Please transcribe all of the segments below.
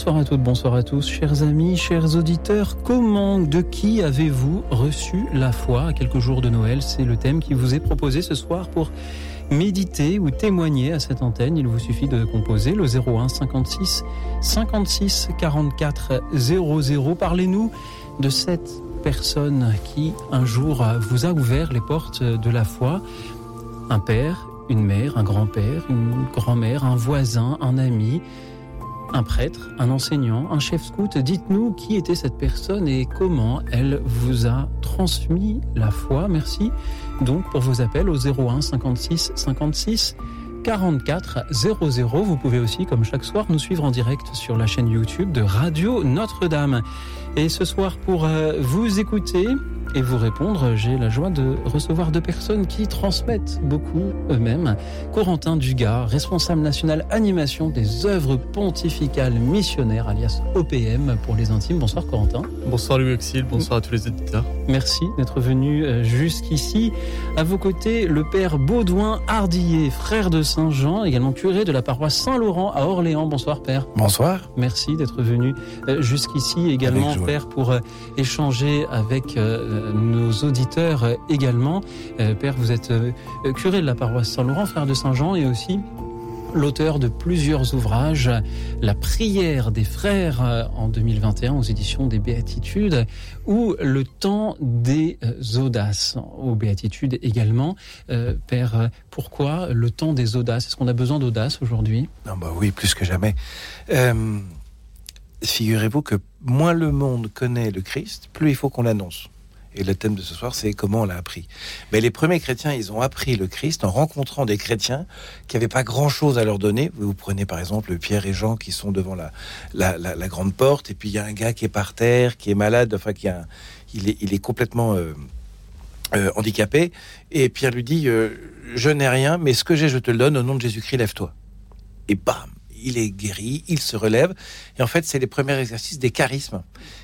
Bonsoir à toutes, bonsoir à tous, chers amis, chers auditeurs. Comment, de qui avez-vous reçu la foi à quelques jours de Noël? C'est le thème qui vous est proposé ce soir pour méditer ou témoigner à cette antenne. Il vous suffit de composer le 01 56 56 44 00. Parlez-nous de cette personne qui un jour vous a ouvert les portes de la foi. Un père, une mère, un grand-père, une grand-mère, un voisin, un ami un prêtre, un enseignant, un chef scout. Dites-nous qui était cette personne et comment elle vous a transmis la foi. Merci donc pour vos appels au 01 56 56 44 00. Vous pouvez aussi, comme chaque soir, nous suivre en direct sur la chaîne YouTube de Radio Notre-Dame. Et ce soir, pour euh, vous écouter, et vous répondre. J'ai la joie de recevoir deux personnes qui transmettent beaucoup eux-mêmes. Corentin Dugas, responsable national animation des œuvres pontificales missionnaires, alias OPM pour les intimes. Bonsoir Corentin. Bonsoir Louis Auxil, bonsoir à tous les éditeurs. Merci d'être venu euh, jusqu'ici. À vos côtés, le père Baudouin Hardillet, frère de Saint-Jean, également curé de la paroisse Saint-Laurent à Orléans. Bonsoir père. Bonsoir. Merci d'être venu euh, jusqu'ici également père pour euh, échanger avec nos auditeurs également. Euh, Père, vous êtes euh, curé de la paroisse Saint-Laurent, frère de Saint-Jean, et aussi l'auteur de plusieurs ouvrages, La prière des frères euh, en 2021 aux éditions des Béatitudes, ou Le temps des audaces aux Béatitudes également. Père, pourquoi le temps des audaces? Est-ce qu'on a besoin d'audace aujourd'hui? Non, bah oui, plus que jamais. Figurez-vous que moins le monde connaît le Christ, plus il faut qu'on l'annonce. Et le thème de ce soir, c'est comment on l'a appris. Mais les premiers chrétiens, ils ont appris le Christ en rencontrant des chrétiens qui n'avaient pas grand-chose à leur donner. Vous prenez par exemple Pierre et Jean qui sont devant la, la, grande porte, et puis il y a un gars qui est par terre, qui est malade, enfin qui a, il, est, complètement euh, euh, handicapé. Et Pierre lui dit, euh, je n'ai rien, mais ce que j'ai, je te le donne, au nom de Jésus-Christ, lève-toi. Et bam il est guéri, il se relève. Et en fait, c'est les premiers exercices des charismes.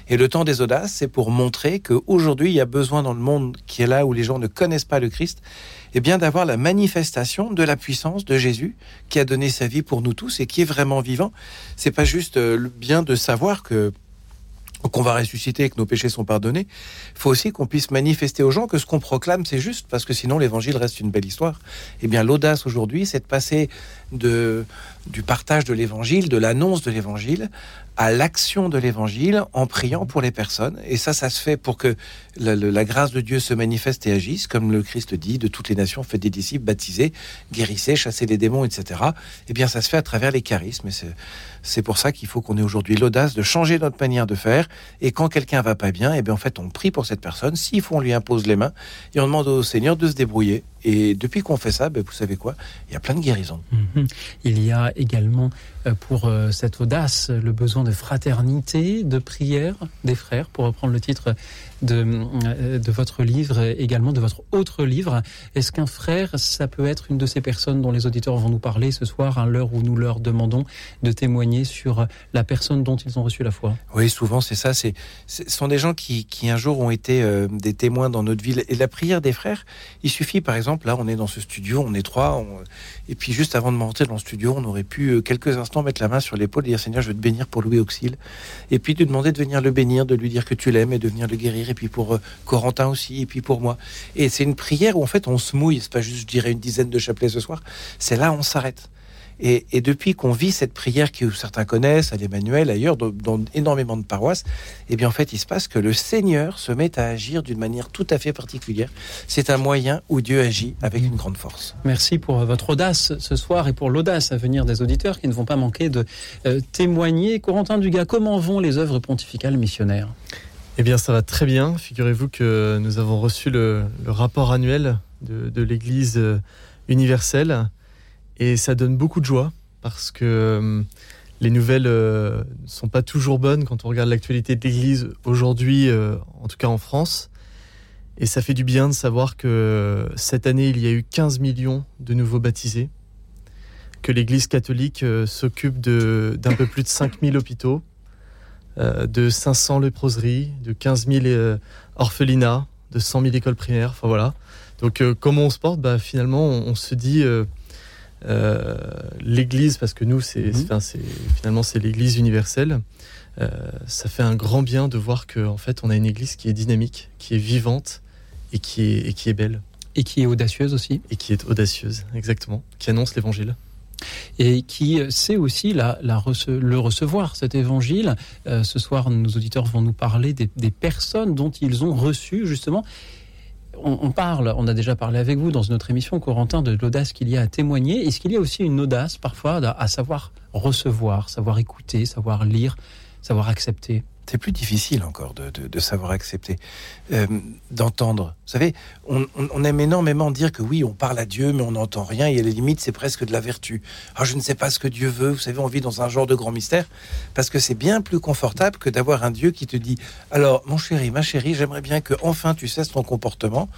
Et le temps des audaces, c'est pour montrer qu'aujourd'hui, il y a besoin dans le monde qui est là où les gens ne connaissent pas le Christ, et eh bien d'avoir la manifestation de la puissance de Jésus qui a donné sa vie pour nous tous et qui est vraiment vivant. C'est pas juste euh, bien de savoir que qu'on va ressusciter et que nos péchés sont pardonnés, il faut aussi qu'on puisse manifester aux gens que ce qu'on proclame, c'est juste, parce que sinon l'évangile reste une belle histoire. Eh bien, l'audace aujourd'hui, c'est de passer du partage de l'évangile, de l'annonce de l'évangile, à l'action de l'évangile en priant pour les personnes. Et ça, ça se fait pour que la, grâce de Dieu se manifeste et agisse, comme le Christ dit, de toutes les nations, faites des disciples, baptisés, guérissez, chassez les démons, etc. Eh bien, ça se fait à travers les charismes. Et c'est pour ça qu'il faut qu'on ait aujourd'hui l'audace de changer notre manière de faire. Et quand quelqu'un va pas bien, eh bien, en fait, on prie pour cette personne. S'il faut, on lui impose les mains et on demande au Seigneur de se débrouiller. Et depuis qu'on fait ça, ben, vous savez quoi? Il y a plein de guérisons. Mhm. Il y a également euh, pour euh, cette audace le besoin de fraternité, de prière des frères, pour reprendre le titre de, euh, de votre livre, également de votre autre livre. Est-ce qu'un frère, ça peut être une de ces personnes dont les auditeurs vont nous parler ce soir, à l'heure où nous leur demandons de témoigner sur la personne dont ils ont reçu la foi? Oui, souvent c'est ça. C'est, ce sont des gens qui, qui un jour ont été des témoins dans notre ville. Et la prière des frères, il suffit par exemple, là on est dans ce studio, on est trois, et puis juste avant de monter dans le studio, on aurait pu quelques instants mettre la main sur l'épaule et dire Seigneur, je veux te bénir pour Louis Auxil. Et puis de demander de venir le bénir, de lui dire que tu l'aimes et de venir le guérir. Et puis pour euh, Corentin aussi, et puis pour moi. Et c'est une prière où en fait on se mouille. C'est pas juste, je dirais, une dizaine de chapelets ce soir. C'est là on s'arrête. Et, depuis qu'on vit cette prière que certains connaissent, à l'Emmanuel, ailleurs, dans, énormément de paroisses, eh bien en fait, il se passe que le Seigneur se met à agir d'une manière tout à fait particulière. C'est un moyen où Dieu agit avec une grande force. Merci pour votre audace ce soir et pour l'audace à venir des auditeurs qui ne vont pas manquer de euh, témoigner. Corentin Dugas, comment vont les œuvres pontificales missionnaires? Eh bien, ça va très bien. Figurez-vous que nous avons reçu le, rapport annuel de, de l'Église euh, universelle et ça donne beaucoup de joie parce que euh, les nouvelles ne euh, sont pas toujours bonnes quand on regarde l'actualité de l'Église aujourd'hui, euh, en tout cas en France. Et ça fait du bien de savoir que cette année, il y a eu 15 millions de nouveaux baptisés, que l'Église catholique euh, s'occupe d'un peu plus de 5000 hôpitaux, de 500 léproseries, de 15 000 euh, orphelinats, de 100 000 écoles primaires. Enfin voilà. Donc comment on se porte? Bah, Finalement, on, se dit l'Église, parce que nous, c'est mhm. finalement c'est l'Église universelle. ça fait un grand bien de voir qu'en en fait, on a une Église qui est dynamique, qui est vivante, et qui est, et qui est belle. Et qui est audacieuse aussi. Et qui est audacieuse, exactement, qui annonce l'évangile. Et qui sait aussi la, la le recevoir, cet évangile. Euh, ce soir, nos auditeurs vont nous parler des, des personnes dont ils ont reçu, justement. On, parle, on a déjà parlé avec vous dans notre émission, Corentin, de l'audace qu'il y a à témoigner. Est-ce qu'il y a aussi une audace, parfois, à savoir recevoir, savoir écouter, savoir lire, savoir accepter? C'est plus difficile encore de, savoir accepter, euh, d'entendre. Vous savez, on, on, aime énormément dire que oui, on parle à Dieu, mais on n'entend rien, et à la limite, c'est presque de la vertu. Ah, je ne sais pas ce que Dieu veut. Vous savez, on vit dans un genre de grand mystère, parce que c'est bien plus confortable que d'avoir un Dieu qui te dit, alors, mon chéri, ma chérie, j'aimerais bien que enfin tu cesses ton comportement.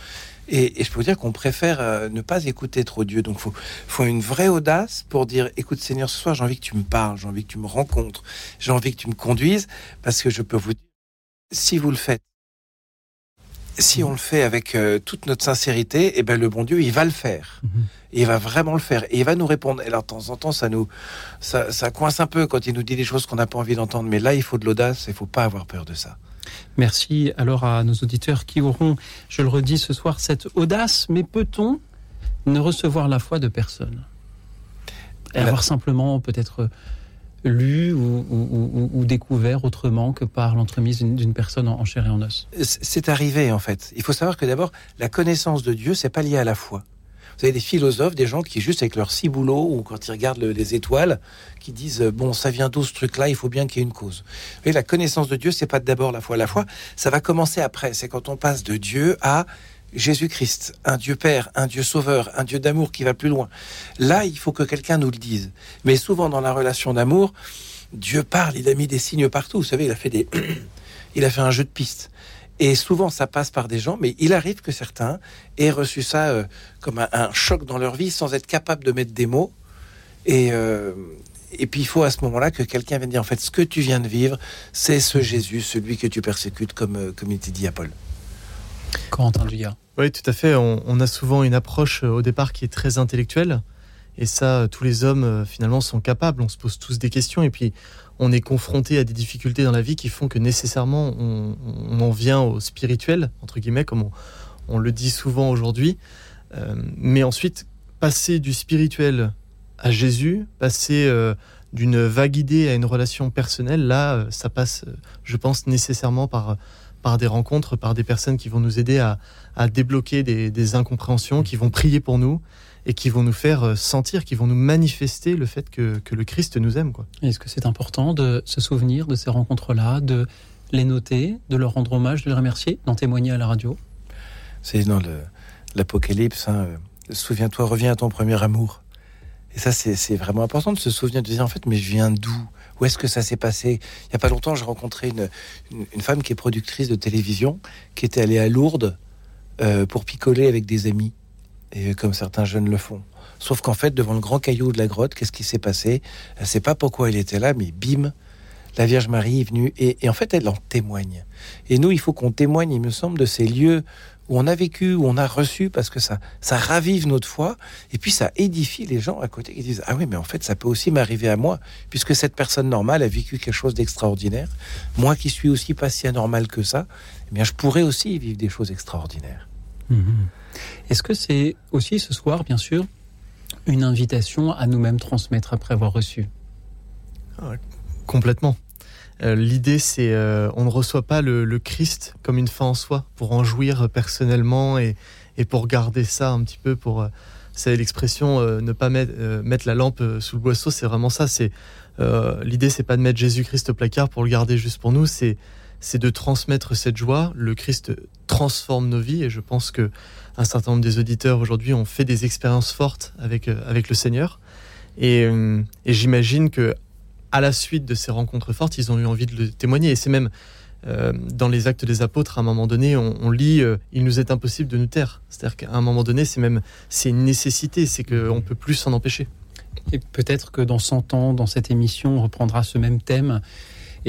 Et, je peux vous dire qu'on préfère euh, ne pas écouter trop Dieu. Donc, il faut, une vraie audace pour dire, écoute Seigneur, ce soir, j'ai envie que tu me parles, j'ai envie que tu me rencontres, j'ai envie que tu me conduises, parce que je peux vous dire, si vous le faites, si on le fait avec euh, toute notre sincérité, et eh ben le bon Dieu, il va le faire. Mhm. il va vraiment le faire. Et il va nous répondre. Et alors, de temps en temps, ça nous, ça, ça coince un peu quand il nous dit des choses qu'on n'a pas envie d'entendre. Mais là, il faut de l'audace. Il faut pas avoir peur de ça. Merci alors à nos auditeurs qui auront, je le redis ce soir, cette audace, mais peut-on ne recevoir la foi de personne? Et avoir simplement peut-être lu ou, découvert autrement que par l'entremise d'une personne en, chair et en os? C'est arrivé en fait. Il faut savoir que d'abord, la connaissance de Dieu, c'est pas lié à la foi. Vous avez des philosophes, des gens qui, juste avec leur ciboulot, ou quand ils regardent les étoiles, qui disent euh, Bon, ça vient d'où ce truc-là Il faut bien qu'il y ait une cause. Et la connaissance de Dieu, c'est pas d'abord la foi. La foi, ça va commencer après. C'est quand on passe de Dieu à Jésus-Christ, un Dieu Père, un Dieu Sauveur, un Dieu d'amour qui va plus loin. Là, il faut que quelqu'un nous le dise. Mais souvent, dans la relation d'amour, Dieu parle, il a mis des signes partout. Vous savez, il a fait des. il a fait un jeu de pistes. Et souvent, ça passe par des gens, mais il arrive que certains aient reçu ça euh, comme un, choc dans leur vie sans être capable de mettre des mots. Et, euh, et puis, il faut à ce moment-là que quelqu'un vienne dire, en fait, ce que tu viens de vivre, c'est ce Jésus, celui que tu persécutes, comme, euh, comme il était dit à Paul. Quentin Duyard. Oui, tout à fait. On, on, a souvent une approche au départ qui est très intellectuelle. Et ça, tous les hommes, finalement, sont capables. On se pose tous des questions. Et puis, on est confronté à des difficultés dans la vie qui font que nécessairement on, en vient au spirituel, entre guillemets, comme on, le dit souvent aujourd'hui. Euh, mais ensuite, passer du spirituel à Jésus, passer euh, d'une vague idée à une relation personnelle, là, euh, ça passe, je pense, nécessairement par des rencontres, par des personnes qui vont nous aider à, débloquer des incompréhensions, qui vont prier pour nous et qui vont nous faire euh, sentir, qui vont nous manifester le fait que, le Christ nous aime. Est-ce que c'est important de se souvenir de ces rencontres-là, de les noter, de leur rendre hommage, de les remercier, d'en témoigner à la radio? C'est dans l'Apocalypse, hein, euh, souviens-toi, reviens à ton premier amour. Et ça, c'est vraiment important de se souvenir, de dire en fait, mais je viens d'où? Où est-ce que ça s'est passé? Il n'y a pas longtemps, j'ai rencontré une, une, femme qui est productrice de télévision, qui était allée à Lourdes euh, pour picoler avec des amis et comme certains jeunes le font. Sauf qu'en fait, devant le grand caillou de la grotte, qu'est-ce qui s'est passé? Elle ne sait pas pourquoi elle était là, mais bim, la Vierge Marie est venue et, en fait, elle en témoigne. Et nous, il faut qu'on témoigne, il me semble, de ces lieux où on a vécu, où on a reçu, parce que ça, ça ravive notre foi, et puis ça édifie les gens à côté qui disent ah oui, mais en fait, ça peut aussi m'arriver à moi, puisque cette personne normale a vécu quelque chose d'extraordinaire. Moi, qui suis aussi pas si anormal que ça, eh bien, je pourrais aussi vivre des choses extraordinaires. Mmh. Est-ce que c'est aussi ce soir, bien sûr, une invitation à nous-mêmes transmettre après avoir reçu? Ah, Complètement. Euh, l'idée, c'est euh, on ne reçoit pas le, Christ comme une fin en soi pour en jouir personnellement et, pour garder ça un petit peu pour. Euh, c'est l'expression ne pas mettre, mettre, la lampe sous le boisseau, c'est vraiment ça. C'est l'idée, c'est pas de mettre Jésus-Christ au placard pour le garder juste pour nous, c'est c'est de transmettre cette joie. Le Christ transforme nos vies et je pense que un certain nombre des auditeurs aujourd'hui ont fait des expériences fortes avec, euh, avec le Seigneur. Euh, et, j'imagine que à la suite de ces rencontres fortes, ils ont eu envie de le témoigner. Et c'est même euh, dans les actes des apôtres, à un moment donné, on, lit Il nous est impossible de nous taire. C'est-à-dire qu'à un moment donné, c'est même c'est une nécessité, c'est qu'on ne peut plus s'en empêcher. Et peut-être que dans 100 ans, dans cette émission, on reprendra ce même thème.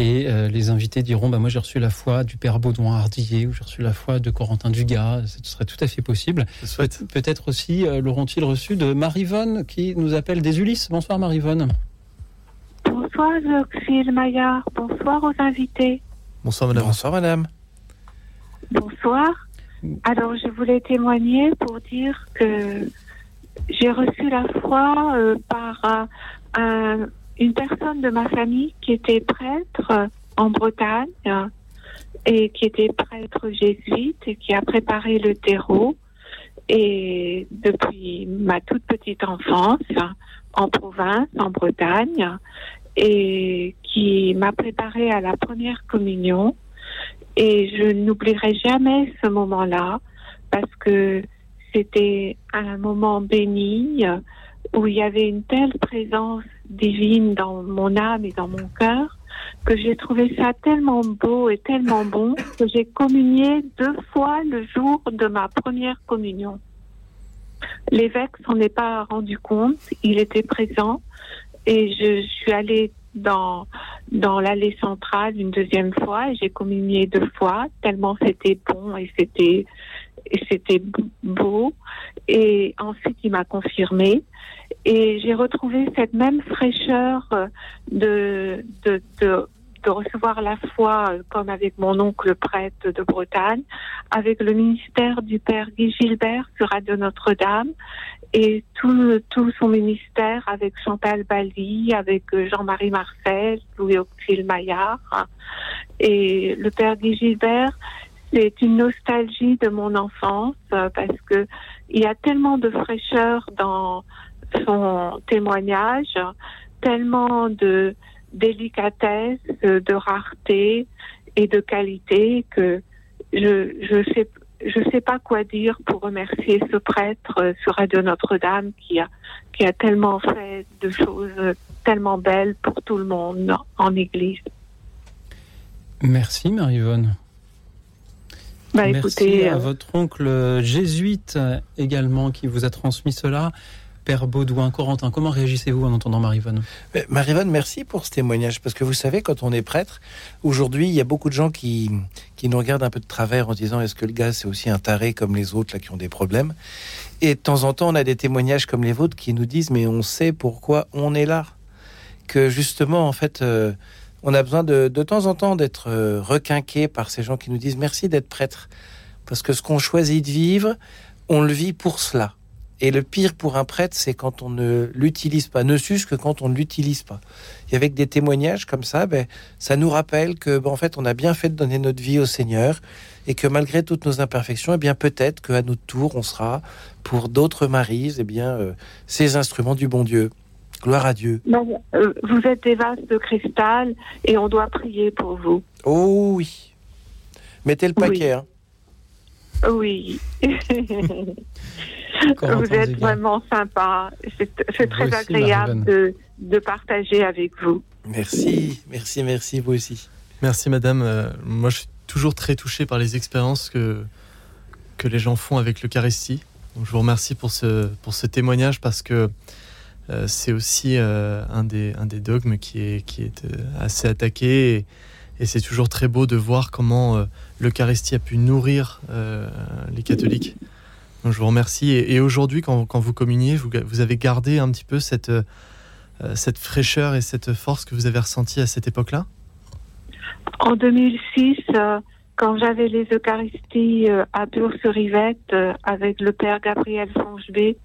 Et les invités diront bah, Moi, j'ai reçu la foi du père Baudouin Ardillet ou j'ai reçu la foi de Corentin Dugas. Ce serait tout à fait possible. Peut-être aussi l'auront-ils reçu de Marivonne qui nous appelle des Ulysses. Bonsoir, Marivonne. Bonsoir, Auxil Maillard. Bonsoir aux invités. Bonsoir, madame. Bonsoir, madame. Bonsoir. Alors, je voulais témoigner pour dire que j'ai reçu la foi euh, par euh, une personne de ma famille qui était prêtre en Bretagne et qui était prêtre jésuite et qui a préparé le terreau. Et depuis ma toute petite enfance, en province, en Bretagne, et qui m'a préparé à la première communion. Et je n'oublierai jamais ce moment-là parce que c'était un moment béni où il y avait une telle présence divine dans mon âme et dans mon cœur que j'ai trouvé ça tellement beau et tellement bon que j'ai communié deux fois le jour de ma première communion. L'évêque s'en est pas rendu compte, il était présent, et je, suis allée dans, dans l'allée centrale une deuxième fois et j'ai communié deux fois, tellement c'était bon et c'était, et c'était beau. Et ensuite, il m'a confirmé. Et j'ai retrouvé cette même fraîcheur de, de, de recevoir la foi, euh, comme avec mon oncle prêtre de Bretagne, avec le ministère du Père Guy Gilbert sur Radio Notre-Dame et tout, tout son ministère avec Chantal Bali, avec euh, Jean-Marie Marcel, Louis-Auxil Maillard. Et le Père Guy Gilbert, c'est une nostalgie de mon enfance euh, parce que il y a tellement de fraîcheur dans son témoignage, tellement de délicatesse, de rareté et de qualité que je je sais je sais pas quoi dire pour remercier ce prêtre sur Radio Notre-Dame qui a qui a tellement fait de choses tellement belles pour tout le monde en Église. Merci Marie-Yvonne. Bah, Merci écoutez, à euh, votre oncle jésuite également qui vous a transmis cela. Père Baudouin, Corentin, comment réagissez-vous en entendant Marie-Yvonne Mais, Marie-Vonne, merci pour ce témoignage, parce que vous savez, quand on est prêtre, aujourd'hui, il y a beaucoup de gens qui, qui nous regardent un peu de travers en disant est-ce que le gars, c'est aussi un taré comme les autres là qui ont des problèmes? Et de temps en temps, on a des témoignages comme les vôtres qui nous disent mais on sait pourquoi on est là. Que justement, en fait, euh, on a besoin de, de temps en temps d'être euh, requinqué par ces gens qui nous disent merci d'être prêtre. Parce que ce qu'on choisit de vivre, on le vit pour cela. Et le pire pour un prêtre, c'est quand on ne l'utilise pas, ne sus que quand on ne l'utilise pas. Et avec des témoignages comme ça, ben, ça nous rappelle que, ben, en fait, on a bien fait de donner notre vie au Seigneur et que malgré toutes nos imperfections, eh bien, peut-être qu'à notre tour, on sera, pour d'autres maris, eh bien, euh, ces instruments du bon Dieu. Gloire à Dieu. non, euh, vous êtes des vases de cristal et on doit prier pour vous. Oh oui. Mettez le Oui. paquet. hein. Oui. Vous êtes vraiment sympa. C'est très aussi, agréable de, de partager avec vous. Merci, merci, merci, vous aussi. Merci madame. Euh, moi je suis toujours très touché par les expériences que, que les gens font avec l'Eucharistie. Je vous remercie pour ce, pour ce témoignage parce que euh, c'est aussi euh, un, des, un des dogmes qui est, qui est euh, assez attaqué et, c'est toujours très beau de voir comment l'Eucharistie a pu nourrir les catholiques. Donc, je vous remercie. Et, et aujourd'hui, quand, quand vous communiez, vous, vous avez gardé un petit peu cette, cette fraîcheur et cette force que vous avez ressentie à cette époque-là? En 2006, euh, quand j'avais les Eucharisties euh, à Bure-sur-Yvette euh, avec le Père Gabriel Fongebé,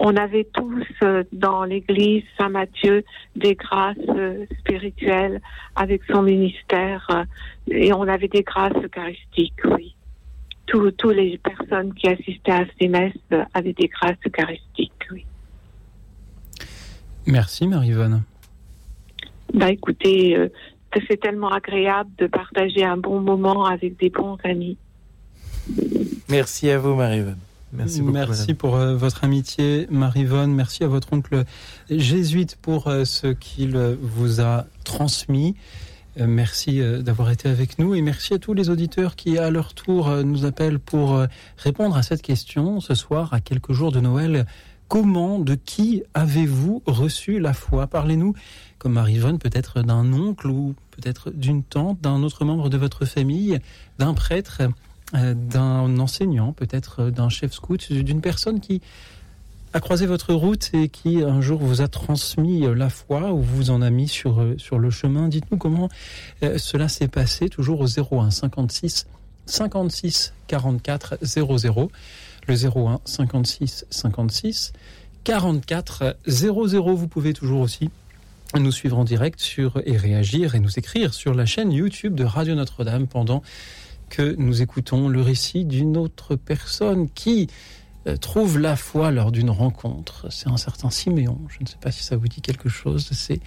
on avait tous euh, dans l'église Saint-Matthieu des grâces spirituelles avec son ministère et on avait des grâces eucharistiques, oui. Tous tous les personnes qui assistaient à ces messes avaient des grâces eucharistiques, oui. Merci Marie-Yvonne. Bah écoutez, euh, c'est tellement agréable de partager un bon moment avec des bons amis. Merci à vous, Marie-Vonne. Merci beaucoup. Merci pour euh, votre amitié, Marie-Vonne. Merci à votre oncle jésuite pour euh, ce qu'il euh, vous a transmis. Euh, merci euh, d'avoir été avec nous et merci à tous les auditeurs qui, à leur tour, euh, nous appellent pour répondre à cette question ce soir, à quelques jours de Noël. Comment, de qui avez-vous reçu la foi? Parlez-nous, comme Marie-Vonne, peut-être d'un oncle ou peut-être d'une tante, d'un autre membre de votre famille, d'un prêtre, d'un enseignant, peut-être d'un chef scout, d'une personne qui a croisé votre route et qui un jour vous a transmis euh, la foi ou vous en a mis sur, euh, sur le chemin? Dites-nous comment euh, cela s'est passé, toujours au 01 56 56 44 00. Le 01 56 56 44 00. Vous pouvez toujours aussi nous suivre en direct sur et réagir et nous écrire sur la chaîne YouTube de Radio Notre-Dame pendant que nous écoutons le récit d'une autre personne qui euh, trouve la foi lors d'une rencontre. C'est un certain Siméon. Je ne sais pas si ça vous dit quelque chose. C'est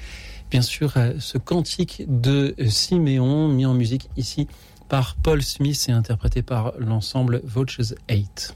bien sûr euh, ce cantique de Siméon mis en musique ici par Paul Smith et interprété par l'ensemble Vultures 8.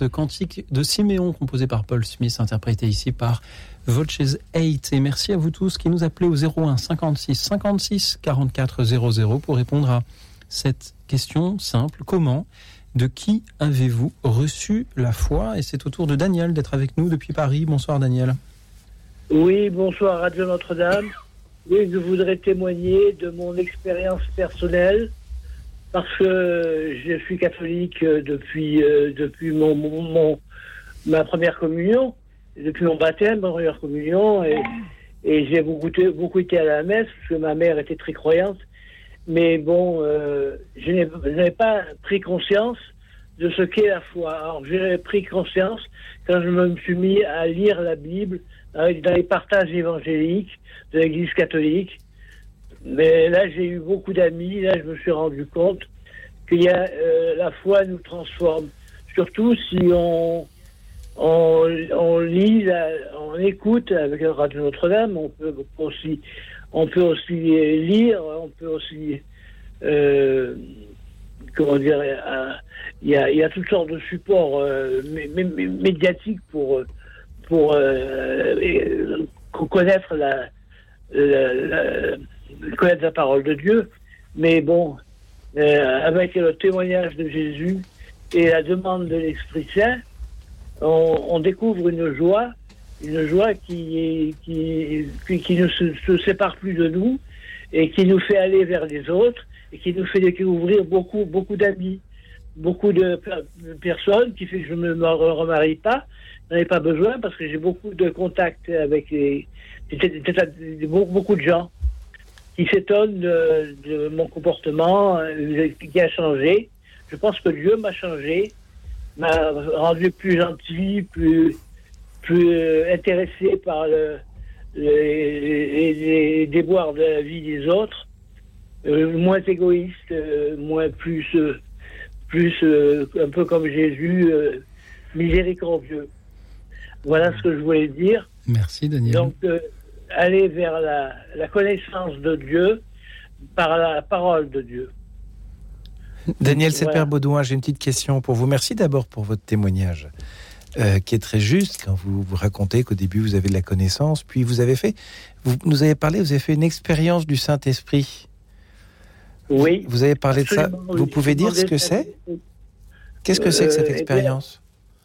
Ce cantique de Siméon composé par Paul Smith, interprété ici par Volches 8. Et merci à vous tous qui nous appelez au 01 56 56 44 00 pour répondre à cette question simple. Comment, de qui avez-vous reçu la foi? Et c'est au tour de Daniel d'être avec nous depuis Paris. Bonsoir Daniel. Oui, bonsoir Radio Notre-Dame. Oui, je voudrais témoigner de mon expérience personnelle parce que je suis catholique depuis, euh, depuis mon, mon, ma première communion, depuis mon baptême, ma première communion, et, et j'ai beaucoup, beaucoup été à la messe parce que ma mère était très croyante. Mais bon, euh, je n'avais pas pris conscience de ce qu'est la foi. Alors j'ai pris conscience quand je me suis mis à lire la Bible dans les partages évangéliques de l'Église catholique. Mais là, j'ai eu beaucoup d'amis. Là, je me suis rendu compte qu'il euh, la foi nous transforme. Surtout si on on, on lit, on écoute avec le Radio Notre-Dame. On peut aussi on peut aussi lire. On peut aussi euh, comment dire. Il y, a, y a toutes sortes de supports euh, médiatiques pour pour connaître la, connaître la parole de Dieu. Mais bon, euh, avec le témoignage de Jésus et la demande de l'Esprit Saint, on, découvre une joie, une joie qui, qui, qui, ne se, sépare plus de nous et qui nous fait aller vers les autres et qui nous fait découvrir beaucoup, beaucoup d'amis, beaucoup de personnes qui fait que je ne me remarie pas, n'en ai pas besoin parce que j'ai beaucoup de contacts avec beaucoup de gens qui s'étonnent de, mon comportement euh, qui a changé. Je pense que Dieu m'a changé, m'a rendu plus gentil, plus, plus euh, intéressé par le, les, déboires de la vie des autres, euh, moins égoïste, moins plus, plus un peu comme Jésus, miséricordieux. Voilà ce que je voulais dire. Merci Daniel. Donc, aller vers la, connaissance de Dieu par la parole de Dieu. Daniel voilà. Baudouin, j'ai une petite question pour vous. Merci d'abord pour votre témoignage. Euh, qui est très juste quand vous, vous racontez qu'au début vous avez de la connaissance, puis vous avez fait, vous nous avez parlé, vous avez fait une expérience du Saint-Esprit. Oui. Vous avez parlé de ça. Vous pouvez dire ce que c'est? Qu'est-ce que c'est que cette euh, eh expérience?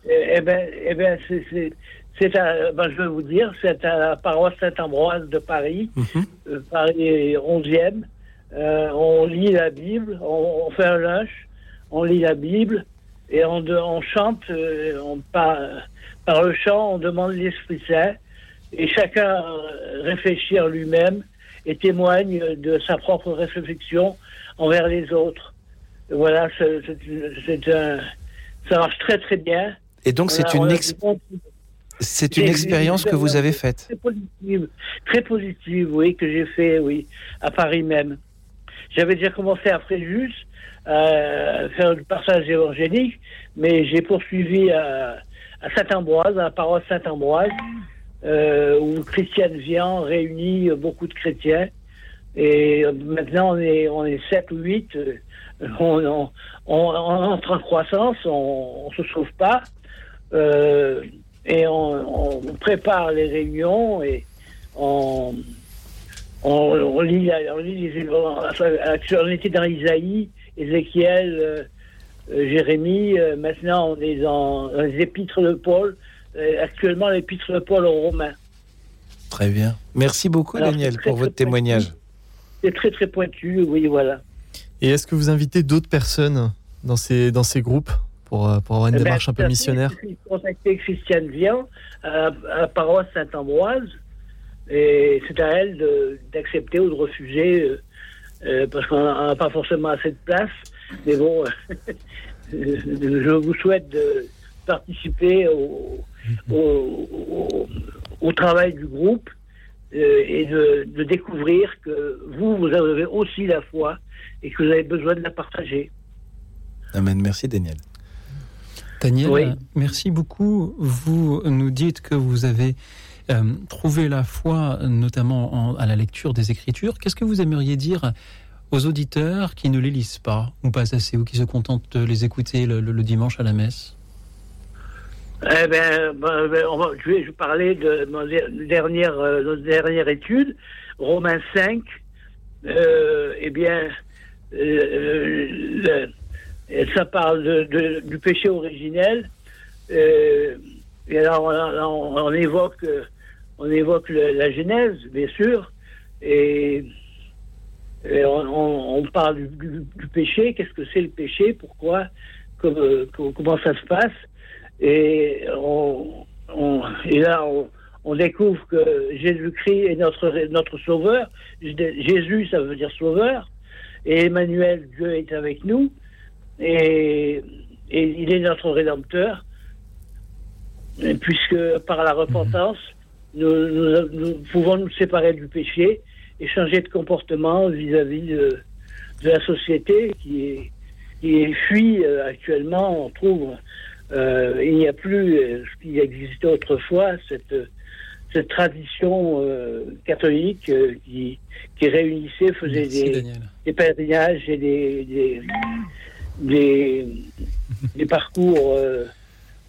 Eh bien, eh bien c'est c'est ben, je vais vous dire, c'est à la paroisse Saint-Ambroise de Paris, mhm. euh, Paris 11e. Euh, on lit la Bible, on, fait un lunch, on lit la Bible et on, on chante, euh, on, par, par le chant, on demande l'Esprit Saint et chacun réfléchit en lui-même et témoigne de sa propre réflexion envers les autres. Voilà, c'est un, ça marche très très bien. Et donc c'est une expérience c'est une expérience que vous avez faite. Très positive, très positive, oui, que j'ai fait, oui, à Paris même. J'avais déjà commencé à Fréjus, à faire le passage évangélique, mais j'ai poursuivi à, Saint-Ambroise, à la paroisse Saint-Ambroise, euh, où Christiane Vian réunit beaucoup de chrétiens. Et maintenant, on est, on est 7 ou 8. On, on, on, entre en croissance, on ne se sauve pas. Euh, et on, prépare les réunions et on, on, lit, on lit les on était dans Isaïe, Ézéchiel, euh, euh, Jérémie, euh, maintenant on est dans, les épîtres de Paul, actuellement l'épître de Paul aux Romains. Très bien. Merci beaucoup Daniel pour votre témoignage. C'est très très pointu, oui voilà. Et est-ce que vous invitez d'autres personnes dans ces, dans ces groupes? Pour, euh, pour avoir une eh ben, démarche un peu missionnaire J'ai contacté Christiane Vian à, la paroisse Saint-Ambroise et c'est à elle d'accepter ou de refuser euh, euh, parce qu'on n'a pas forcément assez de place. Mais bon, je vous souhaite de participer au, au, au, travail du groupe et de, de, découvrir que vous, vous avez aussi la foi et que vous avez besoin de la partager. Amen. Merci Daniel. Daniel, merci beaucoup. Vous nous dites que vous avez euh, trouvé la foi notamment à la lecture des Écritures. Qu'est-ce que vous aimeriez dire aux auditeurs qui ne les lisent pas, ou pas assez, ou qui se contentent de les écouter le, le dimanche à la messe? Eh ben, ben, ben on va, je vais vous parler de notre dernière, euh, notre dernière étude, Romains 5. Euh, eh bien, euh, le, ça parle du péché originel. Euh, et alors, on, évoque, on évoque la Genèse, bien sûr, et, on, parle du, péché. Qu'est-ce que c'est le péché? Pourquoi? Comme, Comment ça se passe? Et, et là, on découvre que Jésus-Christ est notre, notre sauveur. Jésus, ça veut dire sauveur. Et Emmanuel, Dieu est avec nous. Et, et il est notre rédempteur. Puisque par la repentance, nous, nous, nous, pouvons nous séparer du péché et changer de comportement vis-à-vis de, de, la société qui est, qui est fuit euh, actuellement. On trouve euh, il n'y a plus euh, ce qui existait autrefois, cette, cette tradition euh, catholique euh, qui, qui réunissait, faisait Merci, des, des, pèlerinages et des, des, des, des parcours euh,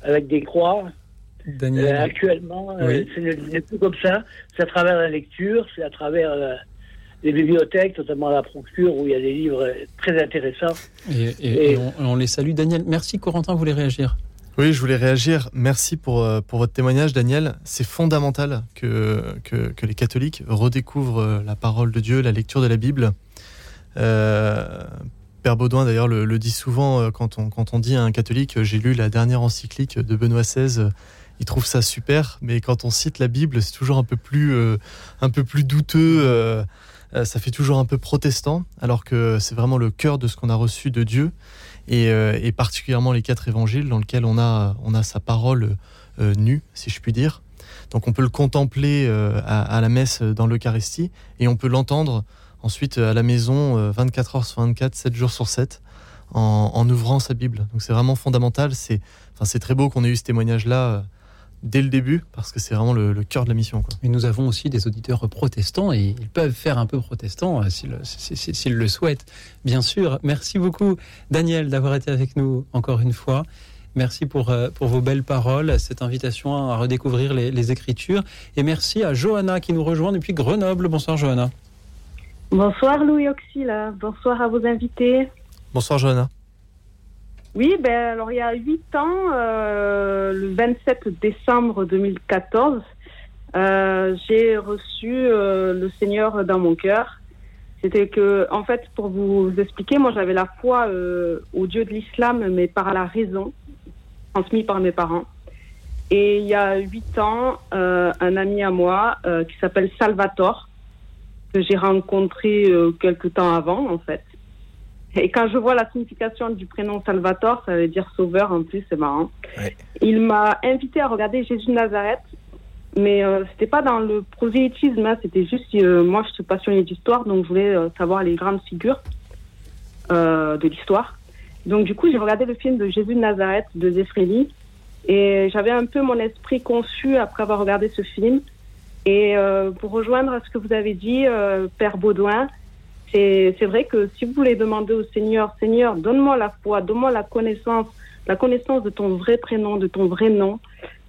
avec des croix. Daniel. actuellement, oui. ce n'est plus comme ça. C'est à travers la lecture, c'est à travers les bibliothèques, notamment la Procure, où il y a des livres très intéressants. Et, et, et on, on, les salue. Daniel, merci. Corentin voulait réagir? Oui, je voulais réagir. Merci pour, euh, pour votre témoignage, Daniel. C'est fondamental que, que, que, les catholiques redécouvrent la parole de Dieu, la lecture de la Bible. Euh, Père Baudouin, d'ailleurs, le, dit souvent euh, quand on, quand on dit à un catholique J'ai lu la dernière encyclique de Benoît XVI il trouve ça super, mais quand on cite la Bible, c'est toujours un peu plus, euh, un peu plus douteux. Euh, ça fait toujours un peu protestant, alors que c'est vraiment le cœur de ce qu'on a reçu de Dieu, et, euh, particulièrement les quatre évangiles dans lesquels on a, on a sa parole euh, nue, si je puis dire. Donc on peut le contempler euh, à, la messe dans l'Eucharistie, et on peut l'entendre ensuite à la maison 24 heures sur 24, 7 jours sur 7, en, ouvrant sa Bible. Donc c'est vraiment fondamental. C'est enfin, très beau qu'on ait eu ce témoignage-là dès le début, parce que c'est vraiment le, cœur de la mission. Quoi. Et nous avons aussi des auditeurs protestants, et ils peuvent faire un peu protestant euh, s'ils si, le souhaitent, bien sûr. Merci beaucoup, Daniel, d'avoir été avec nous encore une fois. Merci pour, euh, vos belles paroles, cette invitation à redécouvrir les Écritures. Et merci à Johanna qui nous rejoint depuis Grenoble. Bonsoir, Johanna. Bonsoir, Louis Auxila. Bonsoir à vos invités. Bonsoir, Johanna. Oui, ben alors il y a huit ans, euh, le 27 décembre 2014, euh, j'ai reçu euh, le Seigneur dans mon cœur. C'était que, en fait, pour vous expliquer, moi j'avais la foi euh, au Dieu de l'islam, mais par la raison, transmis par mes parents. Et il y a huit ans, euh, un ami à moi qui s'appelle Salvatore, que j'ai rencontré quelque temps avant, en fait. Et quand je vois la signification du prénom Salvatore, ça veut dire sauveur en plus, c'est marrant. Ouais. Il m'a invité à regarder Jésus de Nazareth, mais euh, c'était pas dans le prosélytisme, hein, c'était juste euh, moi je suis passionnée d'histoire, donc je voulais euh, savoir les grandes figures euh, de l'histoire. Donc du coup j'ai regardé le film de Jésus de Nazareth de Zeffrelli et j'avais un peu mon esprit conçu après avoir regardé ce film. Et euh, pour rejoindre ce que vous avez dit, euh, Père Baudouin, c'est vrai que si vous voulez demander au Seigneur, Seigneur, donne-moi la foi, donne-moi la connaissance, la connaissance de ton vrai prénom, de ton vrai nom,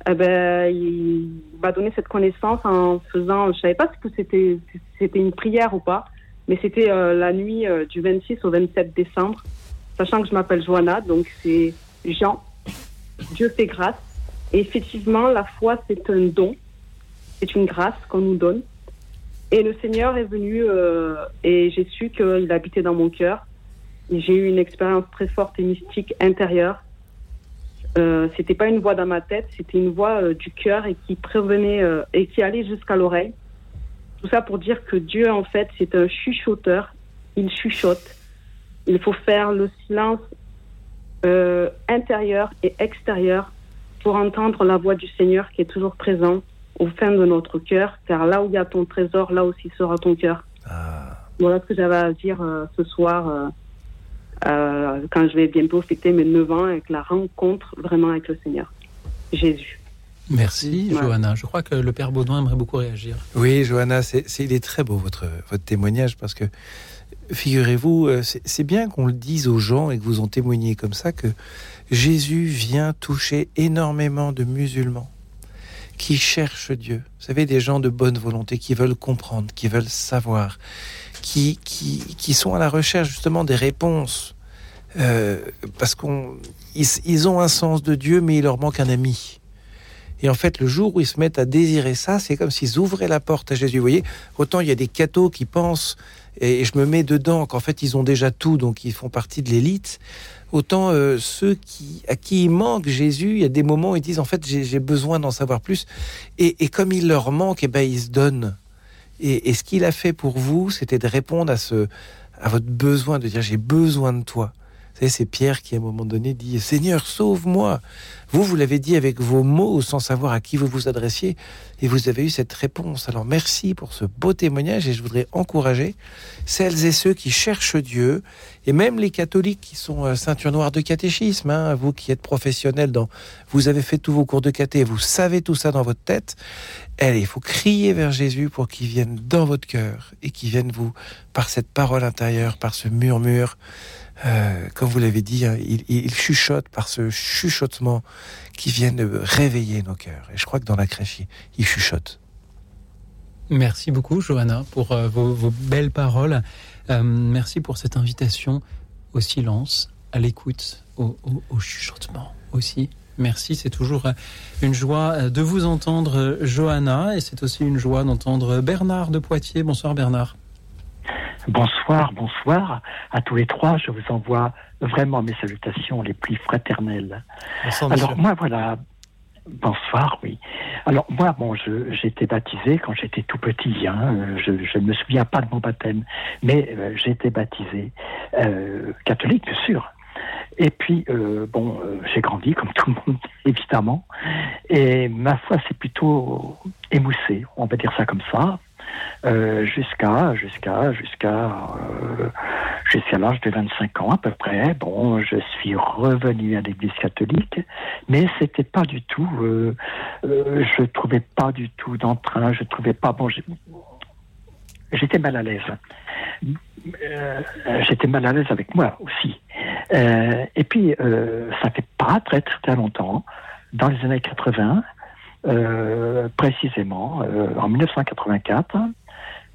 eh ben, il va donner cette connaissance en faisant, je savais pas si c'était c'était une prière ou pas, mais c'était euh, la nuit euh, du 26 au 27 décembre, sachant que je m'appelle Joanna, donc c'est Jean, Dieu fait grâce. Et effectivement, la foi, c'est un don, c'est une grâce qu'on nous donne. Et le Seigneur est venu euh, et j'ai su qu'il habitait dans mon cœur. J'ai eu une expérience très forte et mystique intérieure. Euh, c'était pas une voix dans ma tête, c'était une voix euh, du cœur et qui prévenait euh, et qui allait jusqu'à l'oreille. Tout ça pour dire que Dieu, en fait, c'est un chuchoteur. Il chuchote. Il faut faire le silence intérieur et extérieur pour entendre la voix du Seigneur qui est toujours présent au fin de notre cœur, car là où il y a ton trésor, là aussi sera ton cœur. Ah. Voilà ce que j'avais à dire euh, ce soir, euh, euh, quand je vais bientôt fêter mes 9 ans avec la rencontre vraiment avec le Seigneur, Jésus. Merci, ouais. Johanna. Je crois que le Père Baudouin aimerait beaucoup réagir. Oui, Johanna, c'est, il est très beau votre, votre témoignage parce que figurez-vous, c'est bien qu'on le dise aux gens et que vous en témoigniez comme ça que Jésus vient toucher énormément de musulmans qui cherchent Dieu. Vous savez, des gens de bonne volonté qui veulent comprendre, qui veulent savoir, qui, qui, qui sont à la recherche justement des réponses. Euh, parce qu'on ils, ils ont un sens de Dieu, mais il leur manque un ami. Et en fait, le jour où ils se mettent à désirer ça, c'est comme s'ils ouvraient la porte à Jésus. Vous voyez, autant il y a des cathos qui pensent, et je me mets dedans, qu'en fait ils ont déjà tout, donc ils font partie de l'élite. Autant euh, ceux qui, à qui il manque Jésus, il y a des moments où ils disent en fait j'ai besoin d'en savoir plus. Et, comme il leur manque, et ben ils se donnent. Et, et ce qu'il a fait pour vous, c'était de répondre à ce, à votre besoin, de dire j'ai besoin de toi. C'est Pierre qui à un moment donné dit Seigneur, sauve-moi. Vous, vous l'avez dit avec vos mots, sans savoir à qui vous vous adressiez, et vous avez eu cette réponse. Alors merci pour ce beau témoignage, et je voudrais encourager celles et ceux qui cherchent Dieu, et même les catholiques qui sont euh, ceinture noire de catéchisme, hein, vous qui êtes professionnels dans, vous avez fait tous vos cours de caté, vous savez tout ça dans votre tête. Allez, il faut crier vers Jésus pour qu'il vienne dans votre cœur et qu'il vienne vous, par cette parole intérieure, par ce murmure, euh, comme vous l'avez dit, hein, il, chuchote par ce chuchotement qui vient de réveiller nos cœurs. Et je crois que dans la crèche, il, chuchote. Merci beaucoup, Johanna, pour euh, vos, belles paroles. Euh, merci pour cette invitation au silence, à l'écoute, au, chuchotement aussi. Merci, c'est toujours une joie de vous entendre, Johanna, et c'est aussi une joie d'entendre Bernard de Poitiers. Bonsoir, Bernard. Bonsoir, bonsoir à tous les trois. Je vous envoie vraiment mes salutations les plus fraternelles. Bonsoir, monsieur. Alors moi, voilà. Bonsoir, oui. Alors moi, bon, j'ai été baptisé quand j'étais tout petit. Hein, je ne me souviens pas de mon baptême, mais euh, j'ai été baptisé euh, catholique, bien sûr. Et puis, euh, bon, euh, j'ai grandi comme tout le monde, évidemment. Et ma foi, c'est plutôt émoussé, on va dire ça comme ça, euh, jusqu'à jusqu'à jusqu'à euh, jusqu'à l'âge de 25 ans à peu près. Bon, je suis revenu à l'Église catholique, mais c'était pas du tout. Euh, je trouvais pas du tout d'entrain. Je trouvais pas bon. J'étais mal à l'aise. J'étais mal à l'aise avec moi aussi. Et puis, ça fait pas très très, longtemps, dans les années 80, euh, précisément, euh, en 1984,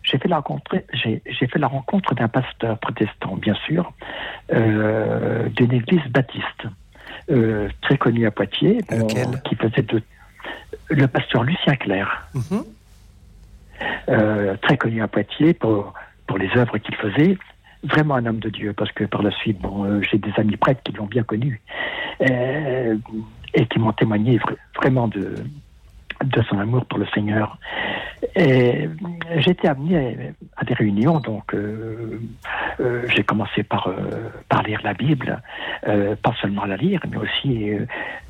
j'ai fait la rencontre, j'ai j'ai fait la rencontre d'un pasteur protestant, bien sûr, euh, d'une église baptiste, euh, très connue à Poitiers, Lequel qui faisait de le pasteur Lucien Clerc, Mhm. euh, très connu à Poitiers pour pour les œuvres qu'il faisait. Vraiment un homme de Dieu, parce que par la suite, bon, euh, j'ai des amis prêtres qui l'ont bien connu euh, et qui m'ont témoigné vra- vraiment de, de son amour pour le Seigneur. Et j'étais amené à, des réunions, donc euh, euh, j'ai commencé par, euh, par lire la Bible, pas seulement la lire, mais aussi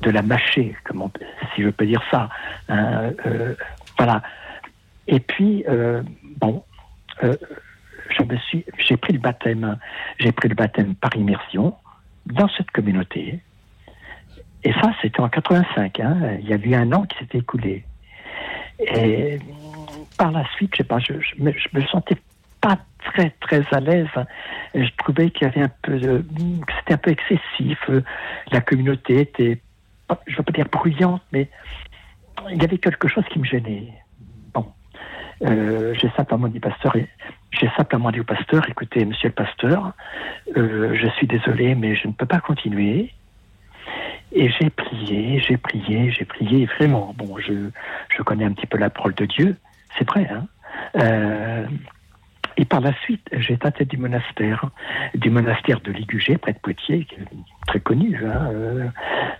de la mâcher, comme on- si je peux dire ça. hein, voilà. Et puis, bon, je j'ai pris le baptême, j'ai pris le baptême par immersion dans cette communauté. Et ça, c'était en 85. Hein, il y a eu un an qui s'était écoulé. Et par la suite, je sais pas, je, me, sentais pas très très à l'aise. Je trouvais qu'il y avait un peu de, que c'était un peu excessif. La communauté était, je veux pas dire bruyante, mais il y avait quelque chose qui me gênait. Bon, Euh, j'ai simplement dit pasteur, j'ai simplement dit au pasteur, écoutez, monsieur le pasteur, euh, je suis désolé, mais je ne peux pas continuer. Et j'ai prié, j'ai prié, j'ai prié, vraiment. Bon, je, je connais un petit peu la parole de Dieu, c'est vrai. Hein Euh, et par la suite, j'ai tête du monastère, du monastère de Ligugé, près de Poitiers, qui est très connu. Hein, euh,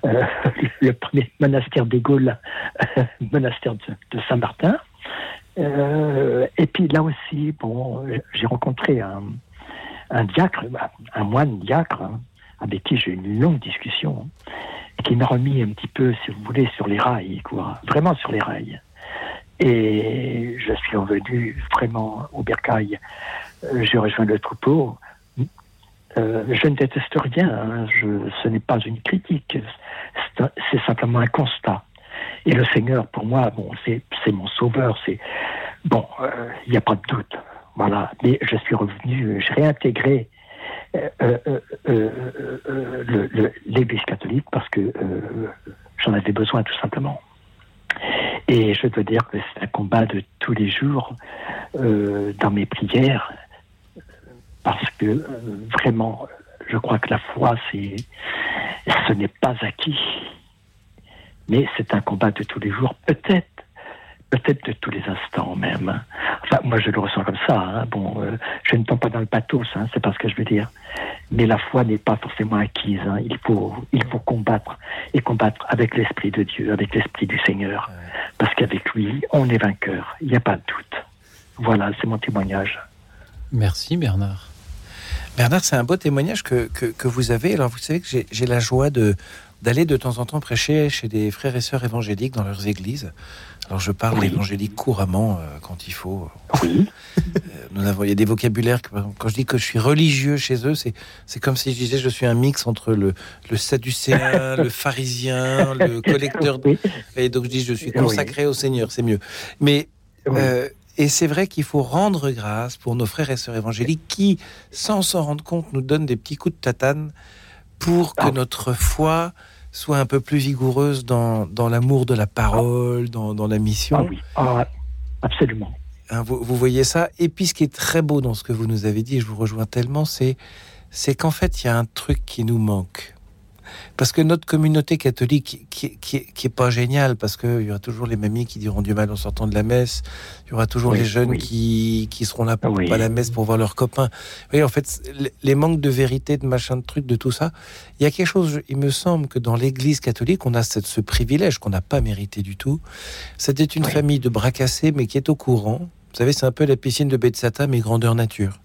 euh, le premier monastère des Gaules, monastère de, Saint-Martin. Et puis là aussi, bon, j'ai rencontré un, un diacre, un moine diacre, hein, avec qui j'ai eu une longue discussion, qui m'a remis un petit peu, si vous voulez, sur les rails, quoi, vraiment sur les rails. Et je suis revenu vraiment au bercail. Euh, J'ai rejoint le troupeau. Euh, je ne déteste rien, hein, je, ce n'est pas une critique, c'est simplement un constat. Et le Seigneur, pour moi, bon, c'est mon sauveur. C'est bon, euh, il n'y a pas de doute. Voilà. Mais je suis revenu, j'ai réintégré l'Église catholique parce que j'en avais besoin tout simplement. Et je dois dire que c'est un combat de tous les jours dans mes prières parce que vraiment, je crois que la foi, ce n'est pas acquis, mais c'est un combat de tous les jours. Peut-être peut-être de tous les instants même. Enfin, moi je le ressens comme ça. Hein. Bon, euh, je ne tombe pas dans le pathos, hein, c'est pas ce que je veux dire. Mais la foi n'est pas forcément acquise. Hein. Il faut, il faut combattre et combattre avec l'esprit de Dieu, avec l'esprit du Seigneur, parce qu'avec lui, on est vainqueur. Il n'y a pas de doute. Voilà, c'est mon témoignage. Merci Bernard. Bernard, c'est un beau témoignage que, que, que, vous avez. Alors, vous savez que j'ai la joie de d'aller de temps en temps prêcher chez des frères et sœurs évangéliques dans leurs églises. Alors je parle oui. évangélique couramment euh, quand il faut. Oui. Euh, nous avons, il y a des vocabulaires que, quand je dis que je suis religieux chez eux, c'est c'est comme si je disais je suis un mix entre le le sadducéen, le pharisien, le collecteur. Oui. Et donc je dis je suis consacré au Seigneur, c'est mieux. Mais euh, et c'est vrai qu'il faut rendre grâce pour nos frères et sœurs évangéliques qui, sans s'en rendre compte, nous donnent des petits coups de tatane pour que ah. notre foi soit un peu plus vigoureuse dans, dans l'amour de la parole, dans, dans la mission. Ah oui, ah, absolument. Hein, vous, vous, voyez ça. Et puis ce qui est très beau dans ce que vous nous avez dit, je vous rejoins tellement, c'est c'est qu'en fait, il y a un truc qui nous manque. Parce que notre communauté catholique, qui, qui, qui est pas géniale, parce qu'il y aura toujours les mamies qui diront du mal en sortant de la messe, il y aura toujours oui, les jeunes oui. qui, qui seront là pour Oui. pas la messe pour voir leurs copains. Vous voyez, en fait, les manques de vérité, de machin, de trucs, de tout ça, il y a quelque chose, il me semble que dans l'église catholique, on a cette, ce privilège qu'on n'a pas mérité du tout. C'était une famille de bras cassés, mais qui est au courant. Vous savez, c'est un peu la piscine de Betsata, mais grandeur nature,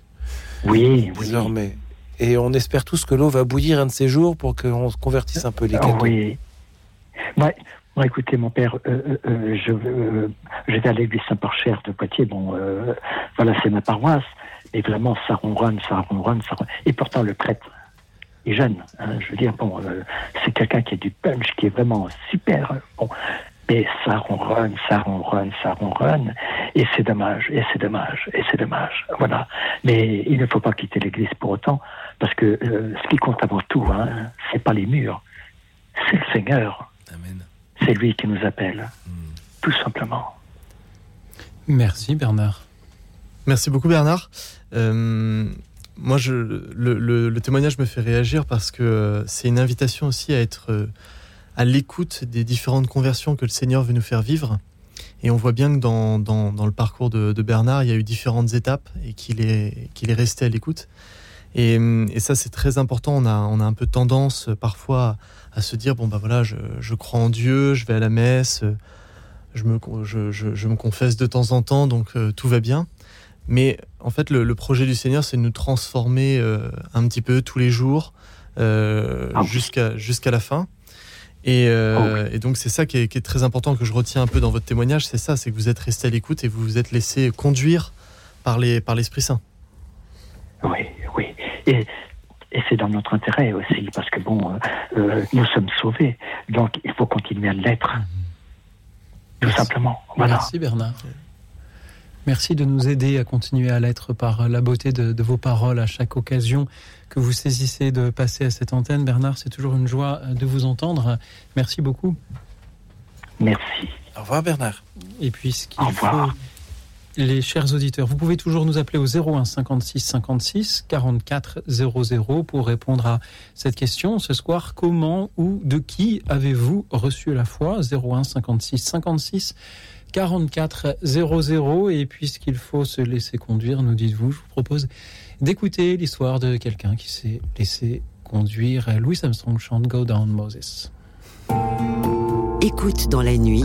oui. désormais. Et on espère tous que l'eau va bouillir un de ces jours pour qu'on se convertisse un peu les cathos. oui. Moi, moi, écoutez, mon père, euh, euh, euh, je, euh, à l'église Saint-Porcher de Poitiers. Bon, euh, voilà, c'est ma paroisse. Et vraiment, ça ronronne, ça ronronne, ça ronronne. Et pourtant, le prêtre est jeune. hein. je veux dire, bon, c'est quelqu'un qui a du punch, qui est vraiment super. Bon, mais ça ronronne, ça ronronne, ça ronronne. Et c'est dommage, et c'est dommage, et c'est dommage. Voilà. Mais il ne faut pas quitter l'église pour autant, parce que euh, ce qui compte avant tout, hein, c'est pas les murs, c'est le Seigneur. Amen. C'est lui qui nous appelle, tout simplement. Merci Bernard. Merci beaucoup Bernard. Euh, moi, je, le, le- le témoignage me fait réagir parce que euh, c'est une invitation aussi à être à l'écoute des différentes conversions que le Seigneur veut nous faire vivre. Et on voit bien que dans, dans, dans le parcours de, de Bernard, il y a eu différentes étapes et qu'il est, qu'il est resté à l'écoute. Et, et ça, c'est très important. On a, on a un peu tendance euh, parfois à se dire bon, bah voilà, je, je crois en Dieu, je vais à la messe, euh, je me, je, je, je me confesse de temps en temps, donc euh, tout va bien. Mais en fait, le, le projet du Seigneur, c'est de nous transformer euh, un petit peu tous les jours euh, Ah oui. jusqu'à jusqu'à la fin. Et, euh, Ah et donc, c'est ça qui est, qui est très important que je retiens un peu dans votre témoignage. C'est ça, c'est que vous êtes resté à l'écoute et vous vous êtes laissé conduire par les par l'Esprit Saint. Oui, oui. Et, et c'est dans notre intérêt aussi, parce que bon, euh, euh, nous sommes sauvés, donc il faut continuer à l'être. Tout Merci. simplement. Voilà. Merci Bernard. Merci de nous aider à continuer à l'être par la beauté de, de vos paroles à chaque occasion que vous saisissez de passer à cette antenne. Bernard, c'est toujours une joie de vous entendre. Merci beaucoup. Merci. Au revoir Bernard. Et puis, ce qu'il Au revoir. faut, les chers auditeurs, vous pouvez toujours nous appeler au 01 56 56 44 00 pour répondre à cette question. Ce soir, comment ou de qui avez-vous reçu la foi? 01 56 56 44 00 et puisqu'il faut se laisser conduire, nous dites-vous, je vous propose d'écouter l'histoire de quelqu'un qui s'est laissé conduire. Louis Armstrong chante Go Down Moses. Écoute dans la nuit,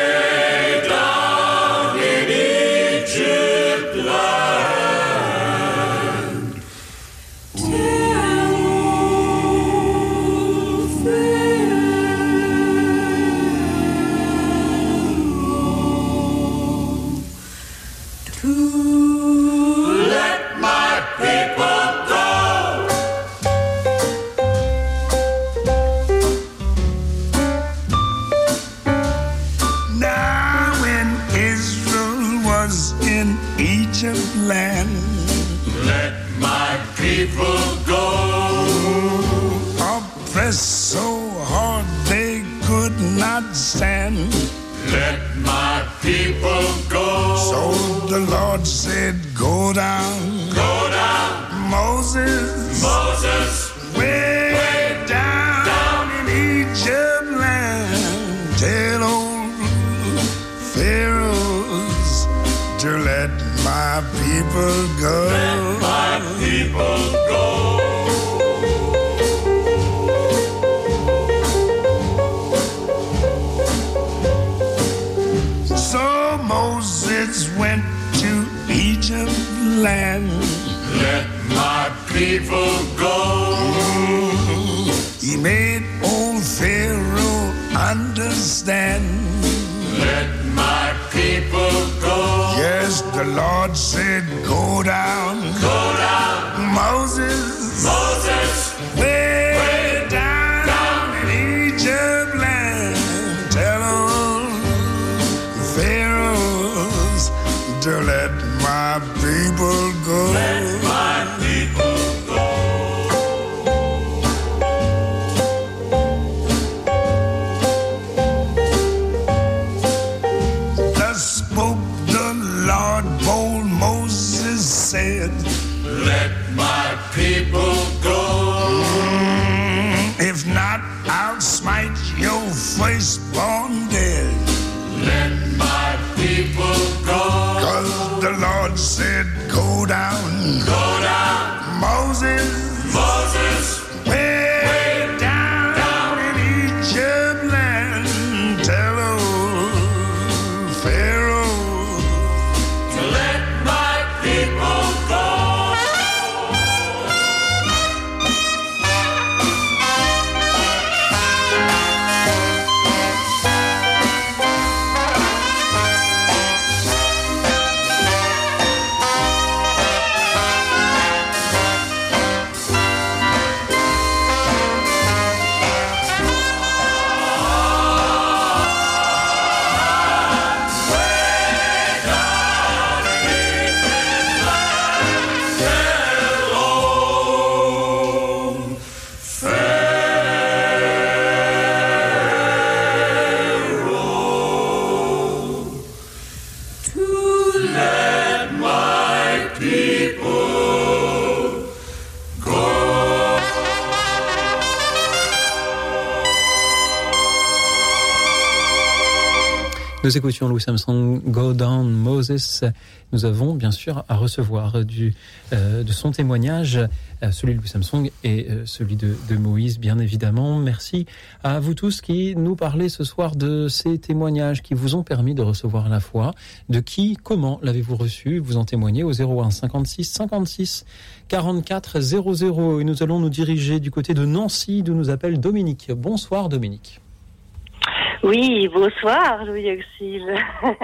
Nous écoutions Louis Samson, Go Down Moses. Nous avons bien sûr à recevoir du, euh, de son témoignage, euh, celui de Louis Samson et euh, celui de, de Moïse, bien évidemment. Merci à vous tous qui nous parlez ce soir de ces témoignages qui vous ont permis de recevoir la foi. De qui, comment l'avez-vous reçu? Vous en témoignez au 01 56 56 44 00. Et nous allons nous diriger du côté de Nancy, d'où nous appelle Dominique. Bonsoir Dominique. Oui, bonsoir Louis Auxil.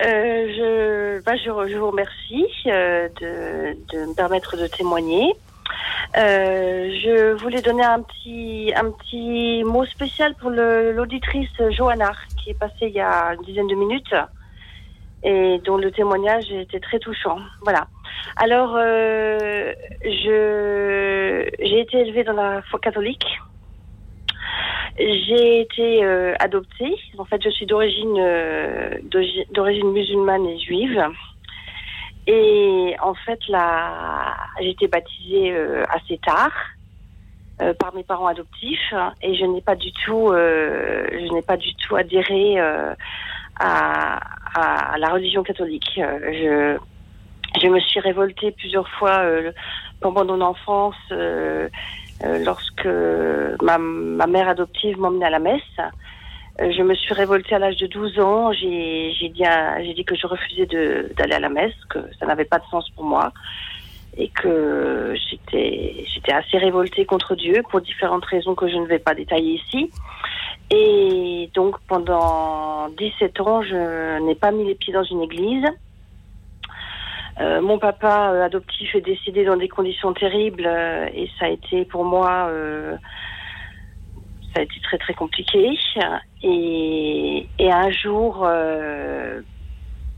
Euh, je, bah, je, je vous remercie euh, de, me permettre de témoigner. Euh, je voulais donner un petit, un petit mot spécial pour l'auditrice Johanna qui est passée il y a une dizaine de minutes et dont le témoignage était très touchant. Voilà. Alors, euh, je, j'ai été élevée dans la foi catholique. J'ai été euh, adoptée. En fait, je suis d'origine euh, d'origi- d'origine musulmane et juive. Et en fait, là, j'ai été baptisée euh, assez tard euh, par mes parents adoptifs et je n'ai pas du tout, euh, je n'ai pas du tout adhéré euh, à, à la religion catholique. Je, je me suis révoltée plusieurs fois pendant mon enfance. Euh, lorsque ma, ma mère adoptive m'emmenait à la messe. Euh, je me suis révoltée à l'âge de 12 ans. J'ai dit, dit que je refusais d'aller à la messe, que ça n'avait pas de sens pour moi et que j'étais j'étais assez révoltée contre Dieu pour différentes raisons que je ne vais pas détailler ici. Et donc pendant 17 ans, je n'ai pas mis les pieds dans une église. Euh, mon papa euh, adoptif est décédé dans des conditions terribles euh, et ça a été pour moi ça a été très très compliqué et, et un jour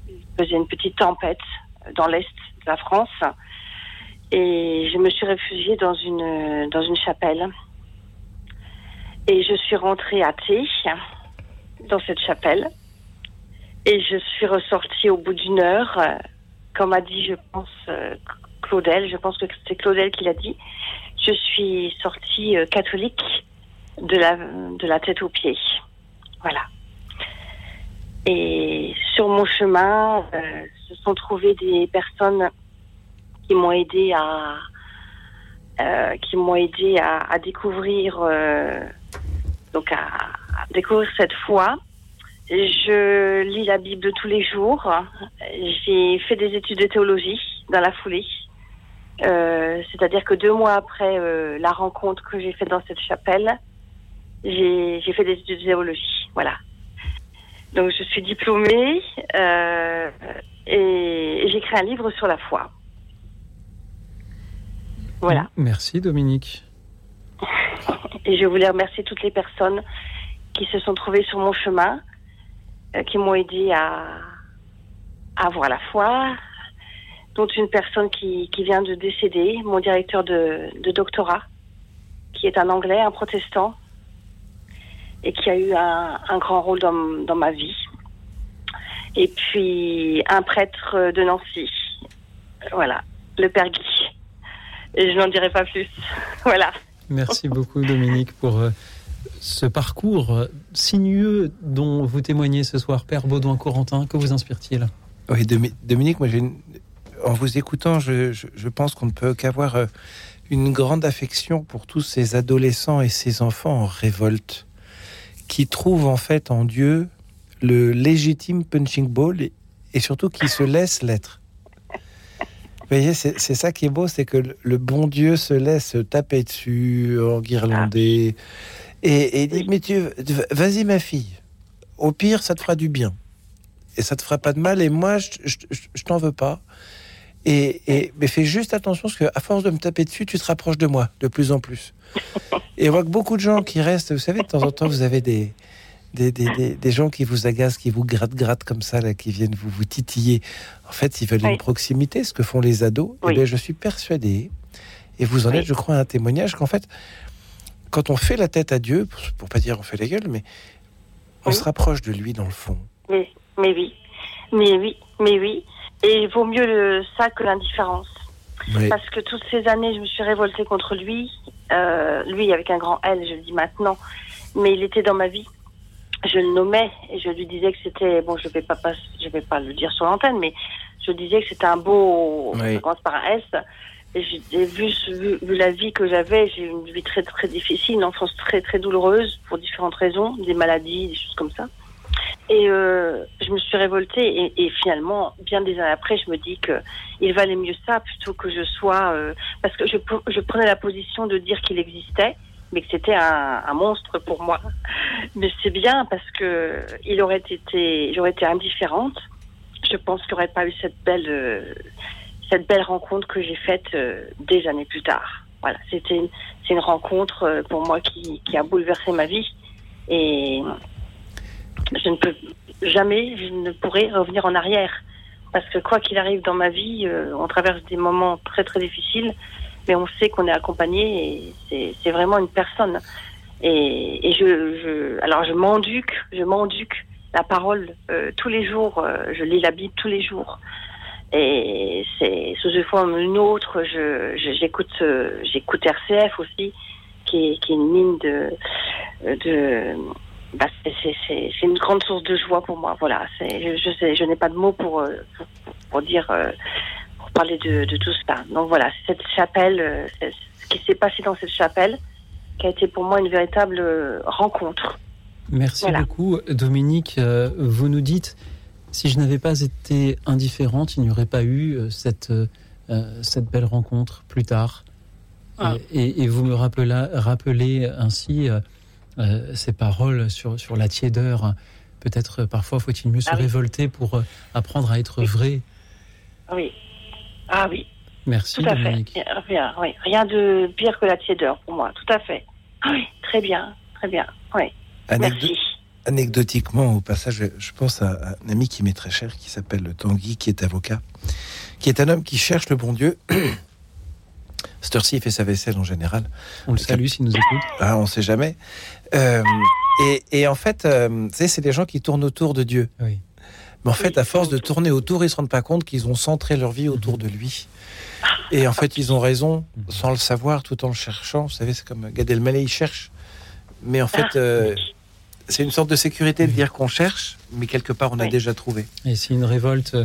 il faisait une petite tempête dans l'est de la France et je me suis réfugiée dans une, dans une chapelle. Et je suis rentrée à thé dans cette chapelle. Et je suis ressortie au bout d'une heure, comme a dit, je pense, euh, Claudel, je pense que c'est Claudel qui l'a dit. Je suis sortie euh, catholique de la, de la tête aux pieds. Voilà. Et sur mon chemin, euh, se sont trouvées des personnes qui m'ont aidé à, qui m'ont aidé à, découvrir, donc à découvrir cette foi. Je lis la Bible tous les jours. J'ai fait des études de théologie dans la foulée. Euh, C'est-à-dire que deux mois après euh, la rencontre que j'ai faite dans cette chapelle, j'ai fait des études de théologie. Voilà. Donc je suis diplômée euh, et j'ai écrit un livre sur la foi. Voilà. Merci Dominique. Et je voulais remercier toutes les personnes qui se sont trouvées sur mon chemin, qui m'ont aidé à, avoir la foi, dont une personne qui, qui vient de décéder, mon directeur de, de doctorat, qui est un Anglais, un protestant, et qui a eu un, un grand rôle dans, dans ma vie. Et puis un prêtre de Nancy, voilà, le Père Guy. Et je n'en dirai pas plus. voilà. Merci beaucoup Dominique pour euh, ce parcours sinueux dont vous témoignez ce soir, Père Baudouin Corentin. Que vous inspire-t-il? Oui, Domi- Dominique, moi, en vous écoutant, je, pense qu'on ne peut qu'avoir euh, une grande affection pour tous ces adolescents et ces enfants en révolte qui trouvent en fait en Dieu le légitime punching ball et, surtout qui se laissent l'être. Vous voyez, c'est ça qui est beau, c'est que le, bon Dieu se laisse taper dessus, enguirlander, et, et dit, mais tu, vas-y ma fille, au pire, ça te fera du bien et ça te fera pas de mal. Et moi, je, je, je- je t'en veux pas. Et, et- mais fais juste attention parce que à force de me taper dessus, tu te rapproches de moi de plus en plus. Et on voit que beaucoup de gens qui restent, vous savez, de temps en temps, vous avez des des, des, des, des gens qui vous agacent, qui vous grattent, grattent comme ça, là, qui viennent vous, vous titiller. En fait, ils veulent Oui. une proximité, ce que font les ados. Oui. Et bien, je suis persuadé, et vous en Oui. êtes, je crois, un témoignage qu'en fait, quand on fait la tête à Dieu, pour, pour pas dire on fait la gueule, mais on Oui. se rapproche de lui dans le fond. Mais, mais oui, mais oui, mais oui. Et il vaut mieux le, ça que l'indifférence. Oui. Parce que toutes ces années, je me suis révoltée contre lui. Euh, lui avec un grand L, je le dis maintenant. Mais il était dans ma vie. Je le nommais et je lui disais que c'était bon. Je vais pas, pas je vais pas le dire sur l'antenne, mais je disais que c'était un beau. Oui. Ça commence par un S. J'ai vu, la vie que j'avais, j'ai une vie très très difficile, une enfance très très douloureuse pour différentes raisons, des maladies, des choses comme ça. Et euh, je me suis révoltée et, finalement, bien des années après, je me dis que il valait mieux ça plutôt que je sois euh, parce que je, pre- je prenais la position de dire qu'il existait, mais que c'était un, monstre pour moi. Mais c'est bien parce que il aurait été, j'aurais été indifférente. Je pense qu'il n'y aurait pas eu cette belle, euh, cette belle rencontre que j'ai faite euh, des années plus tard. Voilà, c'était une, c'est une rencontre euh, pour moi qui, a bouleversé ma vie et je ne peux jamais, je ne pourrai revenir en arrière. Parce que quoi qu'il arrive dans ma vie, euh, on traverse des moments très très difficiles, mais on sait qu'on est accompagné et c'est- vraiment une personne. Et, et je, alors je m'enduque, je m'enduque la parole tous les jours. je lis la Bible tous les jours. Et c'est sous une forme ou une autre. Je, j'écoute, euh, j'écoute RCF aussi, qui est, qui est une mine de, de, bah, c'est, c'est, c'est, c'est une grande source de joie pour moi. Voilà, c'est, je, je sais, je n'ai pas de mots pour, euh, pour, pour dire, euh, pour parler de, de tout ça. Donc voilà, cette chapelle, ce qui s'est passé dans cette chapelle, qui a été pour moi une véritable rencontre. Merci Voilà. beaucoup Dominique. Vous nous dites, si je n'avais pas été indifférente, il n'y aurait pas eu euh, cette, euh, euh, cette belle rencontre plus tard. Ah. Et, et vous me rappelez, rappelez ainsi euh, euh, ces paroles sur, sur la tiédeur. Peut-être parfois faut-il mieux se Ah oui. révolter pour apprendre à être vrai. Oui. Ah oui, Merci tout à Dominique. fait. Rien, oui. Rien de pire que la tiédeur pour moi, tout à fait. Oui, très bien, très bien. Oui. Merci. Anecdotiquement, au passage, je, pense à, un ami qui m'est très cher, qui s'appelle Tanguy, qui est avocat, qui est un homme qui cherche le bon Dieu. Cette heure-ci, il fait sa vaisselle en général. On le salue s'il nous écoute. Ah, on ne sait jamais. Euh, et, et en fait, euh, c'est des gens qui tournent autour de Dieu. Oui. Mais en fait, à force de tourner autour, ils se rendent pas compte qu'ils ont centré leur vie autour de lui. Et en fait, ils ont raison, sans le savoir, tout en le cherchant. Vous savez, c'est comme Gad Elmaleh, il cherche. Mais en fait, euh, c'est une sorte de sécurité de dire qu'on cherche, mais quelque part, on a Oui. déjà trouvé. Et si une révolte euh,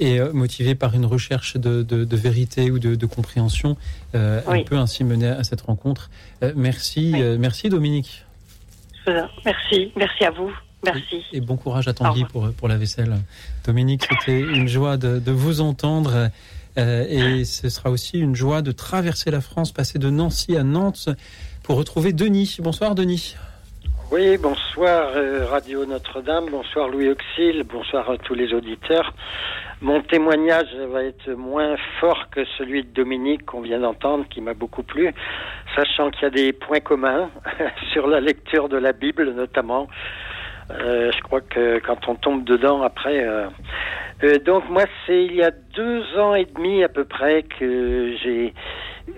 est euh, motivée par une recherche de, de- de vérité ou de, de compréhension, euh, Oui. elle peut ainsi mener à cette rencontre. Euh, merci, Oui. euh, merci Dominique. Merci, merci à vous. Merci. Et bon courage à Tanguy pour, pour la vaisselle. Dominique, c'était une joie de, de vous entendre. euh, et ce sera aussi une joie de traverser la France, passer de Nancy à Nantes pour retrouver Denis. Bonsoir Denis. Oui, bonsoir euh, Radio Notre-Dame, bonsoir Louis Auxil, bonsoir à tous les auditeurs. Mon témoignage va être moins fort que celui de Dominique qu'on vient d'entendre, qui m'a beaucoup plu, sachant qu'il y a des points communs sur la lecture de la Bible notamment. Euh, je crois que quand on tombe dedans après... euh, donc moi, c'est il y a deux ans et demi à peu près que j'ai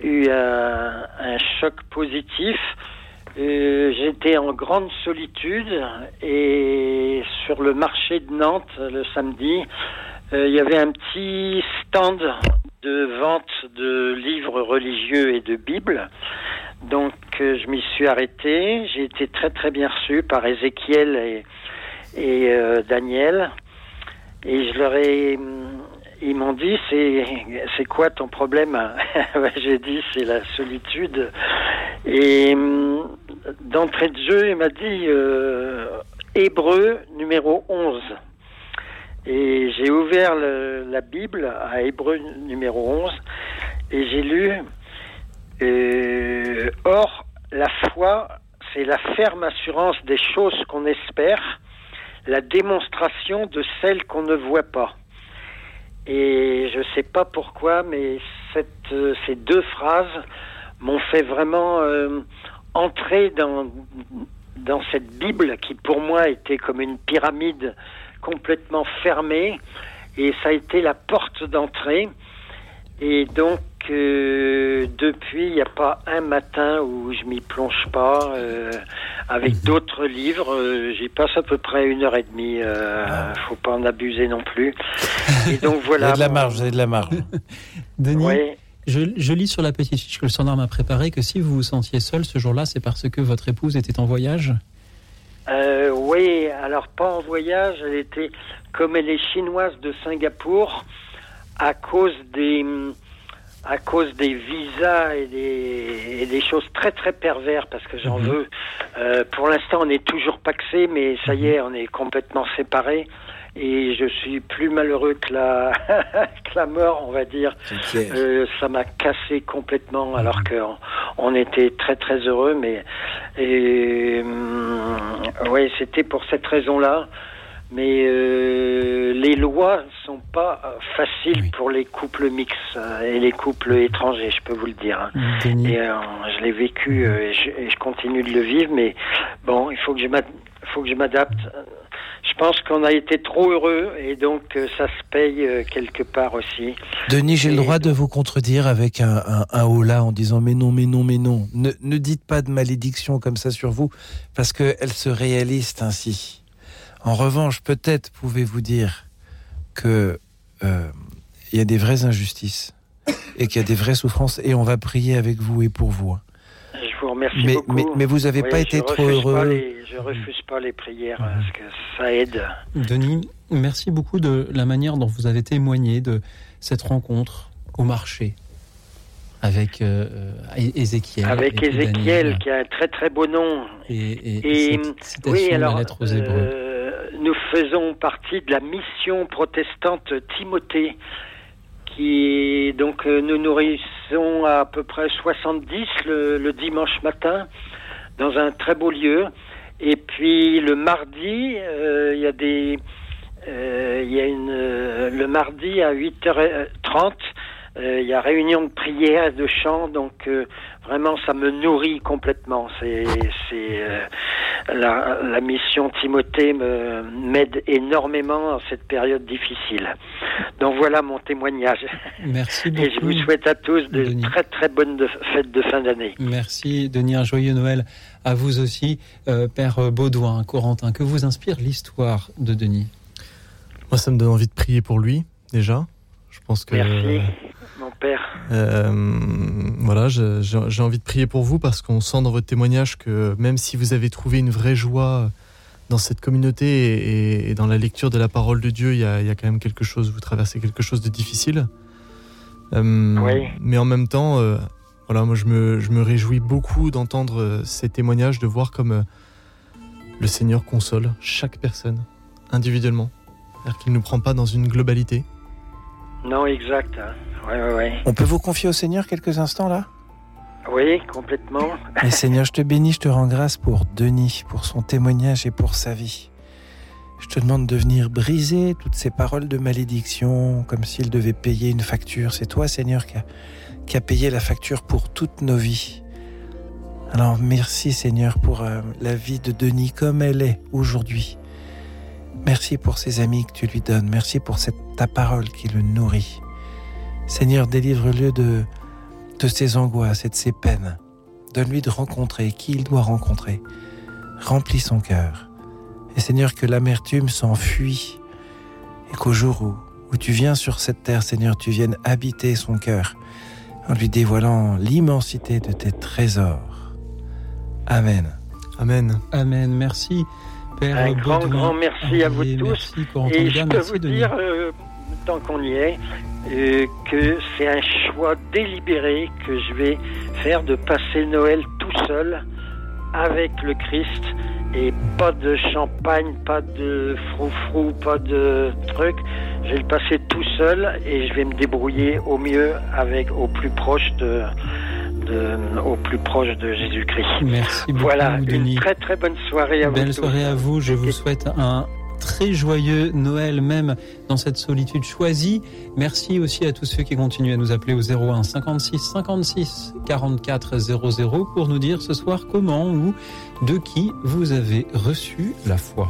eu un choc positif. Euh, J'étais en grande solitude et sur le marché de Nantes le samedi, euh, il y avait un petit stand de vente de livres religieux et de Bibles. Donc euh, je m'y suis arrêté. J'ai été très très bien reçu par Ézéchiel et, Daniel. Et je leur ai, hum, ils m'ont dit, c'est, quoi ton problème? J'ai dit, c'est la solitude. Et hum, d'entrée de jeu, il m'a dit, euh, Hébreu numéro 11. Et j'ai ouvert la Bible à Hébreu numéro 11 et j'ai lu euh, Or, la foi, c'est la ferme assurance des choses qu'on espère, la démonstration de celles qu'on ne voit pas. Et je ne sais pas pourquoi, mais euh, ces deux phrases m'ont fait vraiment entrer dans, dans cette Bible qui pour moi était comme une pyramide complètement fermée. Et ça a été la porte d'entrée. Et donc, euh, depuis, il n'y a pas un matin où je m'y plonge pas. euh, avec d'autres livres, euh, j'y passe à peu près une heure et demie. Euh, Faut pas en abuser non plus. Et donc Vous voilà. avez de la marge, vous avez de la marge. Denis. Je, je lis sur la petite fiche que le standard m'a préparé que si vous vous sentiez seul ce jour-là, c'est parce que votre épouse était en voyage? Euh, oui, alors pas en voyage, elle était comme elle est chinoise de Singapour à cause des à cause des visas et des, et des choses très très pervers parce que j'en veux. Euh, pour l'instant, on n'est toujours paxé, mais ça y est, on est complètement séparés. Et je suis plus malheureux que la, que la mort, on va dire. Euh, ça m'a cassé complètement, alors qu'on on était très très heureux. Mais et oui, c'était pour cette raison-là. Mais euh, les lois sont pas faciles pour les couples mixtes euh, et les couples étrangers, je peux vous le dire. hein. Denis. Et je l'ai vécu euh, et, je, et je continue de le vivre, mais bon, il faut que je m'adapte. Je pense qu'on a été trop heureux et donc euh, ça se paye euh, quelque part aussi. Denis, j'ai le droit de vous contredire avec un, un, un hola en disant mais non, mais non, mais non. Ne, ne dites pas de malédiction comme ça sur vous, parce qu'elle se réalise ainsi. En revanche, peut-être pouvez-vous dire que euh, il y a des vraies injustices et qu'il y a des vraies souffrances, et on va prier avec vous et pour vous. hein. Je vous remercie Mais- beaucoup. mais- mais vous avez pas été trop heureux. les- je refuse pas les prières hein, parce que ça aide. Denis, merci beaucoup de la manière dont vous avez témoigné de cette rencontre au marché avec euh, Ézéchiel. Avec Ézéchiel, qui a un très très beau nom. Et, et- et cette citation oui, de la alors, lettre aux Hébreux. euh, nous faisons partie de la mission protestante Timothée, qui donc euh, nous nourrissons à, peu près 70 le, dimanche matin dans un très beau lieu. Et puis le mardi, euh, il y a des, euh, il y a une, le mardi à 8h30, euh, il y a réunion de prière et de chant, donc euh, vraiment ça me nourrit complètement. C'est, euh, la, mission Timothée m'aide énormément en cette période difficile. Donc voilà mon témoignage. Merci beaucoup. Et je vous souhaite à tous de très très bonnes fêtes de fin d'année. Merci Denis, un joyeux Noël à vous aussi, euh, Père Baudouin, Corentin. Que vous inspire l'histoire de Denis? Moi, ça me donne envie de prier pour lui déjà. Je pense que. Merci mon père. Euh, voilà, j'ai envie de prier pour vous parce qu'on sent dans votre témoignage que même si vous avez trouvé une vraie joie dans cette communauté et, dans la lecture de la parole de Dieu, il y, a, quand même quelque chose, vous traversez quelque chose de difficile. Euh, oui. Mais en même temps, euh, voilà, moi je me, je me réjouis beaucoup d'entendre ces témoignages, de voir comme le Seigneur console chaque personne individuellement. C'est-à-dire qu'il ne nous prend pas dans une globalité. Non, exact. Hein. On peut vous confier au Seigneur quelques instants là? Oui, complètement. Mais Seigneur, je te bénis, je te rends grâce pour Denis, pour son témoignage et pour sa vie. Je te demande de venir briser toutes ces paroles de malédiction, comme s'il devait payer une facture. C'est toi, Seigneur, qui a, qui a, payé la facture pour toutes nos vies. Alors merci, Seigneur, pour euh, la vie de Denis comme elle est aujourd'hui. Merci pour ses amis que tu lui donnes. Merci pour cette, ta parole qui le nourrit. Seigneur, délivre-le de, de ses angoisses et de ses peines. Donne-lui de rencontrer qui il doit rencontrer. Remplis son cœur. Et Seigneur, que l'amertume s'enfuit et qu'au jour où, où tu viens sur cette terre, Seigneur, tu viennes habiter son cœur en lui dévoilant l'immensité de tes trésors. Amen. Amen. Amen. Merci. Père Un grand, grand merci à vous tous. et je peux vous dire, euh, tant qu'on y est, euh, que c'est un choix délibéré que je vais faire de passer Noël tout seul avec le Christ et pas de champagne, pas de froufrou, pas de truc. Je vais le passer tout seul et je vais me débrouiller au mieux avec au plus proche de, de au plus proche de Jésus-Christ. Merci beaucoup. Voilà, une très très bonne soirée à vous. Belle soirée à vous. Je vous souhaite un très joyeux Noël même dans cette solitude choisie. Merci aussi à tous ceux qui continuent à nous appeler au 01 56 56 44 00 pour nous dire ce soir comment ou de qui vous avez reçu la foi.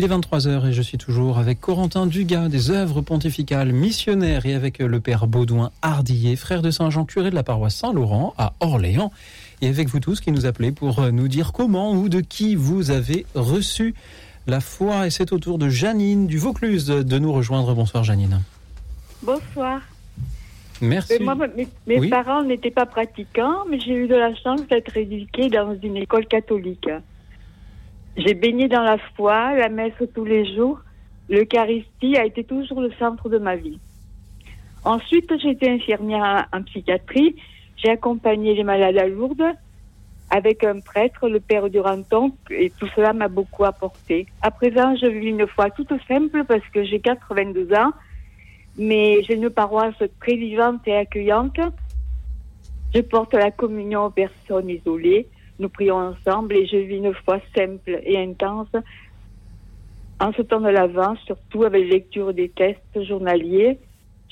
Il est 23h et je suis toujours avec Corentin Dugas des œuvres pontificales missionnaires et avec le père Baudouin Hardillet, frère de Saint-Jean, curé de la paroisse Saint-Laurent à Orléans. Et avec vous tous qui nous appelez pour nous dire comment ou de qui vous avez reçu la foi. Et c'est au tour de Janine du Vaucluse de nous rejoindre. Bonsoir Janine. Bonsoir. Merci. Moi, mes, mes Oui. parents n'étaient pas pratiquants, mais j'ai eu de la chance d'être éduquée dans une école catholique. J'ai baigné dans la foi, la messe tous les jours. L'Eucharistie a été toujours le centre de ma vie. Ensuite, été infirmière en, en psychiatrie. J'ai accompagné les malades à Lourdes avec un prêtre, le père Duranton, et tout cela m'a beaucoup apporté. À présent, je vis une foi toute simple parce que j'ai 82 ans mais j'ai une paroisse très vivante et accueillante. Je porte la communion aux personnes isolées. Nous prions ensemble et je vis une foi simple et intense. En ce temps de l'Avent, surtout avec lecture des textes journaliers,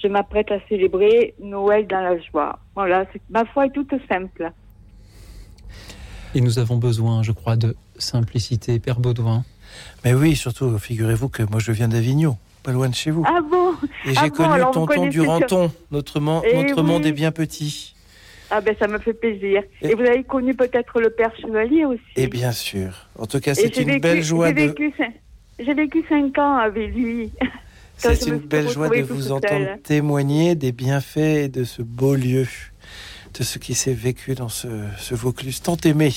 je m'apprête à célébrer Noël dans la joie. Voilà, ma foi est toute simple. Et nous avons besoin, je crois, de simplicité. Père Baudouin. Mais oui, surtout, figurez-vous que moi je viens d'Avignon, pas loin de chez vous. Ah bon Et Ah j'ai bon, connu vous tonton Duranton. Notre, Eh notre monde est bien petit. Ah ben ça me fait plaisir. Et, vous avez connu peut-être le Père Chevalier aussi. Et bien sûr. En tout cas, c'est une vécu- belle joie de. J'ai vécu cinq ans avec lui. C'est une belle joie de vous entendre témoigner des bienfaits de ce beau lieu, de ce qui s'est vécu dans ce, ce Vaucluse tant aimé.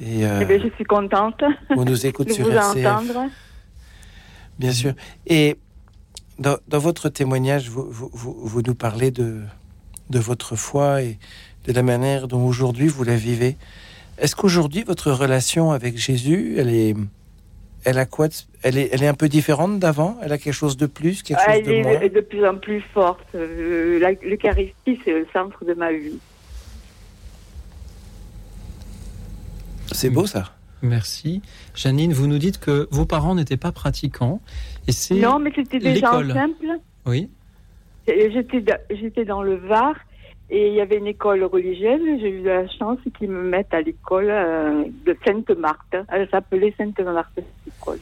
Et euh, Eh ben, je suis contente on nous écoute de sur vous RCF. entendre. bien sûr. Et dans, dans votre témoignage, vous, vous, vous, vous nous parlez de, de votre foi et de la manière dont aujourd'hui vous la vivez. Est-ce qu'aujourd'hui votre relation avec Jésus, elle est, elle a quoi de- elle est, elle est un peu différente d'avant? Elle a quelque chose de plus, quelque chose Elle de moins? est de plus en plus forte. Euh, L'Eucharistie, c'est le centre de ma vie. C'est beau ça. Merci. Janine, vous nous dites que vos parents n'étaient pas pratiquants. Et c'est Non, mais c'était des gens simples. Oui. J'étais da- j'étais dans le Var et il y avait une école religieuse. J'ai eu la chance qu'ils me mettent à l'école euh, de Sainte-Marthe. Elle s'appelait Sainte-Marthe, cette école.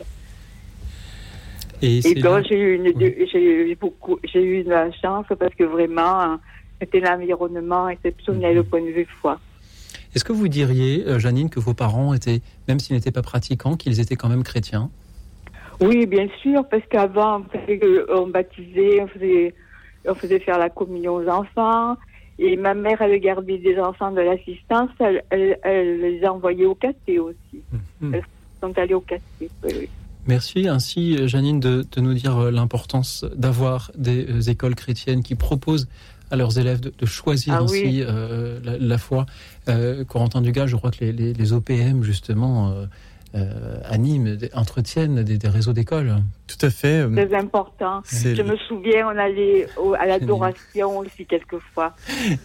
Et, Et donc j'ai eu une, eu beaucoup, eu de la chance parce que vraiment euh, c'était un environnement exceptionnel au point de vue foi. Est-ce que vous diriez, euh, Janine, que vos parents étaient, même s'ils n'étaient pas pratiquants, qu'ils étaient quand même chrétiens? Oui, bien sûr, parce qu'avant on, on baptisait, on faisait, on faisait faire la communion aux enfants. Et ma mère, elle gardait des enfants de l'assistance, elle, elle, elle les envoyait au caté aussi. Mhm. Elles sont allées au oui, oui. Merci ainsi, Janine, de, de nous dire euh, l'importance d'avoir des euh, écoles chrétiennes qui proposent à leurs élèves de, de choisir Ah ainsi oui. euh, la, la foi. Euh, Corentin Dugas, je crois que les, les- les OPM, justement, euh, euh, animent, entretiennent des, des réseaux d'écoles. Tout à fait. Très important. C'est Je le- me souviens, on allait au- à l'adoration aussi quelquefois.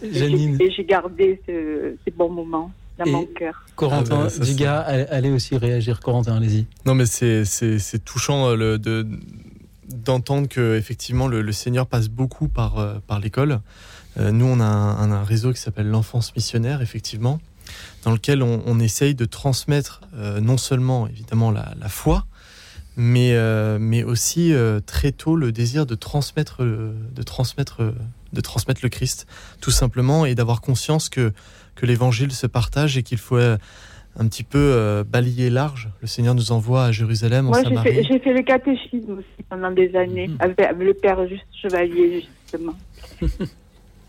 Et j'ai- Janine. Et j'ai gardé ce- ces bons moments dans Et mon cœur. Corentin Ah Dugas, allez aussi réagir. Corentin, allez-y. Non, mais c'est c'est c'est touchant euh, le, de d'entendre que effectivement le, le Seigneur passe beaucoup par euh, par l'école. Euh, nous, on a un, un réseau qui s'appelle l'enfance missionnaire, effectivement, dans lequel on, on essaye de transmettre euh, non seulement évidemment la, la foi, mais euh, mais aussi euh, très tôt le désir de transmettre le- de transmettre euh, de transmettre le Christ, tout simplement, et d'avoir conscience que que l'Évangile se partage et qu'il faut euh, un petit peu euh, balayer large. Le Seigneur nous envoie à Jérusalem, en Moi, j'ai Samarie. fait, j'ai fait le catéchisme aussi pendant des années, Mhm. avec le père Juste Chevalier, justement.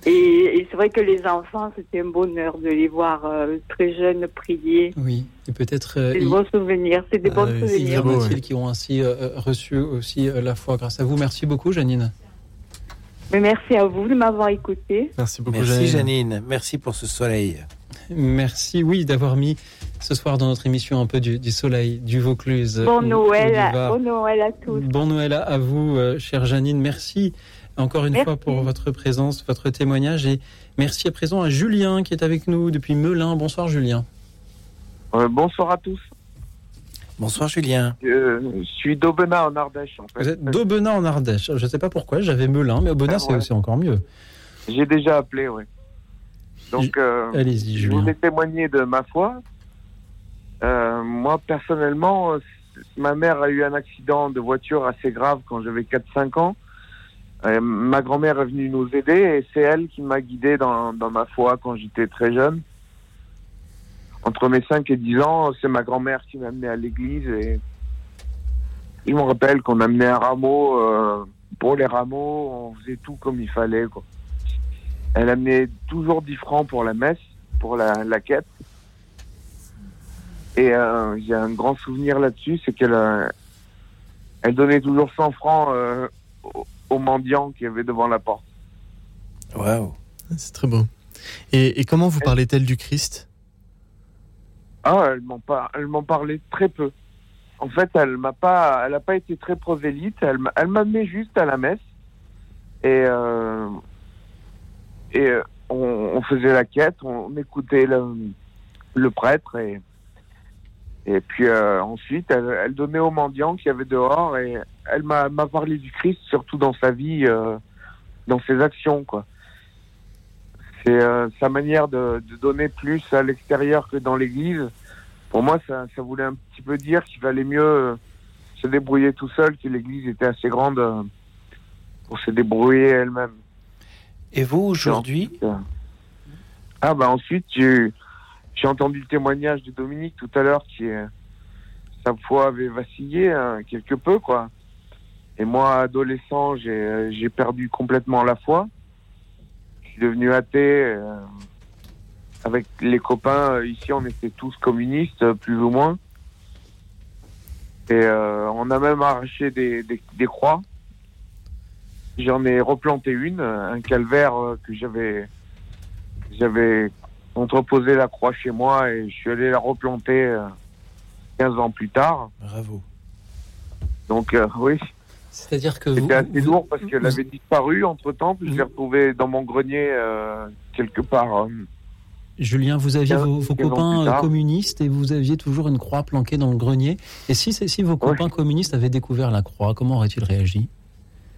et et c'est vrai que les enfants, c'était un bonheur de les voir euh, très jeunes prier. Oui, et peut-être. euh, C'est des bons souvenirs, c'est des Ah bons souvenirs. Sylvia Mathilde qui ont ainsi euh, euh, reçu aussi euh, la foi grâce à vous. Merci beaucoup, Janine. Mais merci à vous de m'avoir écouté. Merci beaucoup, Merci Janine. Janine. Merci pour ce soleil. Merci, oui, d'avoir mis ce soir dans notre émission un peu du, du soleil, du Vaucluse. Bon Noël, à, Var. bon Noël à tous. Bon Noël à, à vous, euh, chère Janine. Merci encore une Merci. fois pour votre présence, votre témoignage. Et merci à présent à Julien qui est avec nous depuis Melun. Bonsoir, Julien. Euh, bonsoir à tous. Bonsoir Julien. Euh, je suis d'Aubenas en Ardèche. En fait. Vous êtes d'Aubenas en Ardèche. Je ne sais pas pourquoi, j'avais Melun, mais Aubenas, Ah, c'est ouais. c'est encore mieux. J'ai déjà appelé, oui. Donc, euh, Allez-y, je Julien. voulais témoigner de ma foi. Euh, moi, personnellement, ma mère a eu un accident de voiture assez grave quand j'avais 4-5 ans. Euh, ma grand-mère est venue nous aider et c'est elle qui m'a guidé dans, ma foi quand j'étais très jeune. Entre mes 5 et 10 ans, c'est ma grand-mère qui m'a amené à l'église et je me rappelle qu'on amenait un rameau. euh, pour les rameaux, on faisait tout comme il fallait. Elle amenait toujours 10 francs pour la messe, pour la, quête. Et euh, j'ai un grand souvenir là-dessus, c'est qu'elle elle donnait toujours 100 francs aux, mendiants qui avaient devant la porte. Waouh. C'est très beau. Et, et comment vous parlait-elle du Christ? Ah, elle m'en par- elle m'en parlait très peu. En fait, elle m'a pas, elle a pas été très prosélyte. Elle, m'a- elle m'amenait juste à la messe et euh, et euh, on, on faisait la quête, on, écoutait le, le prêtre et et puis euh, ensuite elle, elle donnait aux mendiants qu'il y avait dehors et elle m'a parlé du Christ surtout dans sa vie, euh, dans ses actions quoi. C'est euh, sa manière de, de donner plus à l'extérieur que dans l'église. Pour moi, ça, ça voulait un petit peu dire qu'il valait mieux euh, se débrouiller tout seul, que l'église était assez grande pour se débrouiller elle-même. Et vous, aujourd'hui Ah, bah ensuite, j'ai entendu le témoignage de Dominique tout à l'heure qui, euh, sa foi avait vacillé hein, quelque peu, quoi. Et moi, adolescent, j'ai euh, j'ai perdu complètement la foi. Je suis devenu athée. euh, avec les copains, euh, ici, on était tous communistes, plus ou moins. Et euh, on a même arraché des, des, des croix. J'en ai replanté une, un calvaire que j'avais j'avais entreposé la croix chez moi et je suis allé la replanter euh, 15 ans plus tard. Bravo. Donc euh, oui, C'est-à-dire que vous, c'était assez lourd parce qu'elle avait disparu entre temps. Puis je l'ai retrouvée dans mon grenier euh, quelque part. euh, Julien, vous aviez vos, copains euh, communistes et vous aviez toujours une croix planquée dans le grenier. Et si, si vos copains communistes avaient découvert la croix, comment auraient-ils réagi?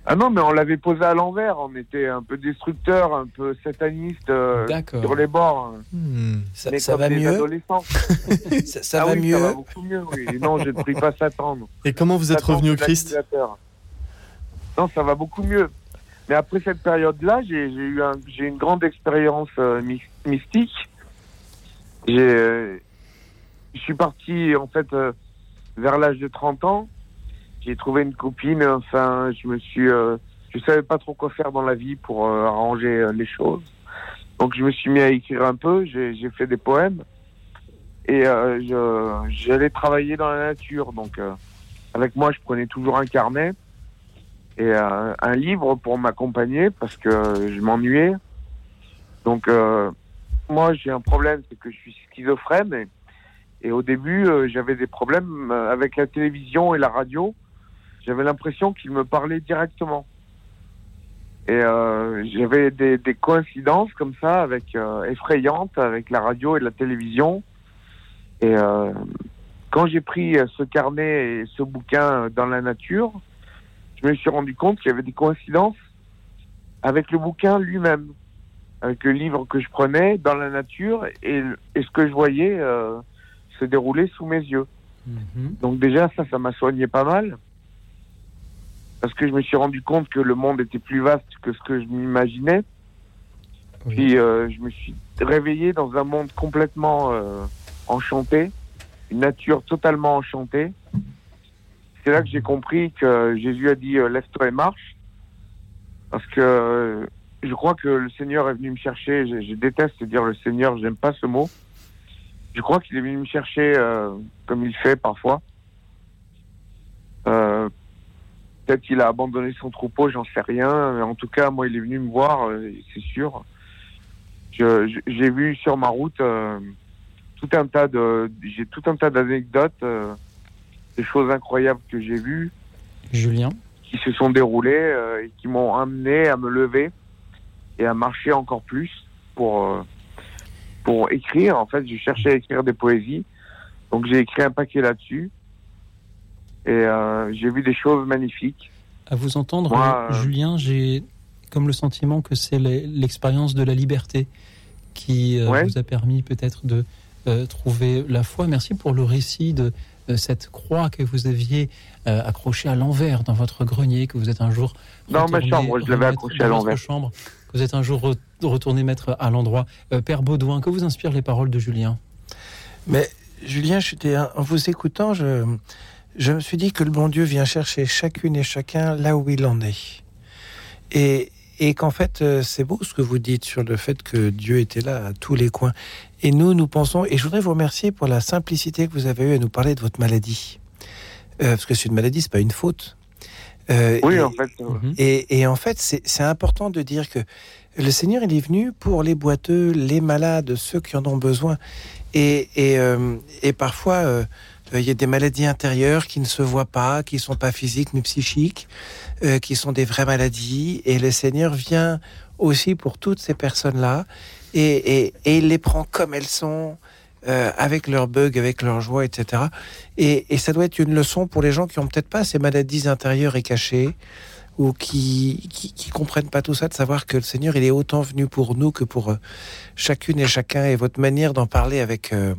Ah non, mais on l'avait posée à l'envers. On était un peu destructeur, un peu sataniste euh, sur les bords. Ça, Mais ça comme va des mieux? adolescents. Ça, ça Ah va oui, mieux? Ça va beaucoup mieux, oui. Non, je ne prie pas Satan. Et comment vous êtes Satan, revenu au Christ? Non, ça va beaucoup mieux. Mais après cette période-là, j'ai eu un- j'ai une grande expérience euh, my- mystique. J'ai, euh, je suis parti en fait euh, vers l'âge de 30 ans. J'ai trouvé une copine. Enfin, je me suis, euh, je savais pas trop quoi faire dans la vie pour arranger les choses. Donc je me suis mis à écrire un peu. J'ai fait des poèmes et j'allais travailler dans la nature. Donc avec moi, je prenais toujours un carnet et euh, un livre pour m'accompagner parce que je m'ennuyais. Donc euh, moi j'ai un problème, c'est que je suis schizophrène et, au début euh, j'avais des problèmes avec la télévision et la radio. J'avais l'impression qu'ils me parlaient directement. Et j'avais des, coïncidences comme ça, avec effrayantes, avec la radio et la télévision. Et quand j'ai pris ce carnet et ce bouquin dans la nature, je me suis rendu compte qu'il y avait des coïncidences avec le bouquin lui-même, avec le livre que je prenais dans la nature et, et ce que je voyais euh, se dérouler sous mes yeux. Donc déjà, ça, ça m'a soigné pas mal. Parce que je me suis rendu compte que le monde était plus vaste que ce que je m'imaginais. Puis euh, je me suis réveillé dans un monde complètement euh, enchanté, une nature totalement enchantée. C'est là que j'ai compris que Jésus a dit euh, lève-toi et marche. Parce que euh, je crois que le Seigneur est venu me chercher. Je, déteste dire le Seigneur, j'aime pas ce mot. Je crois qu'il est venu me chercher euh, comme il fait parfois. Peut-être qu'il a abandonné son troupeau, j'en sais rien. Mais en tout cas, moi, il est venu me voir, c'est sûr. J'ai vu sur ma route tout un tas de, j'ai tout un tas d'anecdotes, des choses incroyables que j'ai vues, Julien qui se sont déroulées euh, et qui m'ont amené à me lever et à marcher encore plus pour euh, pour écrire. En fait, je cherchais à écrire des poésies, donc j'ai écrit un paquet là-dessus et euh, j'ai vu des choses magnifiques. À vous entendre, Moi, Julien, j'ai comme le sentiment que c'est l'e- l'expérience de la liberté qui Ouais. vous a permis peut-être de trouver la foi. Merci pour le récit de euh, cette croix que vous aviez euh, accrochée à l'envers dans votre grenier, que vous êtes un jour Dans ma retourné chambre, je l'avais accrochée à l'envers. chambre, que vous êtes un jour re- retourné mettre à l'endroit. Euh, Père Baudouin, que vous inspirent les paroles de Julien? Mais Julien, j'étais en vous écoutant, je, je me suis dit que le bon Dieu vient chercher chacune et chacun là où il en est. Et, et qu'en fait, c'est beau ce que vous dites sur le fait que Dieu était là à tous les coins. Et nous, nous pensons, et je voudrais vous remercier pour la simplicité que vous avez eue à nous parler de votre maladie. Euh, parce que c'est une maladie, c'est pas une faute. Euh, Oui, et- en fait. et, et en fait, c'est c'est important de dire que le Seigneur, il est venu pour les boiteux, les malades, ceux qui en ont besoin. Et, et, euh, et parfois, il y a des maladies intérieures qui ne se voient pas, qui sont pas physiques mais psychiques, euh, qui sont des vraies maladies. Et le Seigneur vient aussi pour toutes ces personnes-là et, et, et il les prend comme elles sont. euh, avec leurs bugs, avec leurs joies, etc. Et, et ça doit être une leçon pour les gens qui ont peut-être pas ces maladies intérieures et cachées, ou qui, qui qui comprennent pas tout ça, de savoir que le Seigneur il est autant venu pour nous que pour euh, chacune et chacun. Et votre manière d'en parler avec euh,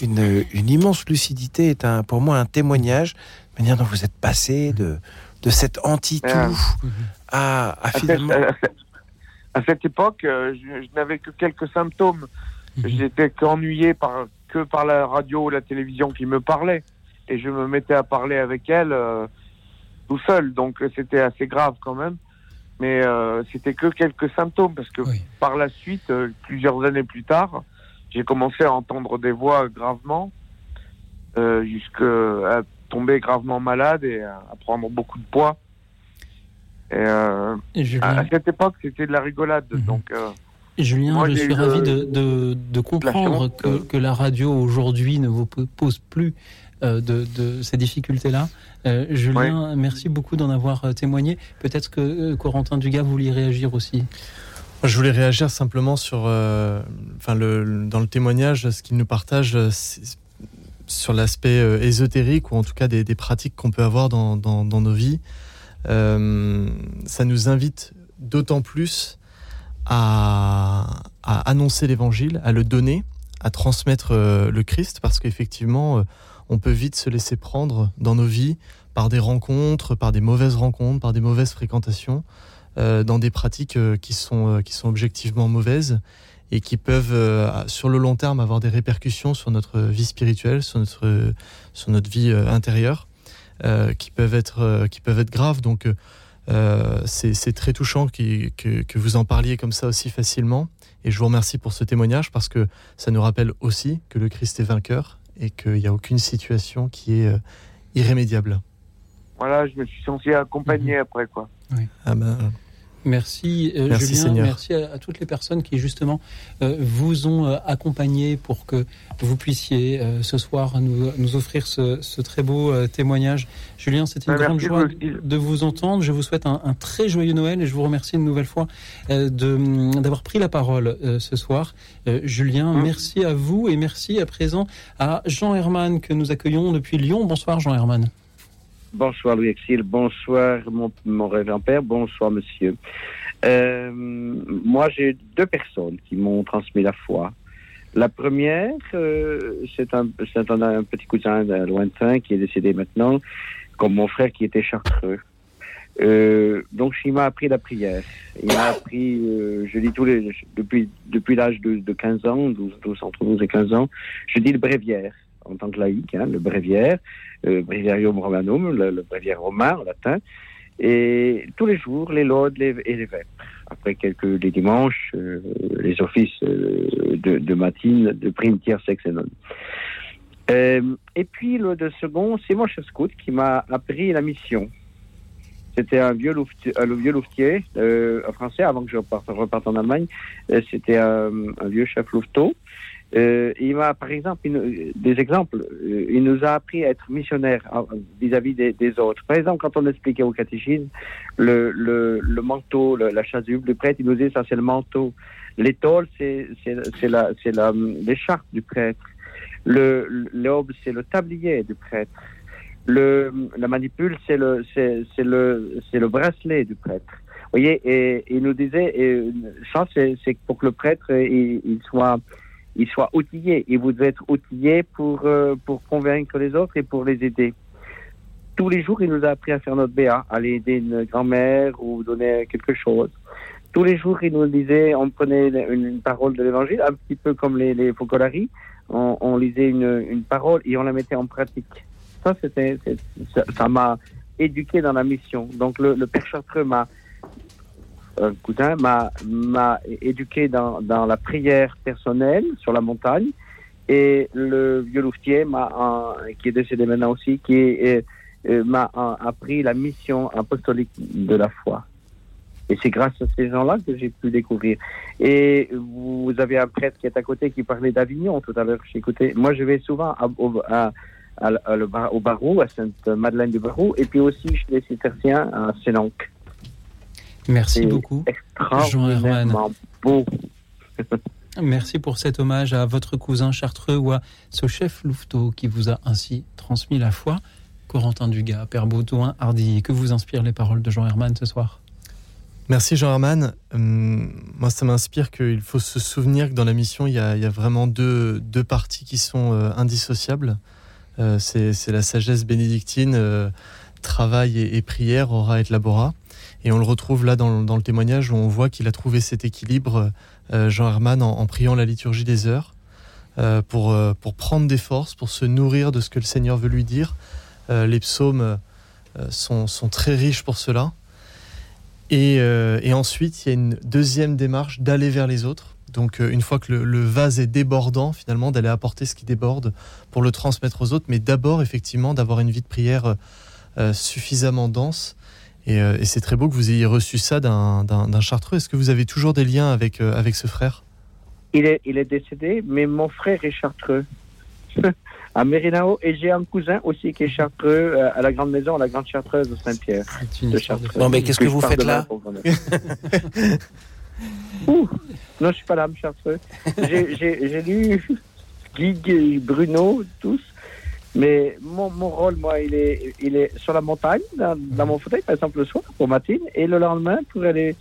une, une immense lucidité est un, pour moi un témoignage, la manière dont vous êtes passé de de cet anti-tout Ah. à, à cette, finalement. à cette- à cette époque, euh, je, je n'avais que quelques symptômes. J'étais qu'ennuyé par, que par la radio ou la télévision qui me parlait. Et je me mettais à parler avec elle euh, tout seul. Donc c'était assez grave quand même. Mais euh, c'était que quelques symptômes parce que par la suite, euh, plusieurs années plus tard, j'ai commencé à entendre des voix gravement, euh, jusqu'à tomber gravement malade et à, à prendre beaucoup de poids. Et, euh, Et Julien à, à cette époque, c'était de la rigolade. Donc, euh, Julien, Moi, je suis ravi le- de, de, de comprendre que, que la radio aujourd'hui ne vous po- pose plus euh, de, de ces difficultés-là. Euh, Julien, merci beaucoup d'en avoir euh, témoigné. Peut-être que euh, Corentin Dugas voulait réagir aussi. Je voulais réagir simplement sur, euh, enfin, le, dans le témoignage, ce qu'il nous partage euh, sur l'aspect euh, ésotérique ou en tout cas des, des pratiques qu'on peut avoir dans, dans, dans nos vies. Euh, ça nous invite d'autant plus à, annoncer l'évangile, à le donner, à transmettre euh, le Christ, parce qu'effectivement, euh, on peut vite se laisser prendre dans nos vies par des rencontres, par des mauvaises rencontres, par des mauvaises fréquentations dans des pratiques qui, sont, qui sont objectivement mauvaises et qui peuvent, sur le long terme, avoir des répercussions sur notre vie spirituelle, sur notre, sur notre vie intérieure, qui, peuvent être, euh, qui peuvent être graves. Donc, euh, c'est très touchant qui- que, que vous en parliez comme ça aussi facilement. Et je vous remercie pour ce témoignage parce que ça nous rappelle aussi que le Christ est vainqueur et qu'il n'y a aucune situation qui est euh, irrémédiable. voilà, je me suis senti accompagné Mhm. après, quoi. Ah ben, Merci, euh, Merci, Julien. Seigneur. Merci à, à toutes les personnes qui justement euh, vous ont euh, accompagné pour que vous puissiez euh, ce soir nous, nous offrir ce, ce très beau euh, témoignage. Julien, c'était une Ouais, grande joie vous de vous entendre. Je vous souhaite un, un très joyeux Noël et je vous remercie une nouvelle fois euh, de- d'avoir pris la parole euh, ce soir. Euh, Julien, Mmh. merci à vous et merci à présent à Jean Herman que nous accueillons depuis Lyon. Bonsoir Jean Herman. Bonsoir Louis Exil, bonsoir mon, révérend père, bonsoir monsieur. Euh, moi j'ai deux personnes qui m'ont transmis la foi. La première, euh, c'est un, un, un petit cousin lointain qui est décédé maintenant, comme mon frère qui était chartreux. Euh, donc il m'a appris la prière. Il m'a appris, je dis tous les, depuis, depuis l'âge de, de 15 ans, 12, 12, entre 12 et 15 ans, je dis le bréviaire en tant que laïque, hein, le bréviaire, euh, Breviarium Romanum, le, le bréviaire romain en latin, et tous les jours les laudes les, et les vêpres. Après quelques les dimanches, euh, les offices euh, de, de matine, de primetière, sexe et non. Euh, et puis le de second, c'est mon chef scout qui m'a appris la mission. C'était un vieux louvetier, un vieux français avant que je reparte, en Allemagne. C'était un vieux chef louveteau. Euh, il m'a, par exemple, des exemples. Euh, il nous a appris à être missionnaire en- vis-à-vis des, autres. Par exemple, quand on expliquait au catéchisme le, le, le manteau, la chasuble du prêtre, il nous disait ça c'est le manteau. L'étole, c'est c'est la c'est la l'écharpe du prêtre. Le l'aube, c'est le tablier du prêtre. Le la manipule, c'est le c'est c'est le c'est le bracelet du prêtre. Vous voyez, et, il nous disait, ça c'est c'est pour que le prêtre il, il soit il soit outillé. Et vous être outillé pour, euh, pour convaincre les autres et pour les aider. Tous les jours, il nous a appris à faire notre BA, aller aider une grand-mère ou donner quelque chose. Tous les jours, il nous disait, on prenait une, parole de l'évangile, un petit peu comme les, les Focolari, on, lisait une, une parole et on la mettait en pratique. Ça, c'était, ça m'a éduqué dans la mission. Donc, le, le Père Chartreux m'a, cousin, m'a, éduqué dans, dans la prière personnelle sur la montagne. Et le vieux louvetier m'a, qui est décédé maintenant aussi, qui euh, m'a appris la mission apostolique de la foi. Et c'est grâce à ces gens-là que j'ai pu découvrir. Et vous avez un prêtre qui est à côté qui parlait d'Avignon tout à l'heure. Écouté. Moi, je vais souvent au Barreau, à Sainte-Madeleine du Barreau, et puis aussi chez les cisterciens à Sénanque. Merci beaucoup, Jean Herman. Beau. Merci pour cet hommage à votre cousin chartreux ou à ce chef louveteau qui vous a ainsi transmis la foi. Corentin Dugas, Père Baudouin, Hardy, que vous inspirent les paroles de Jean Herman ce soir? Merci Jean Herman. Hum, moi, ça m'inspire qu'il faut se souvenir que dans la mission, il y a, il y a vraiment deux, deux parties qui sont euh, indissociables. Euh, c'est c'est la sagesse bénédictine, euh, travail et, et prière, ora et labora. Et on le retrouve là dans, le- témoignage où on voit qu'il a trouvé cet équilibre, euh, Jean Herman, en, priant la liturgie des heures, euh, pour, euh, pour prendre des forces, pour se nourrir de ce que le Seigneur veut lui dire. Les psaumes sont, sont très riches pour cela. Et, et ensuite, il y a une deuxième démarche d'aller vers les autres. Donc, une fois que le, vase est débordant, finalement, d'aller apporter ce qui déborde pour le transmettre aux autres. Mais d'abord, effectivement, d'avoir une vie de prière suffisamment dense. Et, euh, et c'est très beau que vous ayez reçu ça d'un d'un- d'un chartreux. Est-ce que vous avez toujours des liens avec, euh, avec ce frère? Il est, il est décédé, mais mon frère est chartreux. à Mérinao, et j'ai un cousin aussi qui est chartreux euh, à la grande maison, à la grande chartreuse de Saint-Pierre. de Chartreux. Bon, mais qu'est-ce que vous faites là Ouh, Non, je suis pas là, chartreux. J'ai- J'ai j'ai lu Guy et Bruno, tous. Mais mon, mon rôle, moi, il est, il est sur la montagne, dans, dans mon fauteuil, par exemple, le soir, pour Matine, et le lendemain, pour aller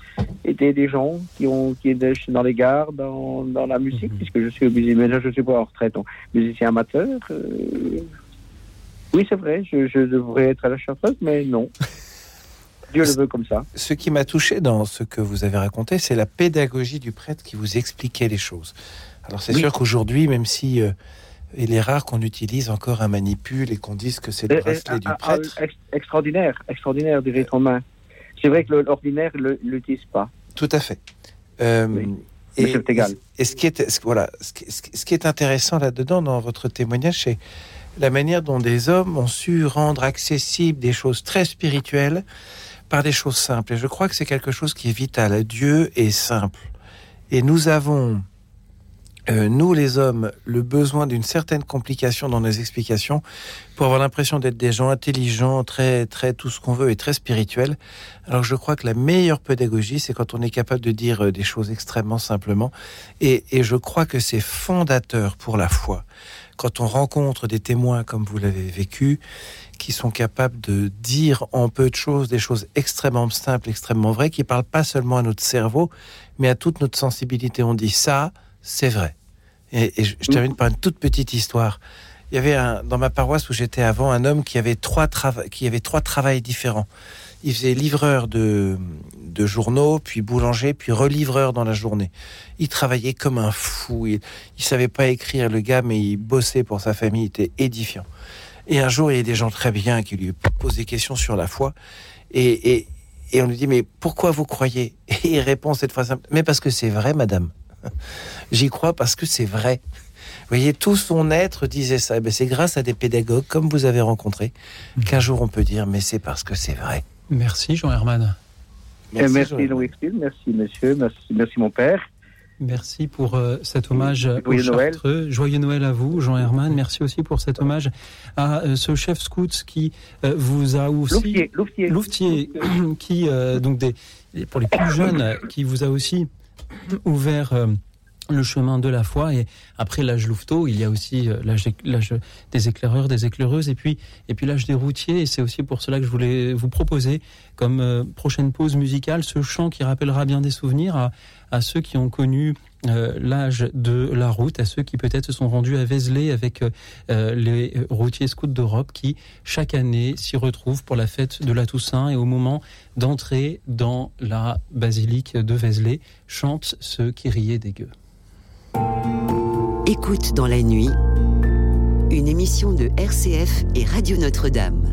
aider des gens qui ont qui est dans les gares, dans, dans la musique, puisque je suis obligé, mais là, je suis pas en retraite, donc, musicien amateur. euh, Oui, c'est vrai, je, je devrais être à la chartreuse, mais non. Dieu le veut comme ça. Ce qui m'a touché dans ce que vous avez raconté, c'est la pédagogie du prêtre qui vous expliquait les choses. Alors c'est Oui. sûr qu'aujourd'hui, même si euh, il est rare qu'on utilise encore un manipule et qu'on dise que c'est le Euh, euh, bracelet du ah, ah, prêtre, ex- extraordinaire, extraordinaire, dirait Romain. C'est vrai que l'ordinaire ne l'utilise pas. Tout à fait. Euh, c'est égal. Et ce qui est, ce- voilà, ce ce qui est intéressant là-dedans, dans votre témoignage, c'est la manière dont des hommes ont su rendre accessibles des choses très spirituelles par des choses simples. Et je crois que c'est quelque chose qui est vital. Dieu est simple. Et nous avons, euh, nous les hommes, le besoin d'une certaine complication dans nos explications pour avoir l'impression d'être des gens intelligents, très, très tout ce qu'on veut et très spirituels. Alors je crois que la meilleure pédagogie, c'est quand on est capable de dire euh, des choses extrêmement simplement. Et, et je crois que c'est fondateur pour la foi. Quand on rencontre des témoins comme vous l'avez vécu, qui sont capables de dire en peu de choses des choses extrêmement simples, extrêmement vraies, qui parlent pas seulement à notre cerveau, mais à toute notre sensibilité. On dit ça, c'est vrai. Et, je, termine par une toute petite histoire. Il y avait dans ma paroisse où j'étais avant un homme qui avait trois qui avait trois différents. Il faisait livreur de, journaux, puis boulanger, puis relivreur dans la journée. Il travaillait comme un fou. Il, il savait pas écrire le gars, mais il bossait pour sa famille. Il était édifiant. Et un jour, il y a des gens très bien qui lui posent des questions sur la foi. Et on lui dit, mais pourquoi vous croyez? Et il répond cette phrase simple, mais parce que c'est vrai, madame. J'y crois parce que c'est vrai. Vous voyez, tout son être disait ça. Eh ben, c'est grâce à des pédagogues comme vous avez rencontré qu'un jour on peut dire, mais c'est parce que c'est vrai. Merci Jean Herman. Merci, merci Louis merci monsieur, merci, merci mon père. Merci pour euh, cet hommage euh, au Joyeux Noël. Chartreux. Joyeux Noël à vous, Jean Herman. Merci aussi pour cet hommage à euh, ce chef scout qui euh, vous a aussi Louvetier, Louvetier. Louvetier, qui euh, donc des pour les plus jeunes qui vous a aussi ouvert euh, le chemin de la foi. Et après l'âge louveteau il y a aussi euh, l'âge des éclaireurs des éclaireuses. Et puis et l'âge des routiers. Et c'est aussi pour cela que je voulais vous proposer comme euh, prochaine pause musicale ce chant qui rappellera bien des souvenirs à, ceux qui ont connu l'âge de la route à ceux qui peut-être se sont rendus à Vézelay avec euh, les routiers scouts d'Europe qui chaque année s'y retrouvent pour la fête de la Toussaint et au moment d'entrer dans la basilique de Vézelay chantent ce Kyrie des gueux. Écoute dans la nuit, une émission de RCF et Radio Notre-Dame.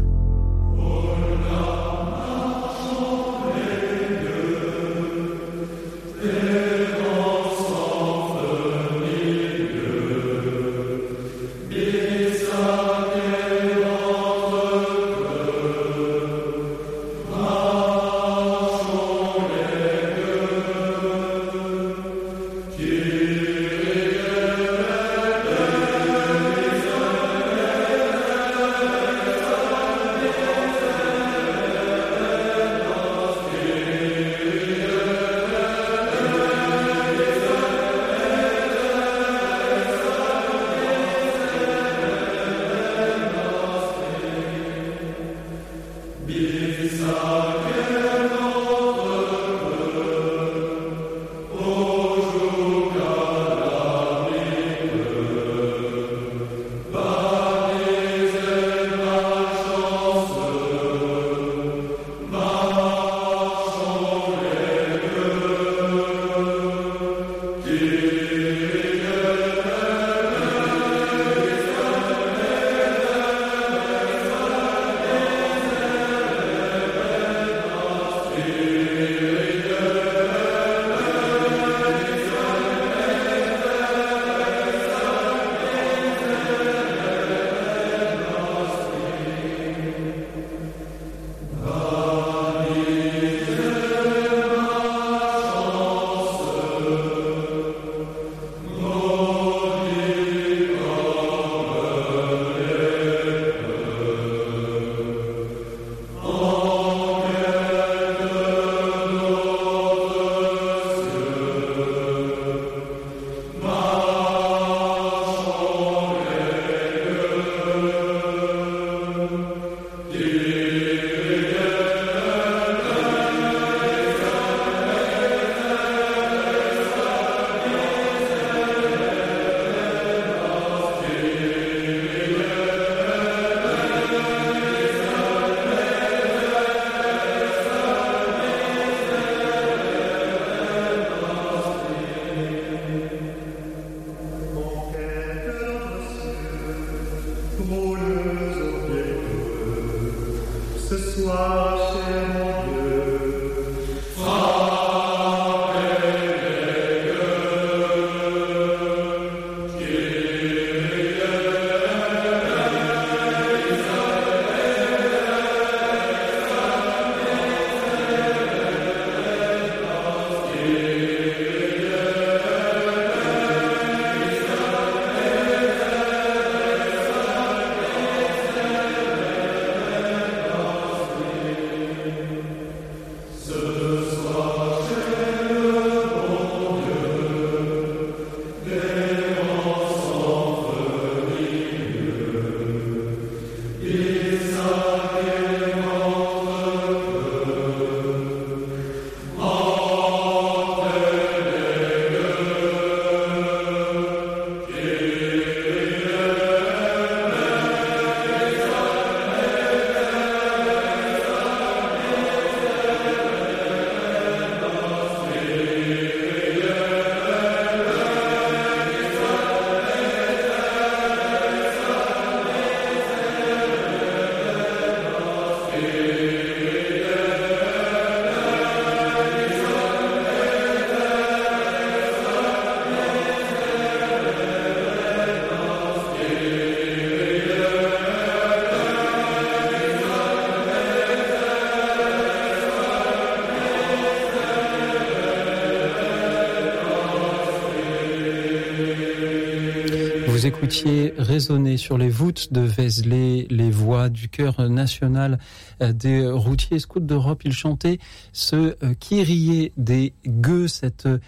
Écoutiez résonner sur les voûtes de Vézelay les voix du chœur national euh, des routiers scouts d'Europe. Ils chantaient ce euh, Kyrie des gueux, cet euh,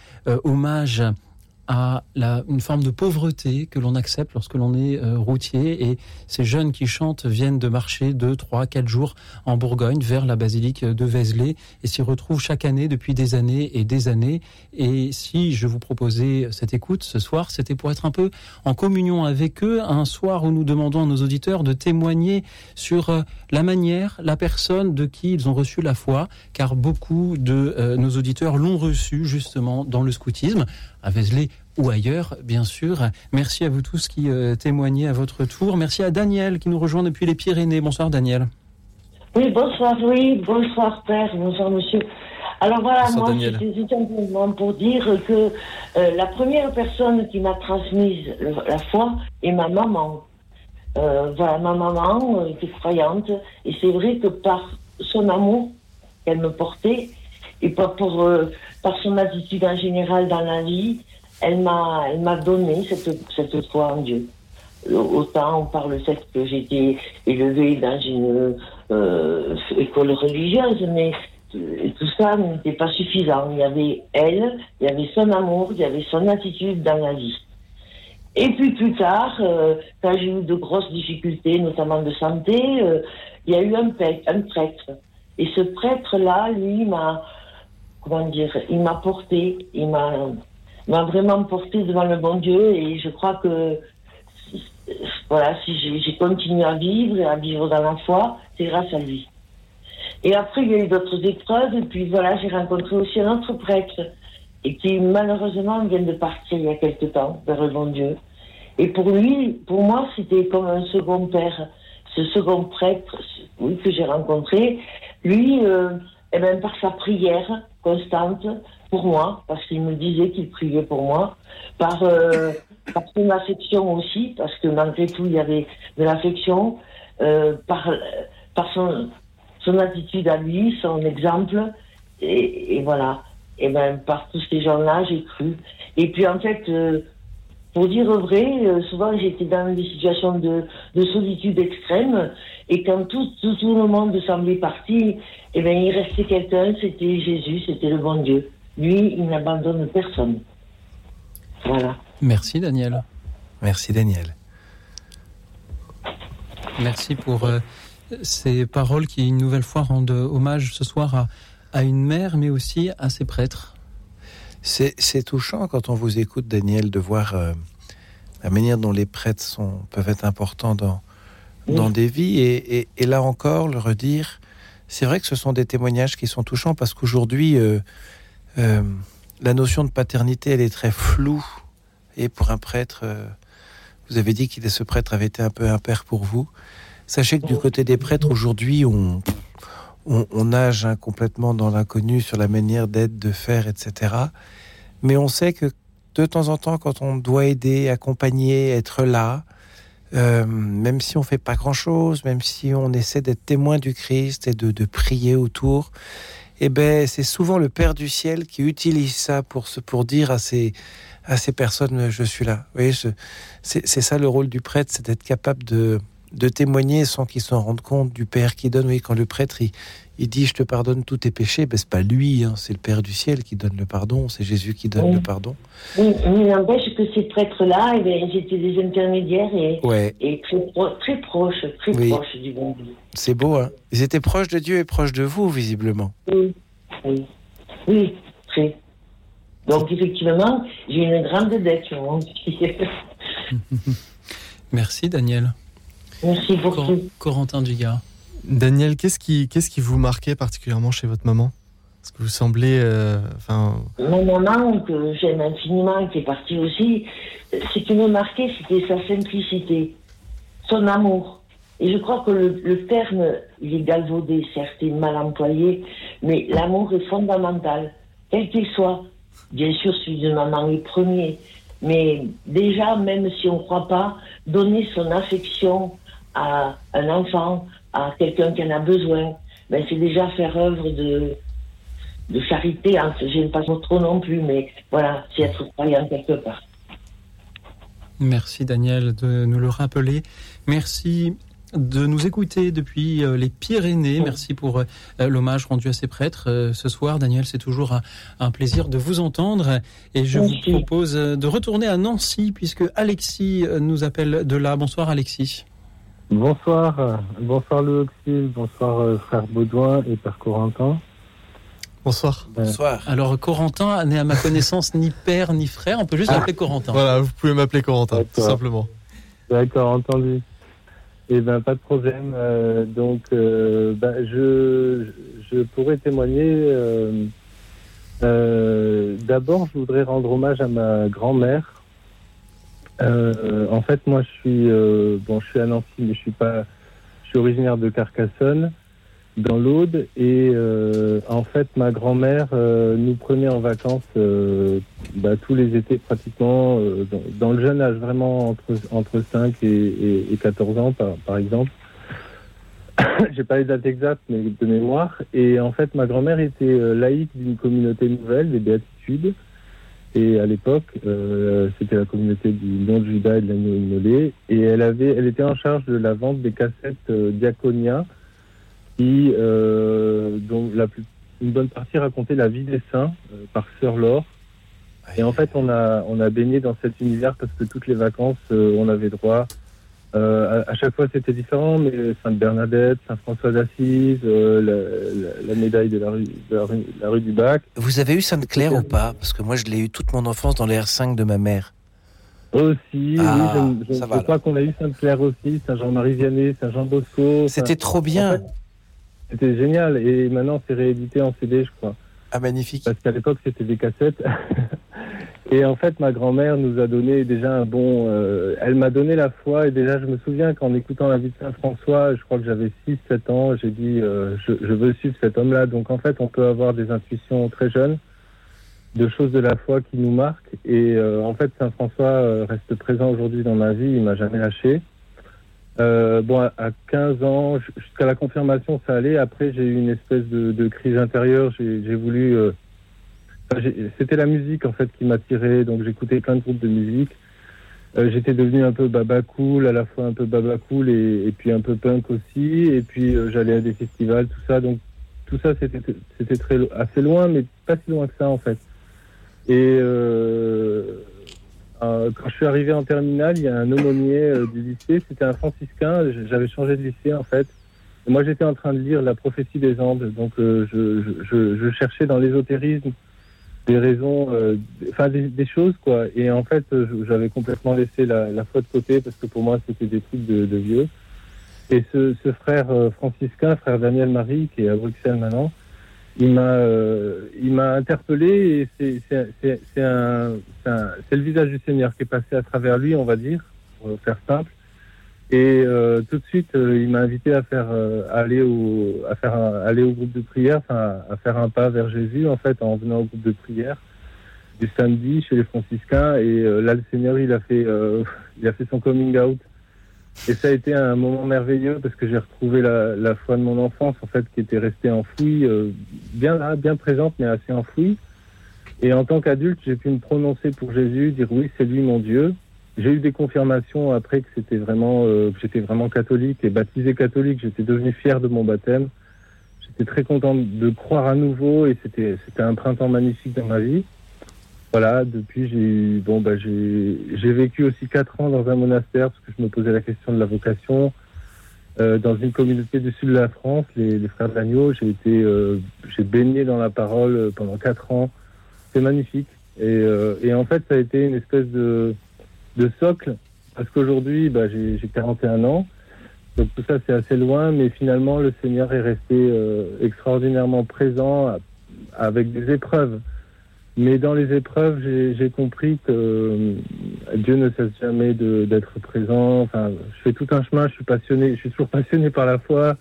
hommage à la, une forme de pauvreté que l'on accepte lorsque l'on est euh, routier. Et ces jeunes qui chantent viennent de marcher deux, trois, quatre jours en Bourgogne vers la basilique de Vézelay et s'y retrouvent chaque année depuis des années et des années. Et si je vous proposais cette écoute ce soir, c'était pour être un peu en communion avec eux, un soir où nous demandons à nos auditeurs de témoigner sur euh, la manière, la personne de qui ils ont reçu la foi, car beaucoup de euh, nos auditeurs l'ont reçu justement dans le scoutisme à Vézelay ou ailleurs, bien sûr. Merci à vous tous qui euh, témoignez à votre tour. Merci à Daniel qui nous rejoint depuis les Pyrénées. Bonsoir Daniel. Oui, bonsoir, oui, bonsoir père, bonsoir monsieur. Alors voilà, Bonsoir, moi Daniel. c'était simplement pour dire que euh, la première personne qui m'a transmise la foi est ma maman. Euh, voilà, ma maman était croyante et c'est vrai que par son amour qu'elle me portait et pas pour par son attitude en général dans la vie, elle m'a elle m'a donné cette cette foi en Dieu. Autant par le fait que j'étais élevée dans une euh, école religieuse, mais euh, tout ça n'était pas suffisant. Il y avait elle, il y avait son amour, il y avait son attitude dans la vie. Et puis plus tard, euh, quand j'ai eu de grosses difficultés, notamment de santé, euh, il y a eu un, un prêtre. Et ce prêtre-là, lui, m'a, comment dire, il m'a porté, il m'a, m'a vraiment porté devant le bon Dieu. Et je crois que, voilà, si j'ai, j'ai continué à vivre et à vivre dans la foi, c'est grâce à lui. Et après, il y a eu d'autres épreuves. Et puis voilà, j'ai rencontré aussi un autre prêtre et qui malheureusement vient de partir il y a quelque temps vers le bon Dieu. Et pour lui, pour moi, c'était comme un second père. Ce second prêtre, oui, que j'ai rencontré, lui, euh, eh ben, par sa prière constante pour moi, parce qu'il me disait qu'il priait pour moi, par, euh, par son affection aussi, parce que malgré tout, il y avait de l'affection, euh, par, par son, son attitude à lui, son exemple, et, et voilà. Et ben par tous ces gens-là, j'ai cru. Et puis en fait, euh, pour dire vrai, euh, souvent j'étais dans des situations de, de solitude extrême, et quand tout, tout, tout le monde semblait parti, et ben il restait quelqu'un, c'était Jésus, c'était le bon Dieu. Lui, il n'abandonne personne. Voilà. Merci Daniel. Merci Daniel. Merci pour euh, ces paroles qui, une nouvelle fois, rendent hommage ce soir à, à une mère, mais aussi à ses prêtres. C'est touchant quand on vous écoute, Daniel, de voir euh, la manière dont les prêtres sont, peuvent être importants dans, dans des vies. Et, et- et là encore, le redire, c'est vrai que ce sont des témoignages qui sont touchants parce qu'aujourd'hui, euh, euh, la notion de paternité, elle est très floue. Et pour un prêtre, euh, vous avez dit que ce prêtre avait été un peu un père pour vous. Sachez que du côté des prêtres, aujourd'hui, on, nage hein, complètement dans l'inconnu sur la manière d'être, de faire, etc. Mais on sait que de temps en temps, quand on doit aider, accompagner, être là, euh, même si on fait pas grand-chose, même si on essaie d'être témoin du Christ et de prier autour, eh ben, c'est souvent le Père du ciel qui utilise ça pour, se, pour dire à ces, à ces personnes, je suis là. Vous voyez, c'est ça le rôle du prêtre, c'est d'être capable de, de témoigner sans qu'ils s'en rendent compte du Père qui donne. Oui, quand le prêtre, il, il dit, je te pardonne tous tes péchés, ben, c'est pas lui, hein, c'est le Père du ciel qui donne le pardon, c'est Jésus qui donne Oui. le pardon. Oui, mais il n'empêche que ces prêtres-là, eh étaient des intermédiaires et, Ouais. et très, pro- très proches, très Oui. proches du bon Dieu. C'est beau, hein Ils étaient proches de Dieu et proches de vous, visiblement. Oui, oui, oui, très. Donc, effectivement, j'ai une grande dette. Merci Daniel. Merci beaucoup. Corentin Dugas. Daniel, qu'est-ce qui, qu'est-ce qui vous marquait particulièrement chez votre maman? Parce que vous semblez, euh, Mon maman, que j'aime infiniment, qui est partie aussi, ce qui me marquait, c'était sa simplicité, son amour. Et je crois que le, le terme, il est galvaudé, certes, il est mal employé, mais l'amour est fondamental, quel qu'il soit. Bien sûr, celui de maman est premier, mais déjà, même si on ne croit pas, donner son affection à un enfant, à quelqu'un qui en a besoin, ben c'est déjà faire œuvre de, de charité, hein, j'aime pas trop non plus, mais voilà, c'est être croyant quelque part. Merci Daniel de nous le rappeler. Merci de nous écouter depuis euh, les Pyrénées. Merci pour euh, l'hommage rendu à ces prêtres euh, ce soir. Daniel, c'est toujours un, un plaisir de vous entendre. Et je vous propose de retourner à Nancy puisque Alexis nous appelle de là. Bonsoir Alexis. Bonsoir, euh, bonsoir Auxil, bonsoir euh, frère Baudouin et père Corentin. Bonsoir. Bonsoir. Alors Corentin n'est à ma connaissance ni père ni frère. On peut juste l'appeler Corentin. Voilà, vous pouvez m'appeler Corentin, tout simplement. D'accord, entendu. Eh ben pas de problème. Euh, donc, euh, bah, je, je pourrais témoigner. euh, euh, D'abord, je voudrais rendre hommage à ma grand-mère. Euh, en fait, moi, je suis euh, bon, je suis à Nancy, mais je suis pas. Je suis originaire de Carcassonne, dans l'Aude, et euh, en fait, ma grand-mère euh, nous prenait en vacances euh, bah, tous les étés pratiquement, euh, dans, dans le jeune âge, vraiment entre entre 5 et, et, et 14 ans, par, par exemple. J'ai pas les dates exactes, mais de mémoire. Et en fait, ma grand-mère était laïque d'une communauté nouvelle, des Béatitudes. Et à l'époque, euh, c'était la communauté du nom de Judas et de l'agneau immolé. Et elle avait, elle était en charge de la vente des cassettes euh, Diaconia, qui, euh, dont la plus, une bonne partie racontait la vie des saints euh, par Sœur Laure. Et en fait, on a, on a baigné dans cet univers parce que toutes les vacances, euh, on avait droit. Euh, à, à chaque fois, c'était différent, mais Sainte Bernadette, Saint François d'Assise, euh, la, la- la médaille de la rue, de la rue, la rue du Bac. Vous avez eu Sainte-Claire ou pas? Parce que moi, je l'ai eu toute mon enfance dans les R5 de ma mère. Aussi, Ah, oui, je, crois qu'on a eu Sainte-Claire aussi, Saint-Jean-Marie Vianney, Saint-Jean-Bosco. C'était trop bien. en fait, C'était génial. Et maintenant, c'est réédité en CD, je crois. Ah, magnifique. Parce qu'à l'époque, c'était des cassettes. et en fait, ma grand-mère nous a donné déjà un bon. euh, elle m'a donné la foi. Et déjà, je me souviens qu'en écoutant la vie de Saint-François, je crois que j'avais 6-7 ans, j'ai dit euh, je, veux suivre cet homme-là. Donc en fait, on peut avoir des intuitions très jeunes de choses de la foi qui nous marquent. Et euh, en fait, Saint François euh, reste présent aujourd'hui dans ma vie. Il m'a jamais lâché. Euh, bon, à, à 15 ans, jusqu'à la confirmation, ça allait. Après, j'ai eu une espèce de, de crise intérieure. J'ai voulu. euh, C'était la musique en fait qui m'attirait. Donc, j'écoutais plein de groupes de musique. Euh, J'étais devenu un peu baba cool, à la fois un peu baba cool et, et puis un peu punk aussi. Et puis, euh, j'allais à des festivals, tout ça. Donc, tout ça, c'était très assez loin, mais pas si loin que ça en fait. Et euh, quand je suis arrivé en terminale, il y a un aumônier euh, du lycée, c'était un franciscain, j'avais changé de lycée en fait. Moi j'étais en train de lire la prophétie des Andes, donc euh, je, cherchais dans l'ésotérisme des raisons, enfin des, choses quoi. Et en fait j'avais complètement laissé la, foi de côté parce que pour moi c'était des trucs de, vieux. Et ce, frère franciscain, frère Daniel Marie, qui est à Bruxelles maintenant, il m'a euh, il m'a interpellé et c'est c'est c'est le visage du Seigneur qui est passé à travers lui on va dire pour faire simple. Et euh, tout de suite euh, il m'a invité à faire euh, aller au à faire un- aller au groupe de prière enfin à faire un pas vers Jésus en fait en venant au groupe de prière du samedi chez les franciscains. Et euh, là le Seigneur il a fait il a fait son coming out et ça a été un moment merveilleux parce que j'ai retrouvé la, la foi de mon enfance, en fait, qui était restée enfouie, euh, bien là, bien présente, mais assez enfouie. Et en tant qu'adulte, j'ai pu me prononcer pour Jésus, dire oui, c'est lui mon Dieu. J'ai eu des confirmations après que c'était vraiment, euh, j'étais vraiment catholique et baptisé catholique. J'étais devenu fier de mon baptême. J'étais très content de croire à nouveau et c'était, c'était un printemps magnifique dans ma vie. Voilà, depuis j'ai bon bah j'ai vécu aussi quatre ans dans un monastère parce que je me posais la question de la vocation. Euh, dans une communauté du sud de la France, les, frères de l'agneau, j'ai été euh, j'ai baigné dans la parole pendant quatre ans. C'est magnifique. Et, euh, et en fait, ça a été une espèce de, de socle parce qu'aujourd'hui, bah, j'ai j'ai 41 ans. Donc tout ça, c'est assez loin, mais finalement, le Seigneur est resté extraordinairement présent avec des épreuves. Mais dans les épreuves, j'ai compris que euh, Dieu ne cesse jamais d'être présent. Enfin, je fais tout un chemin, je suis passionné, je suis toujours passionné par la foi.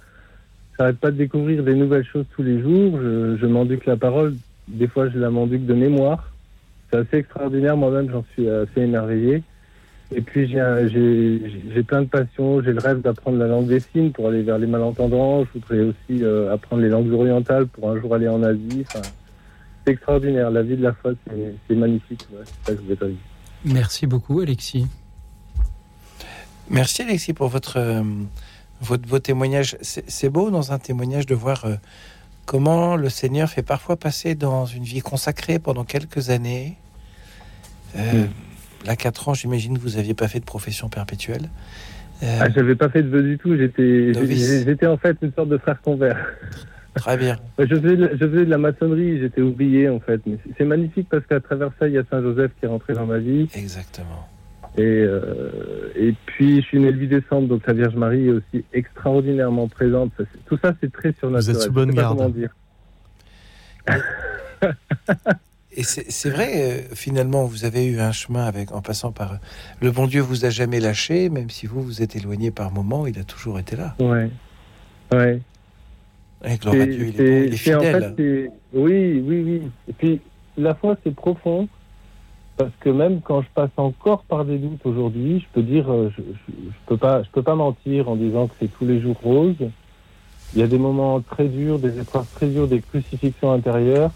J'arrête pas de découvrir des nouvelles choses tous les jours. Je, je m'enduque la parole. Des fois, je la m'enduque de mémoire. C'est assez extraordinaire. Moi-même, j'en suis assez émerveillé. Et puis, j'ai plein de passions. J'ai le rêve d'apprendre la langue des signes pour aller vers les malentendants. Je voudrais aussi euh, apprendre les langues orientales pour un jour aller en Asie. Enfin, c'est extraordinaire. La vie de la foi, c'est magnifique. Ouais, ça que je. Merci beaucoup Alexis. Merci Alexis pour votre, euh, votre, vos témoignages. C'est beau dans un témoignage de voir euh, comment le Seigneur fait parfois passer dans une vie consacrée pendant quelques années. Euh, Là, 4 ans, j'imagine que vous n'aviez pas fait de profession perpétuelle. Euh, Ah, j'avais pas fait de vœux du tout. J'étais en fait une sorte de frère convert. Très bien. Je faisais, de- je faisais de la maçonnerie. J'étais oublié en fait. Mais c'est- magnifique parce qu'à travers ça, il y a Saint Joseph qui est rentré dans ma vie. Exactement. Et euh, et puis je suis né le 8 décembre, donc la Vierge Marie est aussi extraordinairement présente. Ça, c'est- tout ça, c'est très surnaturel. Vous êtes sous bonne garde. comment dire. Et c'est c'est vrai, euh, finalement, vous avez eu un chemin avec, en passant par. euh, Le bon Dieu vous a jamais lâché, même si vous vous êtes éloigné par moments, il a toujours été là. Ouais. Ouais. Il est, bon, il est en fait, oui, oui, oui. Et puis, la foi, c'est profond. Parce que même quand je passe encore par des doutes aujourd'hui, je peux dire, euh, je, je, je peux pas, je peux pas mentir en disant que c'est tous les jours rose. Il y a des moments très durs, des épreuves très dures, des crucifixions intérieures.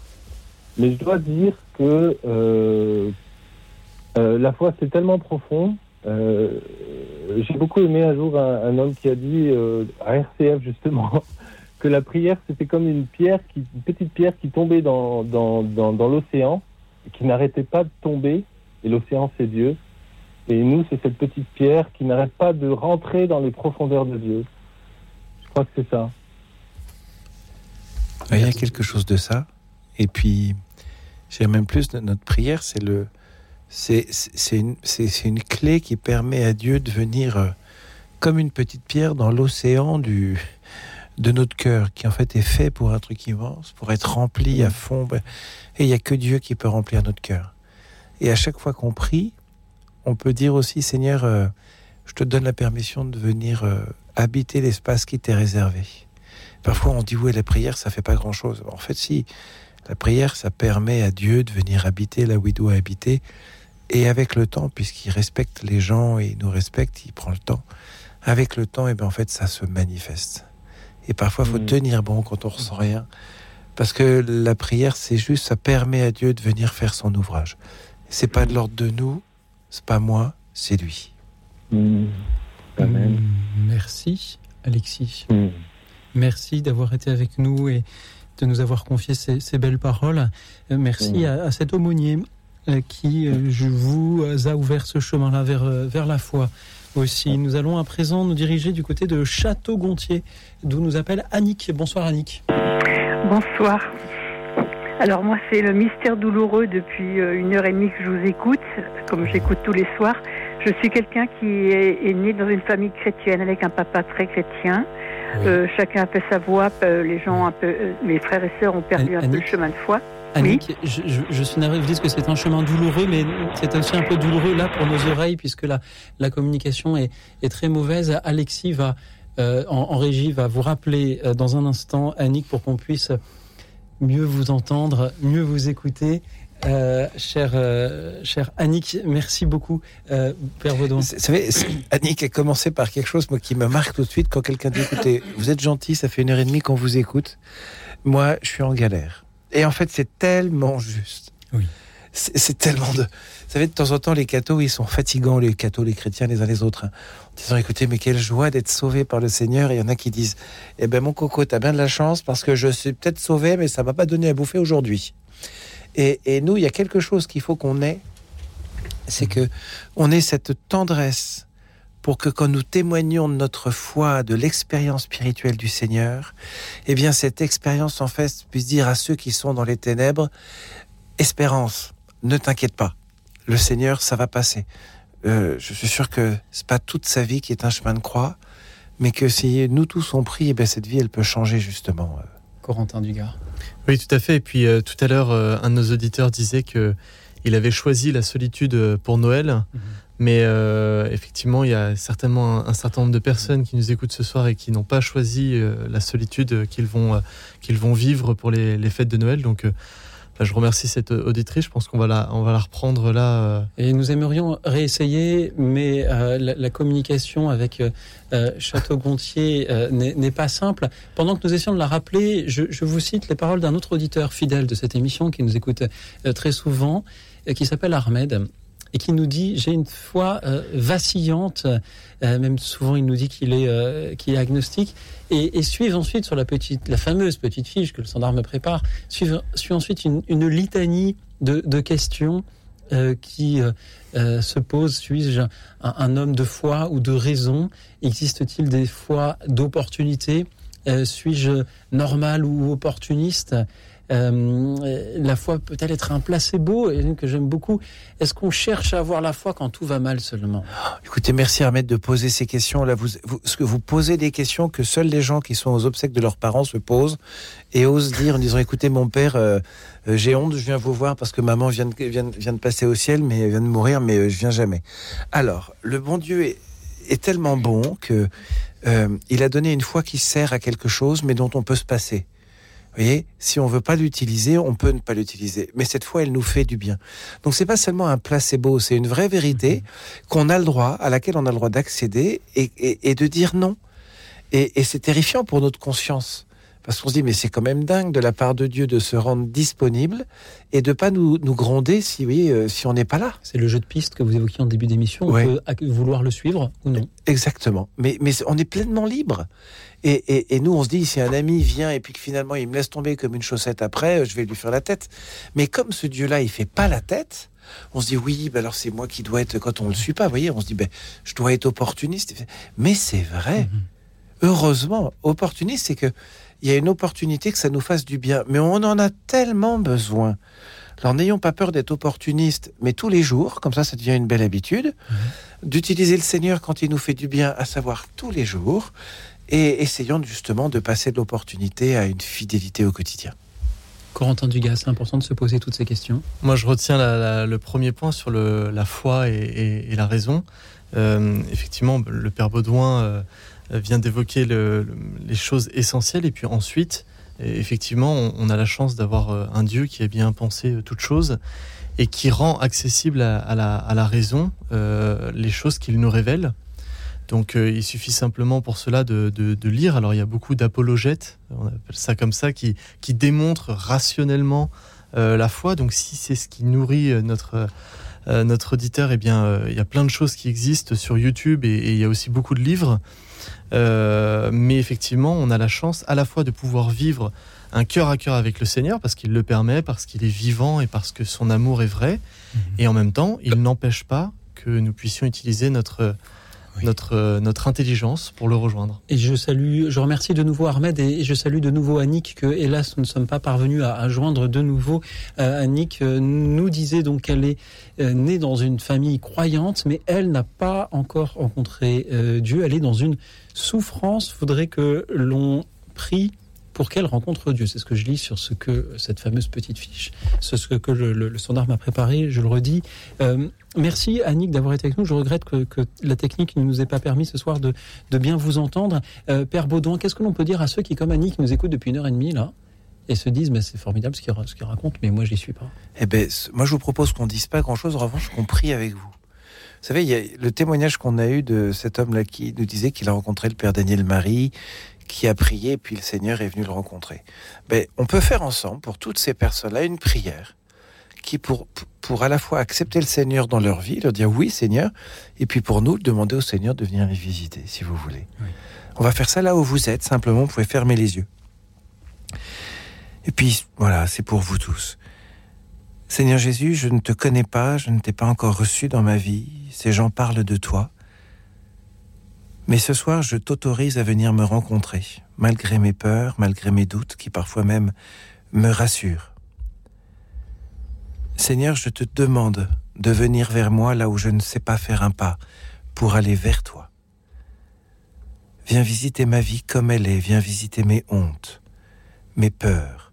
Mais je dois dire que euh, euh, la foi, c'est tellement profond. Euh, J'ai beaucoup aimé un jour un, un homme qui a dit à RCF justement que la prière c'était comme une pierre, qui, une petite pierre qui tombait dans, dans, dans, l'océan qui n'arrêtait pas de tomber. Et l'océan c'est Dieu. Et nous c'est cette petite pierre qui n'arrête pas de rentrer dans les profondeurs de Dieu. Je crois que c'est ça. Il y a quelque chose de ça. Et puis, j'ai même plus notre prière, c'est le, c'est une, c'est une clé qui permet à Dieu de venir euh, comme une petite pierre dans l'océan du de notre cœur, qui en fait est fait pour un truc immense, pour être rempli à fond. Ben, Et il n'y a que Dieu qui peut remplir notre cœur. Et à chaque fois qu'on prie, on peut dire aussi, Seigneur, euh, je te donne la permission de venir euh, habiter l'espace qui t'est réservé. Parfois, on dit oui, la prière, ça fait pas grand-chose. En fait, si. La prière, ça permet à Dieu de venir habiter là où il doit habiter. Et avec le temps, puisqu'il respecte les gens et il nous respecte, il prend le temps. Avec le temps, et ben en fait, ça se manifeste. Et parfois, il faut tenir bon quand on ressent rien. Parce que la prière, c'est juste, ça permet à Dieu de venir faire son ouvrage. C'est pas de l'ordre de nous, c'est pas moi, c'est lui. Amen. Mm, Merci, Alexis. Mm. Merci d'avoir été avec nous et de nous avoir confié ces, ces belles paroles. Euh, Merci Mm. à, à cet aumônier euh, qui euh, je vous a ouvert ce chemin-là vers, vers la foi aussi. Nous allons à présent nous diriger du côté de Château-Gontier, d'où nous appelle Annick. Bonsoir Annick. Bonsoir. Alors moi c'est le mystère douloureux depuis euh, une heure et demie que je vous écoute, comme j'écoute tous les soirs. Je suis quelqu'un qui est, est né dans une famille chrétienne avec un papa très chrétien. Euh, chacun a fait sa voie, euh, les gens un peu, euh, mes frères et sœurs ont perdu un peu le chemin de foi. Annick, je, je- je suis navré, vous dites que c'est un chemin douloureux, mais c'est aussi un peu douloureux là pour nos oreilles, puisque la, la communication est, est très mauvaise. Alexis va, euh, en, en régie, va vous rappeler euh, dans un instant, Annick, pour qu'on puisse mieux vous entendre, mieux vous écouter. Euh, cher, euh, cher Annick, merci beaucoup, euh, Père Vaudon. Vous savez, Annick a commencé par quelque chose moi, qui me marque tout de suite quand quelqu'un dit écoutez, vous êtes gentil, ça fait une heure et demie qu'on vous écoute. Moi, je suis en galère. Et en fait, c'est tellement juste. Oui. C'est tellement de. Vous savez, de temps en temps, les cathos, ils sont fatigants, les cathos, les chrétiens, les uns les autres. hein, en disant écoutez, mais quelle joie d'être sauvé par le Seigneur. Et il y en a qui disent eh ben, mon coco, t'as bien de la chance parce que je suis peut-être sauvé, mais ça m'a pas donné à bouffer aujourd'hui. Et, et nous, il y a quelque chose qu'il faut qu'on ait, c'est que on ait cette tendresse pour que quand nous témoignons de notre foi, de l'expérience spirituelle du Seigneur, eh bien cette expérience en fait puisse dire à ceux qui sont dans les ténèbres, espérance, ne t'inquiète pas, le Seigneur, ça va passer. Euh, je suis sûr que c'est pas toute sa vie qui est un chemin de croix, mais que si nous tous on prie, eh bien cette vie, elle peut changer justement. euh. Corentin Dugard. Oui, tout à fait. Et puis euh, tout à l'heure, euh, un de nos auditeurs disait que il avait choisi la solitude pour Noël. Mais euh, effectivement, il y a certainement un, certain nombre de personnes qui nous écoutent ce soir et qui n'ont pas choisi euh, la solitude qu'ils vont, euh, qu'ils vont vivre pour les, les fêtes de Noël. Donc, bah, je remercie cette auditrice. Je pense qu'on va la, va la reprendre là. Et nous aimerions réessayer, mais la, communication avec Château-Gontier n'est pas simple. Pendant que nous essayons de la rappeler, je, je vous cite les paroles d'un autre auditeur fidèle de cette émission qui nous écoute très souvent, qui s'appelle Ahmed. Et qui nous dit j'ai une foi euh, vacillante, euh, même souvent il nous dit qu'il est, euh, qu'il est agnostique, et, et suivent ensuite sur la petite, la fameuse petite fiche que le standard me prépare, suivent, suit ensuite une, une litanie de, questions qui se posent. Suis-je un, homme de foi ou de raison? Existe-t-il des fois d'opportunité Suis-je normal ou opportuniste? Euh, la foi peut-elle être un placebo et que j'aime beaucoup? Est-ce qu'on cherche à avoir la foi quand tout va mal seulement? Écoutez, merci Ahmed de poser ces questions. Là, vous, ce que vous posez des questions que seuls les gens qui sont aux obsèques de leurs parents se posent et osent dire en disant écoutez, mon père, euh, euh, j'ai honte, je viens vous voir parce que maman vient de, vient, vient de passer au ciel, mais vient de mourir, mais je viens jamais. Alors, le bon Dieu est, est tellement bon que il a donné une foi qui sert à quelque chose, mais dont on peut se passer. Voyez, si on veut pas l'utiliser, on peut ne pas l'utiliser. Mais cette fois, elle nous fait du bien. Donc c'est pas seulement un placebo, c'est une vraie vérité qu'on a le droit, à laquelle on a le droit d'accéder et, et, et de dire non. Et, et c'est terrifiant pour notre conscience. Parce qu'on se dit, mais c'est quand même dingue de la part de Dieu de se rendre disponible et de pas nous, nous gronder si, oui, euh, si on n'est pas là. C'est le jeu de piste que vous évoquiez en début d'émission. On peut vouloir le suivre ou non. Exactement. Mais, mais on est pleinement libre. Et, et, et nous, on se dit, si un ami vient et puis que finalement il me laisse tomber comme une chaussette après, euh, je vais lui faire la tête. Mais comme ce Dieu-là, il fait pas la tête, on se dit, oui, ben alors c'est moi qui dois être, quand on le suit pas, vous voyez, on se dit, ben, je dois être opportuniste. Mais c'est vrai. Heureusement, opportuniste, c'est que il y a une opportunité que ça nous fasse du bien. Mais on en a tellement besoin. Alors n'ayons pas peur d'être opportuniste, mais tous les jours, comme ça, ça devient une belle habitude, d'utiliser le Seigneur quand il nous fait du bien, à savoir tous les jours, et essayons justement de passer de l'opportunité à une fidélité au quotidien. Corentin Dugas, c'est important de se poser toutes ces questions. Moi, je retiens la- la- le premier point sur le- la foi et, et- et la raison. Euh, effectivement, le Père Baudouin euh, vient d'évoquer le- le- les choses essentielles. Et puis ensuite, et effectivement, on, on a la chance d'avoir euh, un Dieu qui a bien pensé euh, toutes choses et qui rend accessible à, à la, à la raison euh, les choses qu'il nous révèle. Donc euh, il suffit simplement pour cela de, de- de lire. Alors il y a beaucoup d'apologètes, on appelle ça comme ça, qui, qui démontrent rationnellement euh, la foi. Donc si c'est ce qui nourrit euh, notre, euh, notre auditeur, eh bien il y a plein de choses qui existent sur YouTube et, et il y a aussi beaucoup de livres. Mais effectivement, on a la chance à la fois de pouvoir vivre un cœur à cœur avec le Seigneur parce qu'il le permet, parce qu'il est vivant et parce que son amour est vrai. Et en même temps, il n'empêche pas que nous puissions utiliser notre, notre, euh, notre intelligence pour le rejoindre. Et je salue, je remercie de nouveau Ahmed et je salue de nouveau Annick que hélas nous ne sommes pas parvenus à, à joindre de nouveau. Euh, Annick euh, nous disait donc qu'elle est née dans une famille croyante, mais elle n'a pas encore rencontré Dieu. Elle est dans une souffrance. Faudrait que l'on prie pour qu'elle rencontre Dieu. C'est ce que je lis sur ce que cette fameuse petite fiche, ce que le, le, standard m'a préparé. Je le redis. Euh, merci Annick d'avoir été avec nous. Je regrette que, la technique ne nous ait pas permis ce soir de, bien vous entendre. Euh, Père Baudouin, qu'est-ce que l'on peut dire à ceux qui, comme Annick, nous écoutent depuis une heure et demie là et se disent, mais c'est formidable ce qu'il ce qu'il raconte, mais moi, je n'y suis pas. Eh ben, moi, je vous propose qu'on dise pas grand-chose, en revanche, qu'on prie avec vous. Vous savez, il y a le témoignage qu'on a eu de cet homme-là qui nous disait qu'il a rencontré le Père Daniel Marie, qui a prié, puis le Seigneur est venu le rencontrer. Ben, on peut faire ensemble, pour toutes ces personnes-là, une prière qui, pour, pour à la fois accepter le Seigneur dans leur vie, leur dire oui, Seigneur, et puis pour nous, demander au Seigneur de venir les visiter, si vous voulez. On va faire ça là où vous êtes, simplement, vous pouvez fermer les yeux. Et puis, voilà, c'est pour vous tous. Seigneur Jésus, je ne te connais pas, je ne t'ai pas encore reçu dans ma vie, ces gens parlent de toi. Mais ce soir, je t'autorise à venir me rencontrer, malgré mes peurs, malgré mes doutes, qui parfois même me rassurent. Seigneur, je te demande de venir vers moi là où je ne sais pas faire un pas, pour aller vers toi. Viens visiter ma vie comme elle est, viens visiter mes hontes, mes peurs.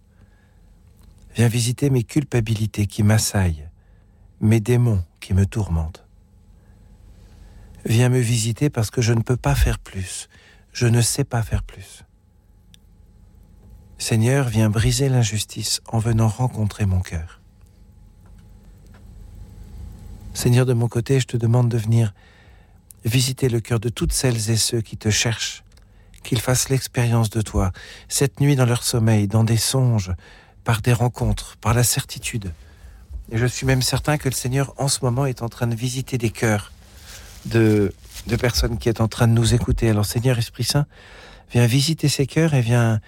Viens visiter mes culpabilités qui m'assaillent, mes démons qui me tourmentent. Viens me visiter parce que je ne peux pas faire plus, je ne sais pas faire plus. Seigneur, viens briser l'injustice en venant rencontrer mon cœur. Seigneur, de mon côté, je te demande de venir visiter le cœur de toutes celles et ceux qui te cherchent, qu'ils fassent l'expérience de toi, cette nuit dans leur sommeil, dans des songes, par des rencontres, par la certitude Et je suis même certain que le Seigneur, en ce moment, est en train de visiter des cœurs de, personnes qui est en train de nous écouter. Alors, Seigneur Esprit Saint, viens visiter ces cœurs et viens,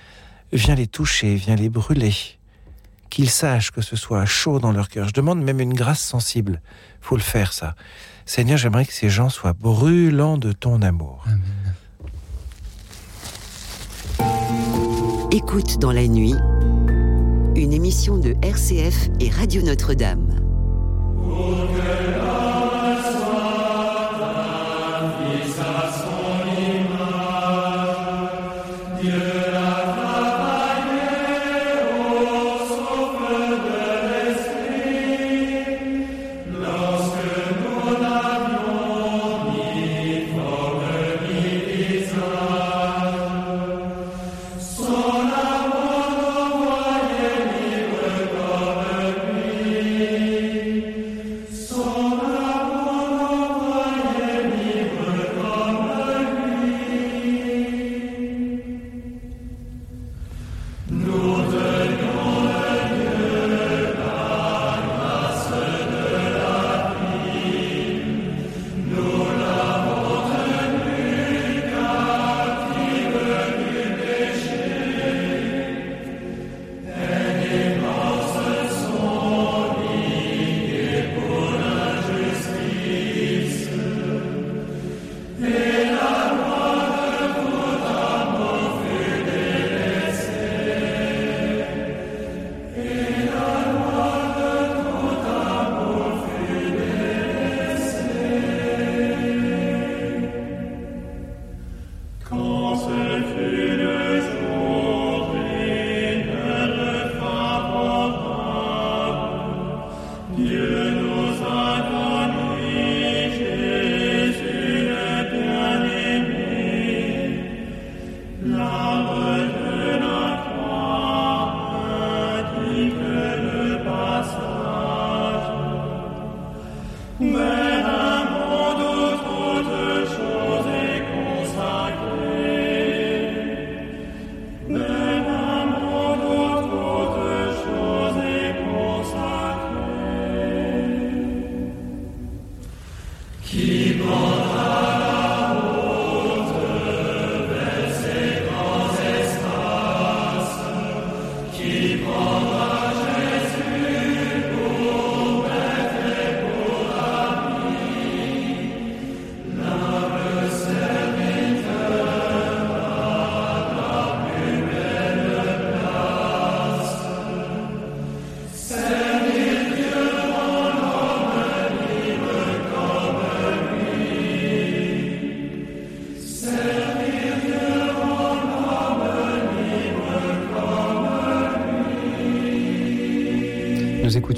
viens les toucher, viens les brûler. Qu'ils sachent que ce soit chaud dans leur cœur. Je demande même une grâce sensible. Faut le faire, ça. Seigneur, j'aimerais que ces gens soient brûlants de ton amour. Écoute dans la nuit, une émission de RCF et Radio Notre-Dame.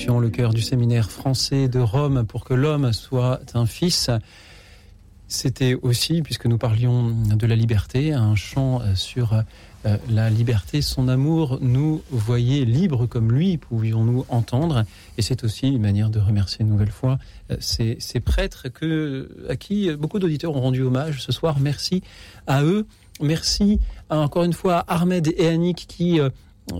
Le chœur du séminaire français de Rome pour que l'homme soit un fils. C'était aussi, puisque nous parlions de la liberté, un chant sur euh, la liberté, son amour, nous voyait libres comme lui, pouvions-nous entendre. Et c'est aussi une manière de remercier une nouvelle fois euh, ces, prêtres à qui beaucoup d'auditeurs ont rendu hommage ce soir. Merci à eux. Merci encore une fois à Ahmed et Annick qui, euh,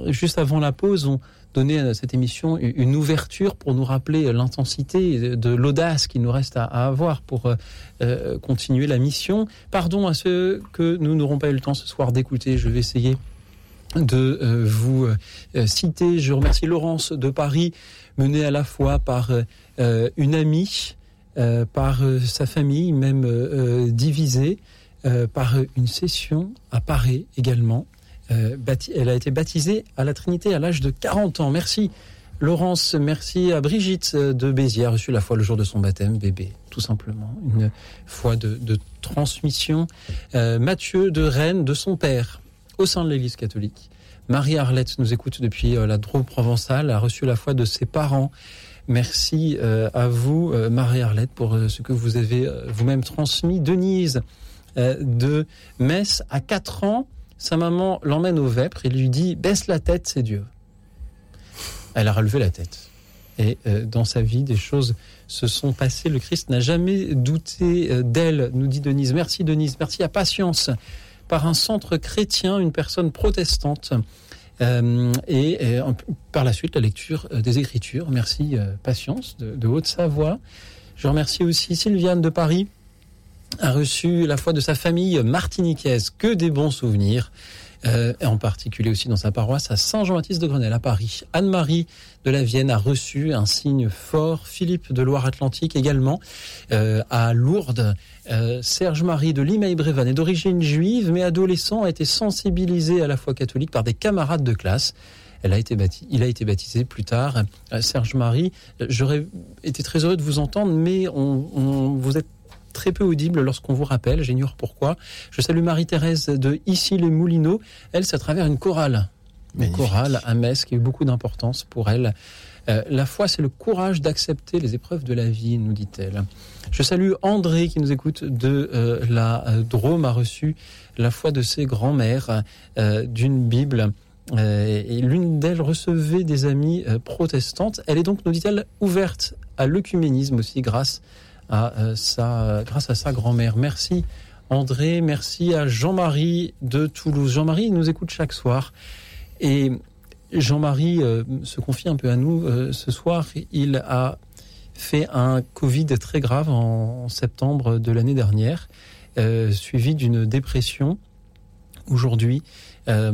juste avant la pause, ont donné à cette émission une ouverture pour nous rappeler l'intensité de l'audace qu'il nous reste à, avoir pour euh, continuer la mission. Pardon à ceux que nous n'aurons pas eu le temps ce soir d'écouter. Je vais essayer de euh, vous euh, citer. Je remercie Laurence de Paris, menée à la fois par euh, une amie, euh, par euh, sa famille, même euh, divisée, euh, par une session à Paris également. Euh, elle a été baptisée à la Trinité à l'âge de 40 ans. Merci Laurence, merci à Brigitte de Béziers, a reçu la foi le jour de son baptême, bébé, tout simplement. Une foi de, transmission. Euh, Mathieu de Rennes, de son père, au sein de l'Église catholique. Marie-Arlette nous écoute depuis euh, la Drôme provençale, a reçu la foi de ses parents. Merci euh, à vous, euh, Marie-Arlette, pour euh, ce que vous avez euh, vous-même transmis. Denise euh, de Metz, à 4 ans, sa maman l'emmène au vêpres et lui dit Baisse la tête, c'est Dieu. Elle a relevé la tête. Et euh, dans sa vie, des choses se sont passées. Le Christ n'a jamais douté euh, d'elle, nous dit Denise. Merci Denise, merci à Patience, par un centre chrétien, une personne protestante Euh, et, par la suite, la lecture des Écritures. Merci, Patience, de, de Haute-Savoie. Je remercie aussi Sylviane de Paris, a reçu la foi de sa famille martiniquaise. Que des bons souvenirs. Euh, en particulier aussi dans sa paroisse à Saint-Jean-Baptiste de Grenelle à Paris. Anne-Marie de la Vienne a reçu un signe fort. Philippe de Loire-Atlantique également euh, à Lourdes. Euh, Serge-Marie de Limeil-Brévannes est d'origine juive, mais adolescent a été sensibilisé à la foi catholique par des camarades de classe. Elle a été il a été baptisé plus tard. Euh, Serge-Marie, j'aurais été très heureux de vous entendre, mais on, on- vous êtes très peu audible lorsqu'on vous rappelle, j'ignore pourquoi. Je salue Marie-Thérèse de Ici les Moulineaux. Elle, c'est à travers une chorale. Une chorale à Metz qui a eu beaucoup d'importance pour elle. Euh, la foi, c'est le courage d'accepter les épreuves de la vie, nous dit-elle. Je salue André qui nous écoute de euh, la euh, Drôme, a reçu la foi de ses grands-mères euh, d'une Bible. Et l'une d'elles recevait des amies protestantes. Elle est donc, nous dit-elle, ouverte à l'œcuménisme aussi grâce à, euh, sa, grâce à sa grand-mère. Merci André, merci à Jean-Marie de Toulouse. Jean-Marie nous écoute chaque soir. Et Jean-Marie euh, se confie un peu à nous euh, ce soir. Il a fait un Covid très grave en, septembre de l'année dernière, euh, suivi d'une dépression. Aujourd'hui, euh,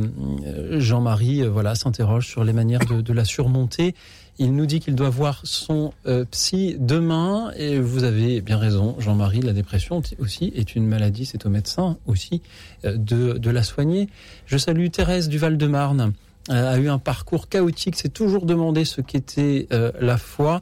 Jean-Marie euh, voilà, s'interroge sur les manières de la surmonter. Il nous dit qu'il doit voir son euh, psy demain et vous avez bien raison, Jean-Marie, la dépression aussi est une maladie, c'est au médecin aussi euh, de, la soigner. Je salue Thérèse du Val-de-Marne, euh, a eu un parcours chaotique, s'est toujours demandé ce qu'était la foi.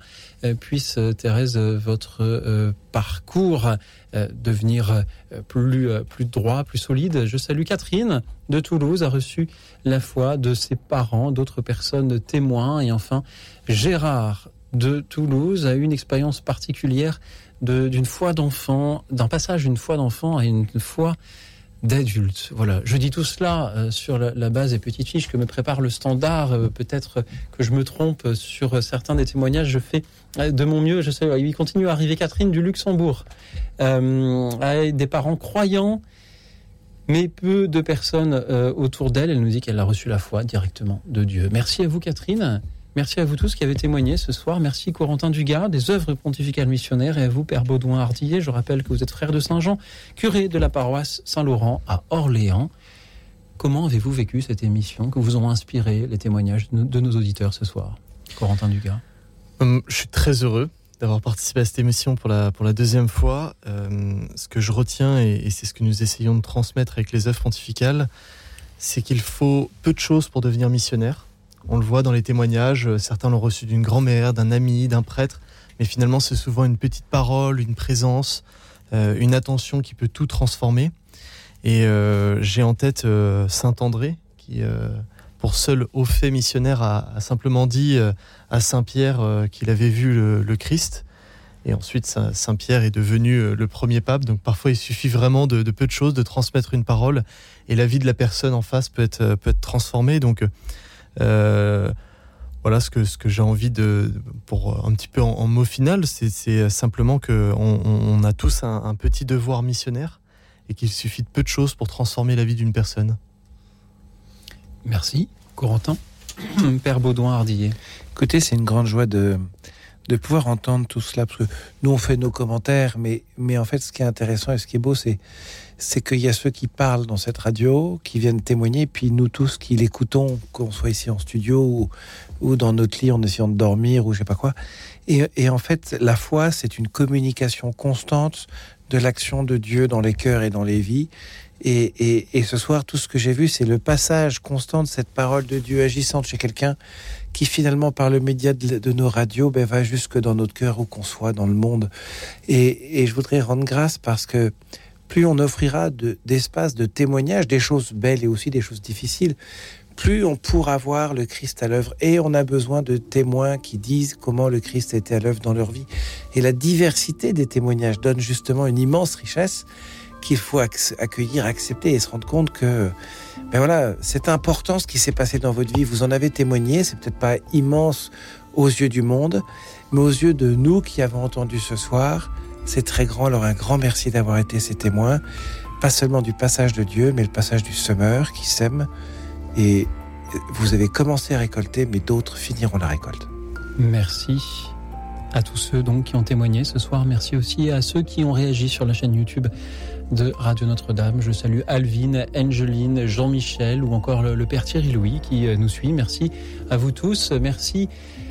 Puisse, Thérèse, votre parcours devenir plus, plus droit, plus solide. Je salue Catherine de Toulouse, a reçu la foi de ses parents, d'autres personnes témoins. Et enfin, Gérard de Toulouse a eu une expérience particulière d'une foi d'enfant, d'un passage d'une foi d'enfant à une foi d'adulte. Voilà, je dis tout cela euh, sur la, base des petites fiches que me prépare le standard. Euh, Peut-être que je me trompe sur certains des témoignages. Je fais euh, de mon mieux. Je sais, il continue à arriver Catherine du Luxembourg, euh, avec des parents croyants, mais peu de personnes autour d'elle. Elle nous dit qu'elle a reçu la foi directement de Dieu. Merci à vous, Catherine. Merci à vous tous qui avez témoigné ce soir. Merci Corentin Dugard des œuvres pontificales missionnaires et à vous Père Baudouin Ardillet. Je rappelle que vous êtes frère de Saint-Jean, curé de la paroisse Saint-Laurent à Orléans. Comment avez-vous vécu cette émission que vous ont inspiré les témoignages de nos, auditeurs ce soir Corentin Dugard? Hum, Je suis très heureux d'avoir participé à cette émission pour la, pour la deuxième fois. Euh, ce que je retiens, et, et c'est ce que nous essayons de transmettre avec les œuvres pontificales, c'est qu'il faut peu de choses pour devenir missionnaire. On le voit dans les témoignages, euh, certains l'ont reçu d'une grand-mère, d'un ami, d'un prêtre, mais finalement c'est souvent une petite parole, une présence, euh, une attention qui peut tout transformer. Et euh, j'ai en tête Saint André, qui, pour seul au fait missionnaire, a, simplement dit à Saint Pierre qu'il avait vu le, Christ. Et ensuite, Saint Pierre est devenu le premier pape. Donc parfois, il suffit vraiment de, de peu de choses, de transmettre une parole, et la vie de la personne en face peut être, peut être transformée. Donc voilà ce que, ce que j'ai envie de, pour un petit peu en, en mot final, c'est- c'est simplement qu'on on, on a tous un, un petit devoir missionnaire et qu'il suffit de peu de choses pour transformer la vie d'une personne. Merci. Corentin Père Baudouin Ardillet. Écoutez, c'est une grande joie de, de pouvoir entendre tout cela, parce que nous, on fait nos commentaires, mais, mais en fait, ce qui est intéressant et ce qui est beau, c'est, c'est qu'il y a ceux qui parlent dans cette radio, qui viennent témoigner, puis nous tous qui l'écoutons, qu'on soit ici en studio ou, dans notre lit en essayant de dormir ou je sais pas quoi. Et, en fait, la foi, c'est une communication constante de l'action de Dieu dans les cœurs et dans les vies. Et, ce soir, tout ce que j'ai vu, c'est le passage constant de cette parole de Dieu agissante chez quelqu'un qui finalement, par le média de, nos radios, ben, va jusque dans notre cœur où qu'on soit dans le monde. Et je voudrais rendre grâce parce que plus on offrira de- d'espace de, témoignages, des choses belles et aussi des choses difficiles, plus on pourra voir le Christ à l'œuvre. Et on a besoin de témoins qui disent comment le Christ était à l'œuvre dans leur vie. Et la diversité des témoignages donne justement une immense richesse qu'il faut ac- accueillir, accepter et se rendre compte que ben voilà, c'est important ce qui s'est passé dans votre vie. Vous en avez témoigné, c'est peut-être pas immense aux yeux du monde, mais aux yeux de nous qui avons entendu ce soir, c'est très grand. Alors un grand merci d'avoir été ces témoins, pas seulement du passage de Dieu, mais le passage du semeur qui sème. Et, vous avez commencé à récolter, mais d'autres finiront la récolte. Merci à tous ceux donc qui ont témoigné ce soir. Merci aussi à ceux qui ont réagi sur la chaîne YouTube de Radio Notre-Dame. Je salue Alvin, Angeline, Jean-Michel ou encore le, le Père Thierry Louis qui euh, nous suit. Merci à vous tous. Merci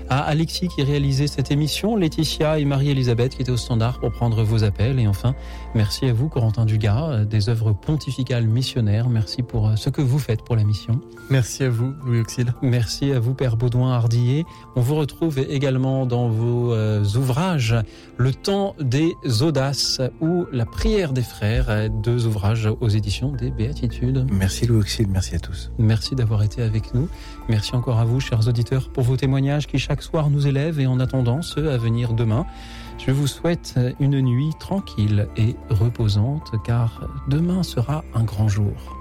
à Alexis qui réalisait cette émission, Laetitia et Marie-Elisabeth qui étaient au standard pour prendre vos appels. Et enfin, merci à vous, Corentin Dugas, euh, des œuvres pontificales missionnaires. Merci pour euh, ce que vous faites pour la mission. Merci à vous, Louis Auxil. Merci à vous, Père Baudouin Hardillet. On vous retrouve également dans vos euh, ouvrages Le temps des audaces ou La prière des frères, deux ouvrages aux éditions des Béatitudes. Merci Louis Auxil, merci à tous. Merci d'avoir été avec nous. Merci encore à vous, chers auditeurs, pour vos témoignages qui chaque soir nous élèvent et en attendant ceux à venir demain. Je vous souhaite une nuit tranquille et reposante car demain sera un grand jour.